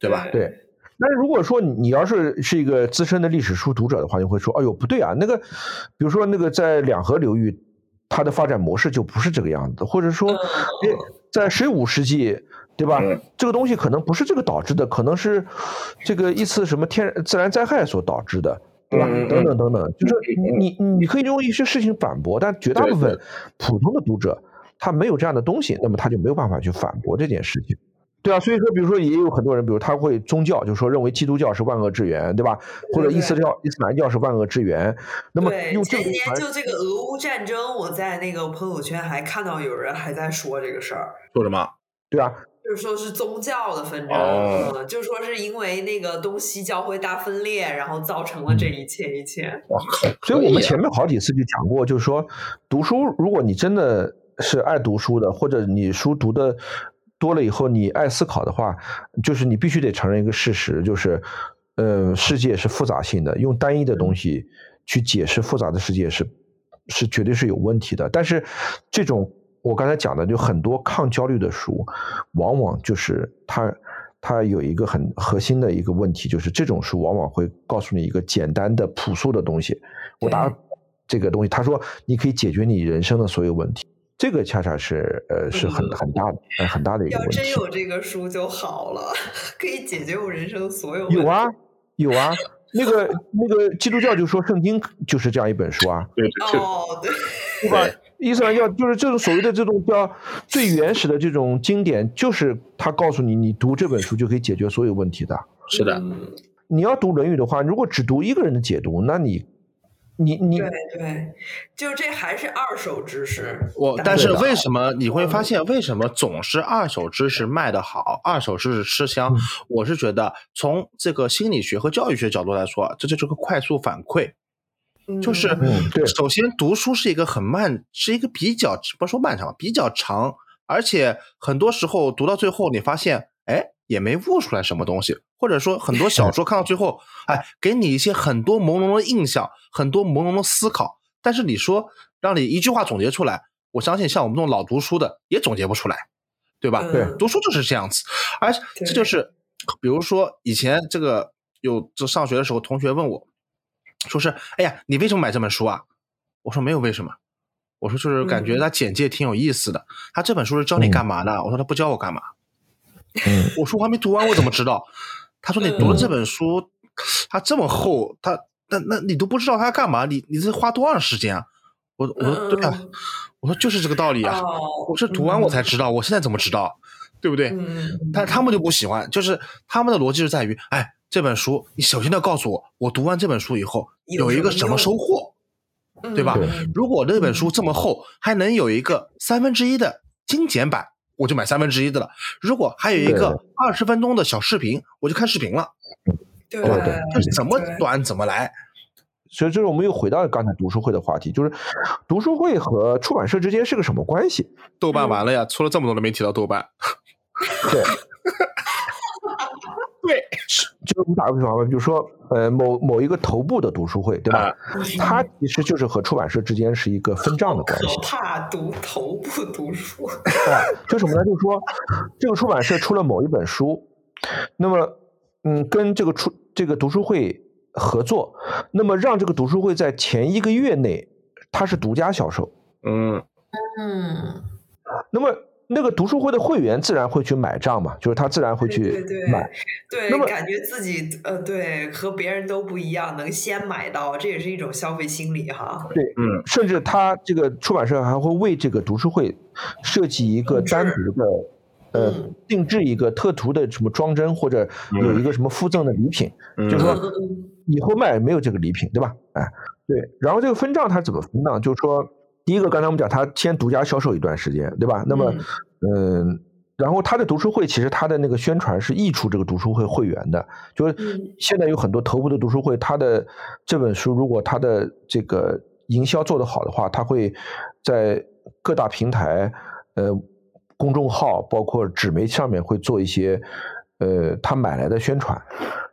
对吧？对。但是如果说你要是是一个资深的历史书读者的话，你会说，哎呦，不对啊，那个，比如说那个在两河流域。它的发展模式就不是这个样子，或者说，在十五世纪，对吧？这个东西可能不是这个导致的，可能是这个一次什么天自然灾害所导致的，对吧？等等等等，就是你你可以用一些事情反驳，但绝大部分普通的读者他没有这样的东西，那么他就没有办法去反驳这件事情。对啊，所以说，比如说，也有很多人，比如他会宗教，就是说认为基督教是万恶之源，对吧？或者伊斯教、伊斯兰教是万恶之源。那么，用前年就这个俄乌战争，我在那个朋友圈还看到有人还在说这个事儿。说什么？对啊，就是说是宗教的纷争，嗯，就说是因为那个东西教会大分裂，然后造成了这一切一切。哇靠！所以我们前面好几次就讲过，就是说读书，如果你真的是爱读书的，或者你书读的。多了以后，你爱思考的话，就是你必须得承认一个事实，就是，呃，世界是复杂性的，用单一的东西去解释复杂的世界是是绝对是有问题的。但是，这种我刚才讲的，就很多抗焦虑的书，往往就是它它有一个很核心的一个问题，就是这种书往往会告诉你一个简单的朴素的东西。我答这个东西，他说你可以解决你人生的所有问题。这个恰恰是呃是很很大的很大的一个问题。要真有这个书就好了，可以解决我人生所有问题。有啊有啊，那个那个基督教就说圣经就是这样一本书啊。对哦对。对吧？伊斯兰教就是这种所谓的这种叫最原始的这种经典，就是他告诉你，你读这本书就可以解决所有问题的。是的。你要读《论语》的话，如果只读一个人的解读，那你。你你对对，就这还是二手知识。我但是为什么你会发现为什么总是二手知识卖的好，二手知识吃香？我是觉得从这个心理学和教育学角度来说，这就是个快速反馈。就是首先读书是一个很慢，是一个比较不说漫长，比较长，而且很多时候读到最后，你发现哎。也没悟出来什么东西，或者说很多小说看到最后，哎，给你一些很多朦胧的印象，很多朦胧的思考。但是你说让你一句话总结出来，我相信像我们这种老读书的也总结不出来，对吧？对，读书就是这样子。而这就是，比如说以前这个有这上学的时候，同学问我，说是，哎呀，你为什么买这本书啊？我说没有为什么，我说就是感觉他简介挺有意思的。他这本书是教你干嘛的？我说他不教我干嘛。嗯，我说我还没读完，我怎么知道？他说你读了这本书，它这么厚，他那那你都不知道他干嘛？你你这花多长时间啊？我我说对啊，我说就是这个道理啊。我是读完我才知道，我现在怎么知道？对不对？但他们就不喜欢，就是他们的逻辑是在于，哎，这本书你首先要告诉我，我读完这本书以后有一个什么收获，对吧？如果那本书这么厚，还能有一个三分之一的精简版。我就买三分之一的了。如果还有一个二十分钟的小视频，我就看视频了。对吧对，就怎么短怎么来。所以，这是我们又回到刚才读书会的话题，就是读书会和出版社之间是个什么关系？豆瓣完了呀，出了这么多都没提到豆瓣。对。对，就是我们打个比方吧，比如说，呃，某某一个头部的读书会，对吧？它其实就是和出版社之间是一个分账的关系。怕读头部读书，对，就什么呢？就是说，这个出版社出了某一本书，那么，嗯，跟这个出这个读书会合作，那么让这个读书会在前一个月内，它是独家销售。嗯嗯，那么。那个读书会的会员自然会去买账嘛，就是他自然会去买。对，那么感觉自己呃，对，和别人都不一样，能先买到，这也是一种消费心理哈。对，嗯，甚至他这个出版社还会为这个读书会设计一个单独的呃，定制一个特图的什么装帧，或者有一个什么附赠的礼品，就是说以后卖没有这个礼品，对吧？哎，对。然后这个分账它怎么分呢？就是说，第一个刚才我们讲，他先独家销售一段时间，对吧？那么，嗯，然后他的读书会其实他的那个宣传是溢出这个读书会会员的，就是现在有很多头部的读书会，他的这本书如果他的这个营销做得好的话，他会在各大平台，呃。公众号包括纸媒上面会做一些，呃，他买来的宣传，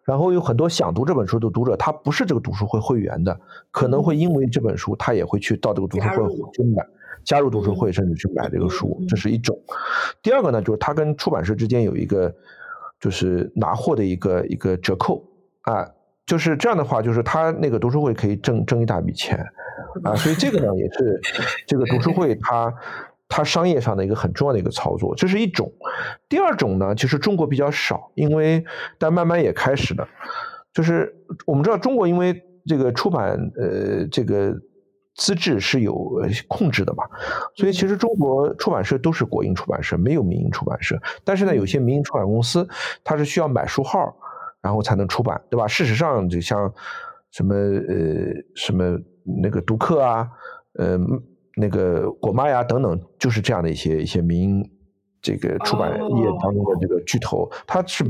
然后有很多想读这本书的读者，他不是这个读书会会员的，可能会因为这本书，他也会去到这个读书会去买，加入读书会，甚至去买这个书，这是一种。第二个呢，就是他跟出版社之间有一个，就是拿货的一个一个折扣啊，就是这样的话，就是他那个读书会可以挣挣一大笔钱啊，所以这个呢，也是这个读书会它。它商业上的一个很重要的一个操作，这是一种。第二种呢，其实中国比较少，因为但慢慢也开始了。就是我们知道中国因为这个出版呃这个资质是有控制的嘛，所以其实中国出版社都是国营出版社，没有民营出版社。但是呢，有些民营出版公司它是需要买书号，然后才能出版，对吧？事实上，就像什么呃什么那个读客啊，呃。那个果妈呀等等，就是这样的一些一些民营这个出版业当中的这个巨头，他是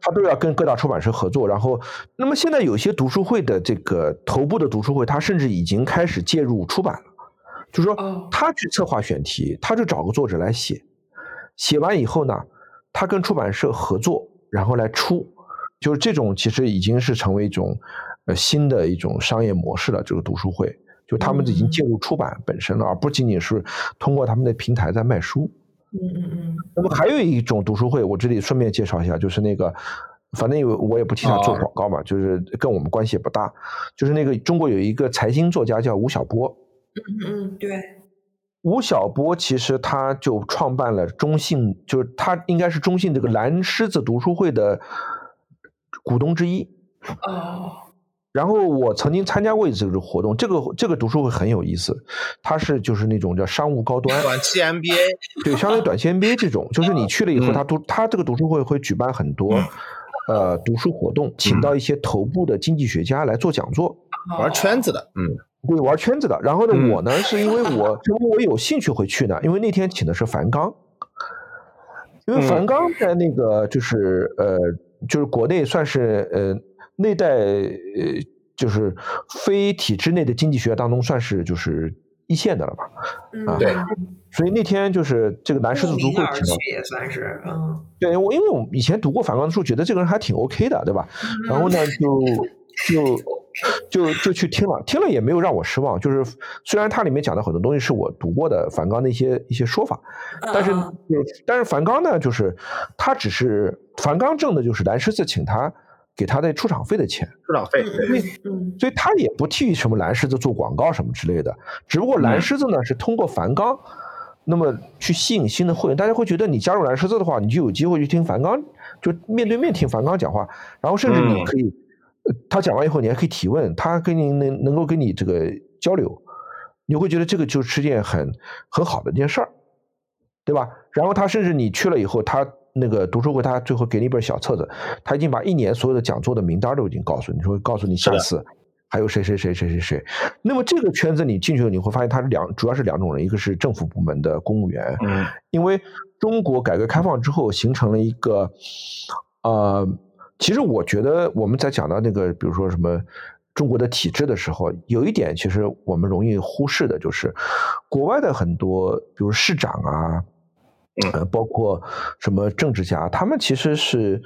他都要跟各大出版社合作。然后，那么现在有些读书会的这个头部的读书会，他甚至已经开始介入出版了，就是说他去策划选题，他就找个作者来写，写完以后呢，他跟出版社合作，然后来出，就是这种其实已经是成为一种呃新的一种商业模式了。这个读书会。就他们已经介入出版本身了，而不仅仅是通过他们的平台在卖书。嗯嗯嗯。那么还有一种读书会，我这里顺便介绍一下，就是那个，反正有我也不替他做广告嘛，就是跟我们关系也不大。就是那个中国有一个财经作家叫吴晓波。嗯嗯，对。吴晓波其实他就创办了中信，就是他应该是中信这个蓝狮子读书会的股东之一。哦。然后我曾经参加过一次这个活动，这个这个读书会很有意思，它是就是那种叫商务高端短期 MBA，对，相当于短期 MBA 这种，就是你去了以后，他读他这个读书会会举办很多呃读书活动，请到一些头部的经济学家来做讲座，玩圈子的，嗯，对，玩圈子的。然后呢，我呢是因为我因为我有兴趣会去呢，因为那天请的是樊纲，因为樊纲在那个就是呃就是国内算是呃。那代呃，就是非体制内的经济学当中，算是就是一线的了吧？啊，对。所以那天就是这个南师子读会，也算是嗯。对我，因为我以前读过反光的书，觉得这个人还挺 OK 的，对吧？然后呢，就就就就去听了，听了也没有让我失望。就是虽然它里面讲的很多东西是我读过的梵高的一些一些说法，但是但是梵高呢，就是他只是梵高挣的就是南师子请他。给他的出场费的钱，出场费，对，所以他也不替什么蓝狮子做广告什么之类的。只不过蓝狮子呢是通过樊纲，那么去吸引新的会员，大家会觉得你加入蓝狮子的话，你就有机会去听樊纲，就面对面听樊纲讲话，然后甚至你可以，他讲完以后你还可以提问，他跟你能能够跟你这个交流，你会觉得这个就是件很很好的一件事儿，对吧？然后他甚至你去了以后，他。那个读书会，他最后给你一本小册子，他已经把一年所有的讲座的名单都已经告诉你，说告诉你下次还有谁谁谁谁谁谁。那么这个圈子你进去了，你会发现他是两，主要是两种人，一个是政府部门的公务员，嗯，因为中国改革开放之后形成了一个，呃，其实我觉得我们在讲到那个，比如说什么中国的体制的时候，有一点其实我们容易忽视的就是，国外的很多，比如市长啊。呃，包括什么政治家，他们其实是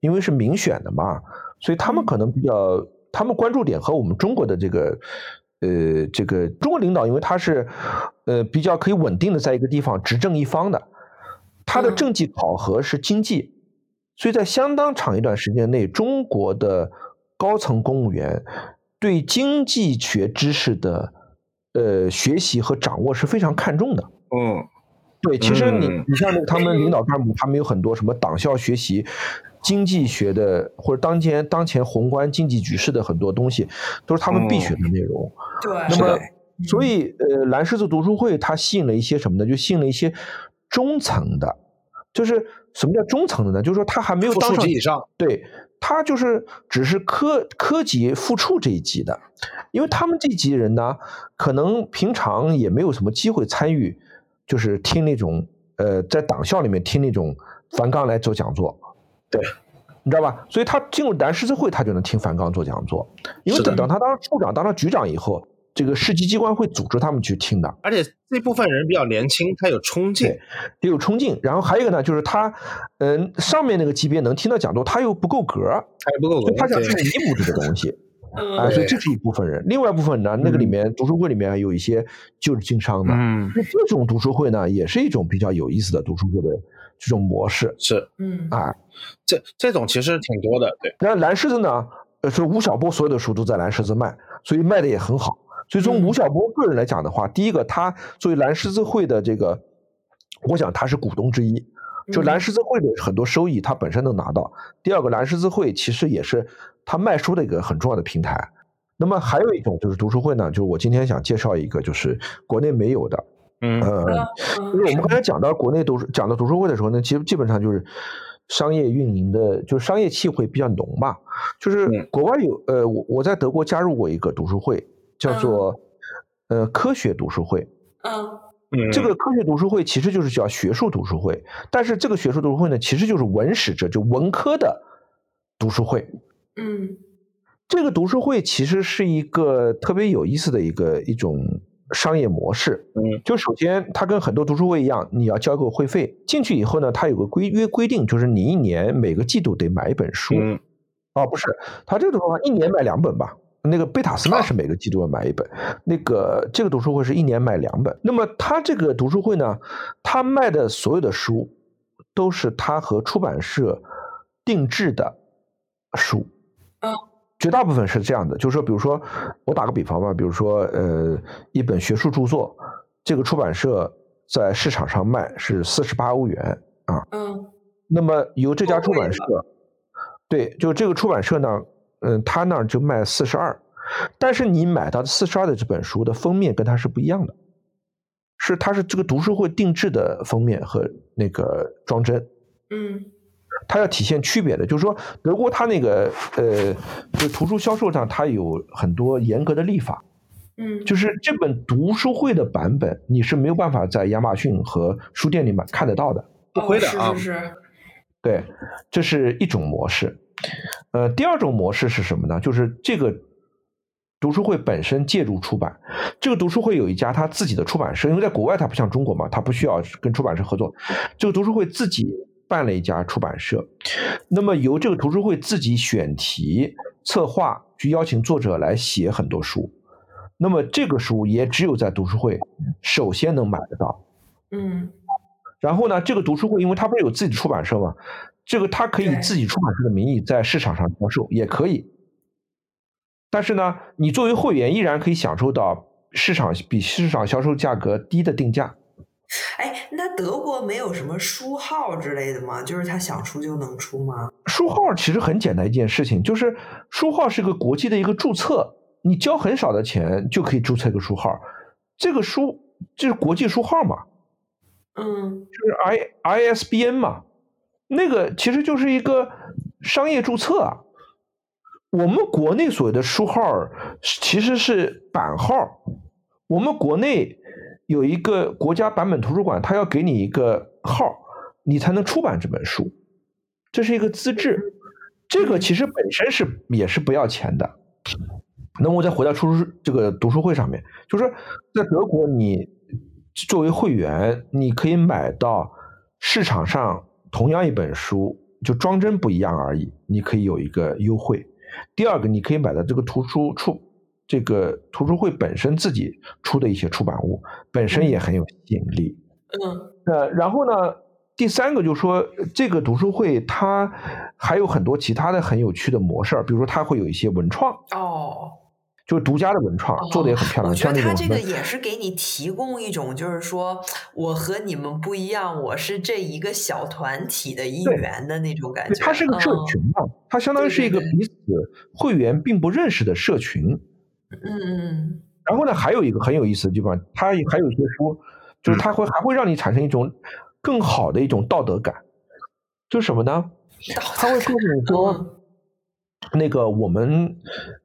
因为是民选的嘛，所以他们可能比较，他们关注点和我们中国的这个，呃，这个中国领导，因为他是呃比较可以稳定的在一个地方执政一方的，他的政绩考核是经济，所以在相当长一段时间内，中国的高层公务员对经济学知识的呃学习和掌握是非常看重的，嗯。对，其实你你像那个他们领导干部，他们有很多什么党校学习经济学的，或者当前当前宏观经济局势的很多东西，都是他们必学的内容。对，那么所以呃，蓝狮子读书会它吸引了一些什么呢？就吸引了一些中层的，就是什么叫中层的呢？就是说他还没有当上以上，对他就是只是科科级副处这一级的，因为他们这级人呢，可能平常也没有什么机会参与，就是听那种呃在党校里面听那种樊纲来做讲座，对，你知道吧？所以他进入南师资会，他就能听樊纲做讲座，因为等等他当处长、当了局长以后。这个市级机关会组织他们去听的，而且这部分人比较年轻，他有冲劲，也有冲劲。然后还有一个呢，就是他，嗯，上面那个级别能听到讲座，他又不够格，他又不够格，他想去弥补这个东西，啊，所以这是一部分人。另外一部分呢，那个里面读书会里面有一些就是经商的，嗯，那这种读书会呢，也是一种比较有意思的读书会的这种模式，是，嗯，啊，这这种其实挺多的，对。那蓝狮子呢，呃是吴晓波所有的书都在蓝狮子卖，所以卖的也很好。所以从吴晓波个人来讲的话，第一个，他作为蓝狮子会的这个，我想他是股东之一，就蓝十字会的很多收益它本身能拿到。第二个，蓝十字会其实也是它卖书的一个很重要的平台。那么还有一种就是读书会呢，就是我今天想介绍一个，就是国内没有的，嗯，因为我们刚才讲到国内读书讲到读书会的时候呢，其实基本上就是商业运营的，就是商业气会比较浓嘛。就是国外有，呃，我我在德国加入过一个读书会。叫做呃科学读书会，嗯，这个科学读书会其实就是叫学术读书会，但是这个学术读书会呢，其实就是文史哲就文科的读书会，嗯，这个读书会其实是一个特别有意思的一个一种商业模式，嗯，就首先它跟很多读书会一样，你要交个会费，进去以后呢，它有个规约规定，就是你一年每个季度得买一本书，嗯，哦，不是，它这个的话一年买两本吧。那个贝塔斯曼是每个季度要买一本，那个这个读书会是一年买两本。那么他这个读书会呢，他卖的所有的书都是他和出版社定制的书，嗯，绝大部分是这样的。就是说，比如说我打个比方吧，比如说呃，一本学术著作，这个出版社在市场上卖是四十八欧元啊，嗯，那么由这家出版社，对，就这个出版社呢。嗯，他那儿就卖四十二，但是你买到的四十二的这本书的封面跟它是不一样的，是它是这个读书会定制的封面和那个装帧，嗯，它要体现区别的，就是说德国它那个呃，就图书销售上它有很多严格的立法，嗯，就是这本读书会的版本你是没有办法在亚马逊和书店里面看得到的，不会的啊，是是是，对，这是一种模式。呃，第二种模式是什么呢？就是这个读书会本身介入出版，这个读书会有一家他自己的出版社，因为在国外它不像中国嘛，它不需要跟出版社合作，这个读书会自己办了一家出版社，那么由这个读书会自己选题、策划，去邀请作者来写很多书，那么这个书也只有在读书会首先能买得到，嗯，然后呢，这个读书会因为它不是有自己的出版社嘛。这个他可以以自己出版社的名义在市场上销售，也可以。但是呢，你作为会员依然可以享受到市场比市场销售价格低的定价。哎，那德国没有什么书号之类的吗？就是他想出就能出吗？书号其实很简单一件事情，就是书号是个国际的一个注册，你交很少的钱就可以注册一个书号。这个书就是国际书号嘛，嗯，就是 I ISBN 嘛。那个其实就是一个商业注册啊。我们国内所谓的书号其实是版号。我们国内有一个国家版本图书馆，它要给你一个号，你才能出版这本书。这是一个资质，这个其实本身是也是不要钱的。那我再回到出书这个读书会上面，就是说在德国，你作为会员，你可以买到市场上。同样一本书，就装帧不一样而已，你可以有一个优惠。第二个，你可以买到这个图书出，这个图书会本身自己出的一些出版物，本身也很有吸引力。嗯，呃，然后呢，第三个就是说，这个读书会它还有很多其他的很有趣的模式，比如说它会有一些文创。哦。就是独家的文创，做的也很漂亮。我觉得他这个也是给你提供一种，就是说我和你们不一样，我是这一个小团体的一员的那种感觉。它是个社群嘛，它相当于是一个彼此会员并不认识的社群。嗯嗯。然后呢，还有一个很有意思的地方，它还有一些书，就是它会还会让你产生一种更好的一种道德感。就是什么呢？他会告诉你说，那个我们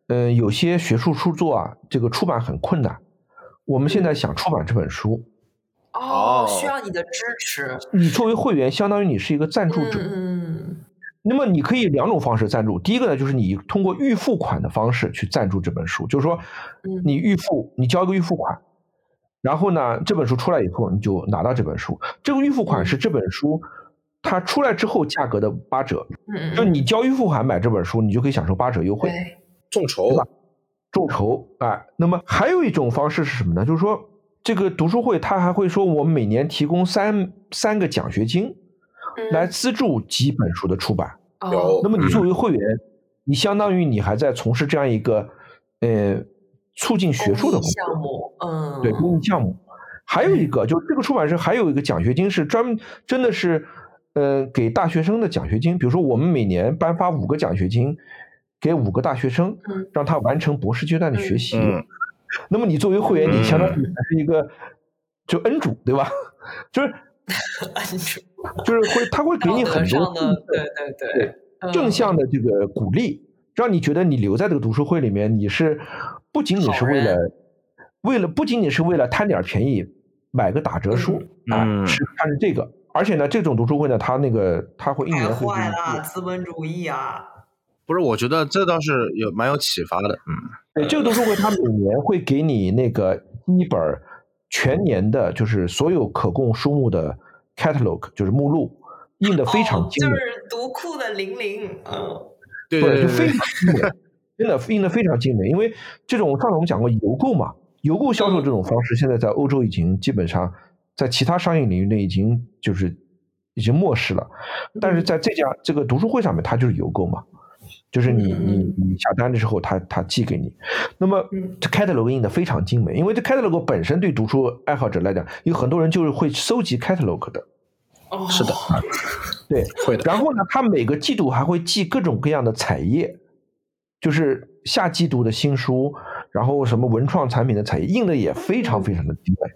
嗯有些学术著作啊，这个出版很困难，我们现在想出版这本书。哦，需要你的支持。你作为会员，相当于你是一个赞助者。嗯。那么你可以两种方式赞助。第一个呢，就是你通过预付款的方式去赞助这本书，就是说，你预付，你交一个预付款，然后呢，这本书出来以后，你就拿到这本书。这个预付款是这本书它出来之后价格的八折。嗯。就你交预付款买这本书，你就可以享受八折优惠。众筹，吧？众筹，哎。那么还有一种方式是什么呢？就是说。这个读书会，他还会说，我们每年提供三三个奖学金，来资助几本书的出版。有，那么你作为会员，你相当于你还在从事这样一个呃促进学术的工作项目，嗯，对公益项目。还有一个，就是这个出版社还有一个奖学金是专门真的是呃给大学生的奖学金。比如说，我们每年颁发五个奖学金给五个大学生，让他完成博士阶段的学习。那么你作为会员，你相当于还是一个就恩主，对吧？就是恩主，就是会他会给你很多对对对正向的这个鼓励，让你觉得你留在这个读书会里面，你是不仅仅是为了为了不仅仅是为了贪点便宜买个打折书啊，是看是这个，而且呢，这种读书会呢，它那个它会一年会坏了，资本主义啊！不是，我觉得这倒是有蛮有启发的，嗯。对，这个读书会，它每年会给你那个一本全年的，就是所有可供书目的 catalog，就是目录，印的非常精美，就是读库的零零，嗯，对对对，非常精美，真的印的非常精美。因为这种上次我们讲过邮购嘛，邮购销售这种方式，现在在欧洲已经基本上在其他商业领域内已经就是已经漠视了，但是在这家这个读书会上面，它就是邮购嘛。就是你你你下单的时候，他他寄给你。那么这 catalog 印的非常精美，因为这 catalog 本身对读书爱好者来讲，有很多人就是会收集 catalog 的。哦，是的，对，会的。然后呢，他每个季度还会寄各种各样的彩页，就是下季度的新书，然后什么文创产品的彩页，印的也非常非常的精美。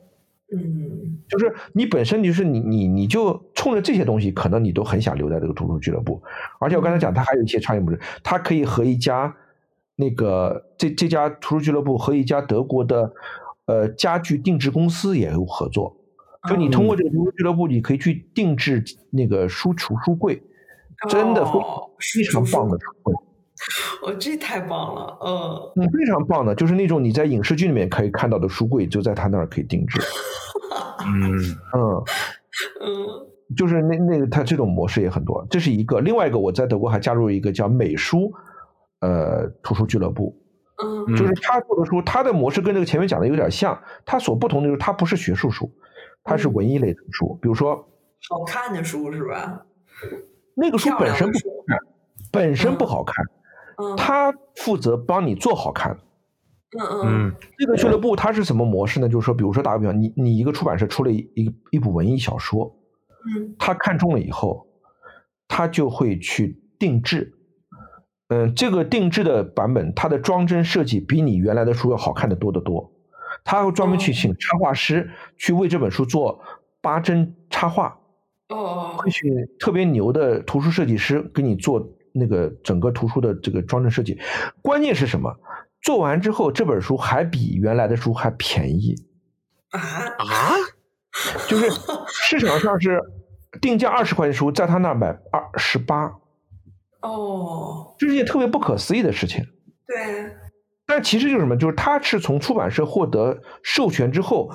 嗯，就是你本身就是你你你就冲着这些东西，可能你都很想留在这个图书俱乐部。而且我刚才讲，它还有一些创业模式，它可以和一家那个这这家图书俱乐部和一家德国的呃家具定制公司也有合作。就你通过这个图书俱乐部，你可以去定制那个书橱书柜，真的非非常棒的书柜。哦，这太棒了，嗯，嗯，非常棒的，就是那种你在影视剧里面可以看到的书柜，就在他那儿可以定制。嗯嗯嗯，就是那那个他这种模式也很多，这是一个。另外一个，我在德国还加入一个叫美书呃图书俱乐部，嗯，就是他做的书，他的模式跟这个前面讲的有点像，他所不同的就是他不是学术书，他是文艺类的书，比如说好看的书是吧？那个书本身不好看，本身不好看。他负责帮你做好看。嗯嗯，这个俱乐部它是什么模式呢？就是说，比如说打个比方，你你一个出版社出了一一一部文艺小说，嗯，他看中了以后，他就会去定制。嗯，这个定制的版本，它的装帧设计比你原来的书要好看的多得多。他会专门去请插画师去为这本书做八帧插画。哦，会请特别牛的图书设计师给你做。那个整个图书的这个装帧设计，关键是什么？做完之后，这本书还比原来的书还便宜啊啊！就是市场上是定价二十块钱书，在他那儿买二十八。哦，这是一件特别不可思议的事情。对。但其实就是什么？就是他是从出版社获得授权之后，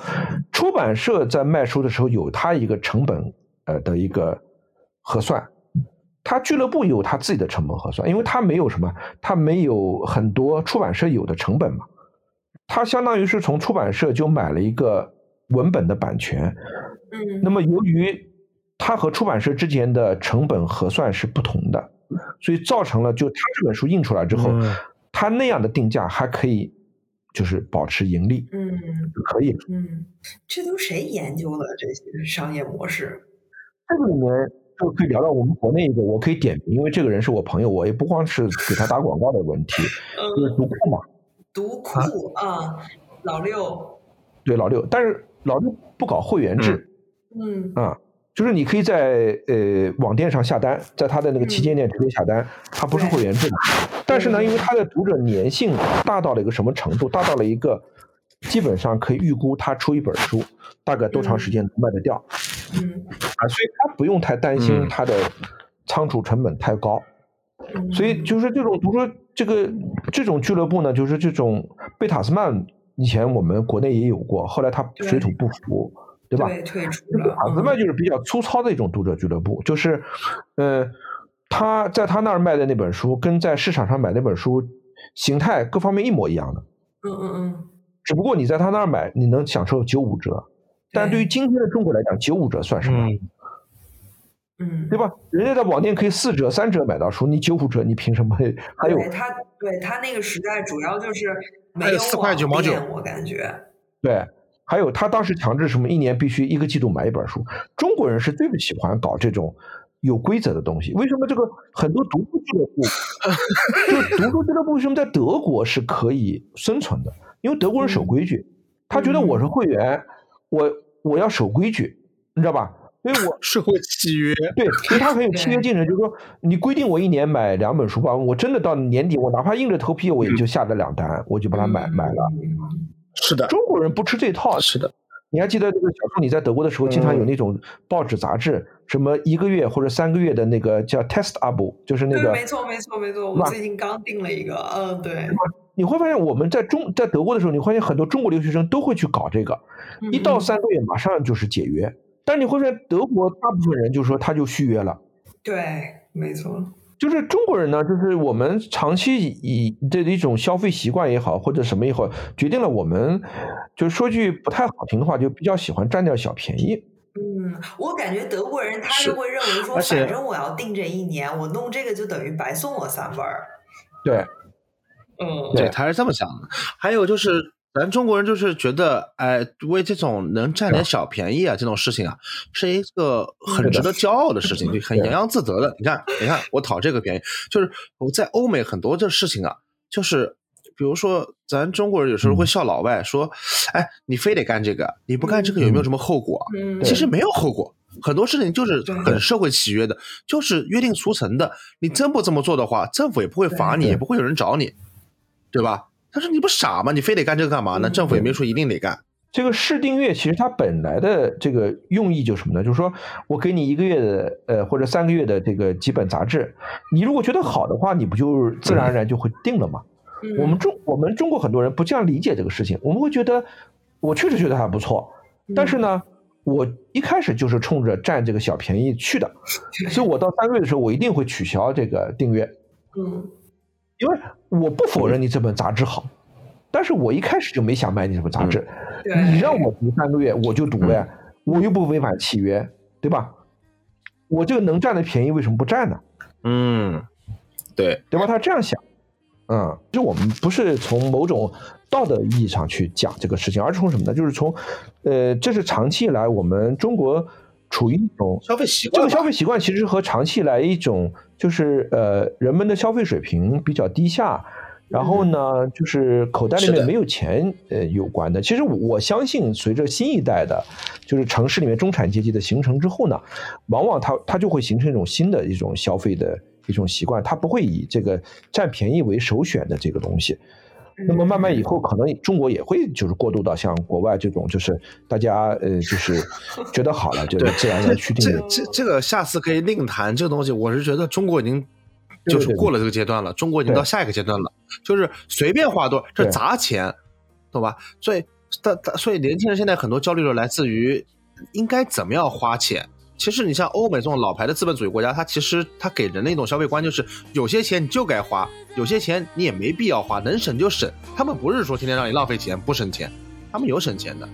出版社在卖书的时候有他一个成本呃的一个核算。他俱乐部有他自己的成本核算，因为他没有什么，他没有很多出版社有的成本嘛。他相当于是从出版社就买了一个文本的版权，嗯，那么由于他和出版社之间的成本核算是不同的，所以造成了就他这本书印出来之后，他那样的定价还可以就是保持盈利，嗯，可以，嗯，这都谁研究的这些商业模式？这个里面。就可以聊到我们国内一个，我可以点名，因为这个人是我朋友，我也不光是给他打广告的问题，就是读库嘛。读库啊，老六。对老六，但是老六不搞会员制。嗯。啊，就是你可以在呃网店上下单，在他的那个旗舰店直接下单，它不是会员制的。但是呢，因为他的读者粘性大到了一个什么程度，大到了一个基本上可以预估他出一本书大概多长时间能卖得掉。嗯啊，所以他不用太担心他的仓储成本太高。所以就是这种，比如说这个这种俱乐部呢，就是这种贝塔斯曼，以前我们国内也有过，后来他水土不服，对吧？对，退出了。贝塔斯曼就是比较粗糙的一种读者俱乐部，就是，呃，他在他那儿卖的那本书，跟在市场上买那本书形态各方面一模一样的。嗯嗯嗯。只不过你在他那儿买，你能享受九五折，但对于今天的中国来讲，九五折算什么？嗯，对吧？人家在网店可以四折、三折买到书，你九五折，你凭什么？还有他，对他那个时代主要就是没有四块九毛九，我感觉。对，还有他当时强制什么，一年必须一个季度买一本书。中国人是最不喜欢搞这种有规则的东西。为什么这个很多读书俱乐部，就读书俱乐部为什么在德国是可以生存的？因为德国人守规矩，他觉得我是会员，我我要守规矩，你知道吧？所以我社会契约对，所以他很有契约精神，就是说你规定我一年买两本书吧，我真的到年底，我哪怕硬着头皮，我也就下了两单，我就把它买买了。是的，中国人不吃这套。是的，你还记得这个小宋你在德国的时候，经常有那种报纸杂志，什么一个月或者三个月的那个叫 test up，就是那个。没错没错没错，我最近刚订了一个，嗯对。你会发现我们在中在德国的时候，你发现很多中国留学生都会去搞这个，一到三个月马上就是解约。但你会发现，德国大部分人就说他就续约了。对，没错。就是中国人呢，就是我们长期以这一种消费习惯也好，或者什么也好，决定了我们，就说句不太好听的话，就比较喜欢占点小便宜。嗯，我感觉德国人他是会认为说，反正我要订这一年，我弄这个就等于白送我三本儿。对，嗯，对，他是这么想的。还有就是。咱中国人就是觉得，哎，为这种能占点小便宜啊，这种事情啊，是一个很值得骄傲的事情，就很洋洋自得的。你看，你看，我讨这个便宜，就是我在欧美很多这事情啊，就是比如说，咱中国人有时候会笑老外说，哎，你非得干这个，你不干这个有没有什么后果？嗯，其实没有后果，很多事情就是很社会契约的，就是约定俗成的。你真不这么做的话，政府也不会罚你，也不会有人找你，对吧？他说：“你不傻吗？你非得干这个干嘛呢？政府也没说一定得干。这个试订阅其实它本来的这个用意就是什么呢？就是说我给你一个月的呃或者三个月的这个几本杂志，你如果觉得好的话，你不就自然而然就会订了吗？我们中我们中国很多人不这样理解这个事情，我们会觉得我确实觉得还不错，但是呢，我一开始就是冲着占这个小便宜去的，所以我到三个月的时候，我一定会取消这个订阅。嗯。”因为我不否认你这本杂志好，但是我一开始就没想买你这本杂志。你让我读三个月，我就读呗，我又不违反契约，对吧？我这个能占的便宜为什么不占呢？嗯，对，对吧？他这样想，嗯，就我们不是从某种道德意义上去讲这个事情，而是从什么呢？就是从，呃，这是长期以来我们中国。处于一种消费习惯，这个消费习惯其实和长期来一种就是呃人们的消费水平比较低下，然后呢就是口袋里面没有钱呃有关的。其实我相信，随着新一代的，就是城市里面中产阶级的形成之后呢，往往它它就会形成一种新的一种消费的一种习惯，它不会以这个占便宜为首选的这个东西。那么慢慢以后，可能中国也会就是过渡到像国外这种，就是大家呃，就是觉得好了，就自然的去定。这这这个下次可以另谈这个东西。我是觉得中国已经就是过了这个阶段了，中国已经到下一个阶段了，就是随便花多，这砸钱，懂吧？所以，但所以年轻人现在很多焦虑就来自于应该怎么样花钱。其实你像欧美这种老牌的资本主义国家，它其实它给人的一种消费观就是，有些钱你就该花，有些钱你也没必要花，能省就省。他们不是说天天让你浪费钱不省钱，他们有省钱的。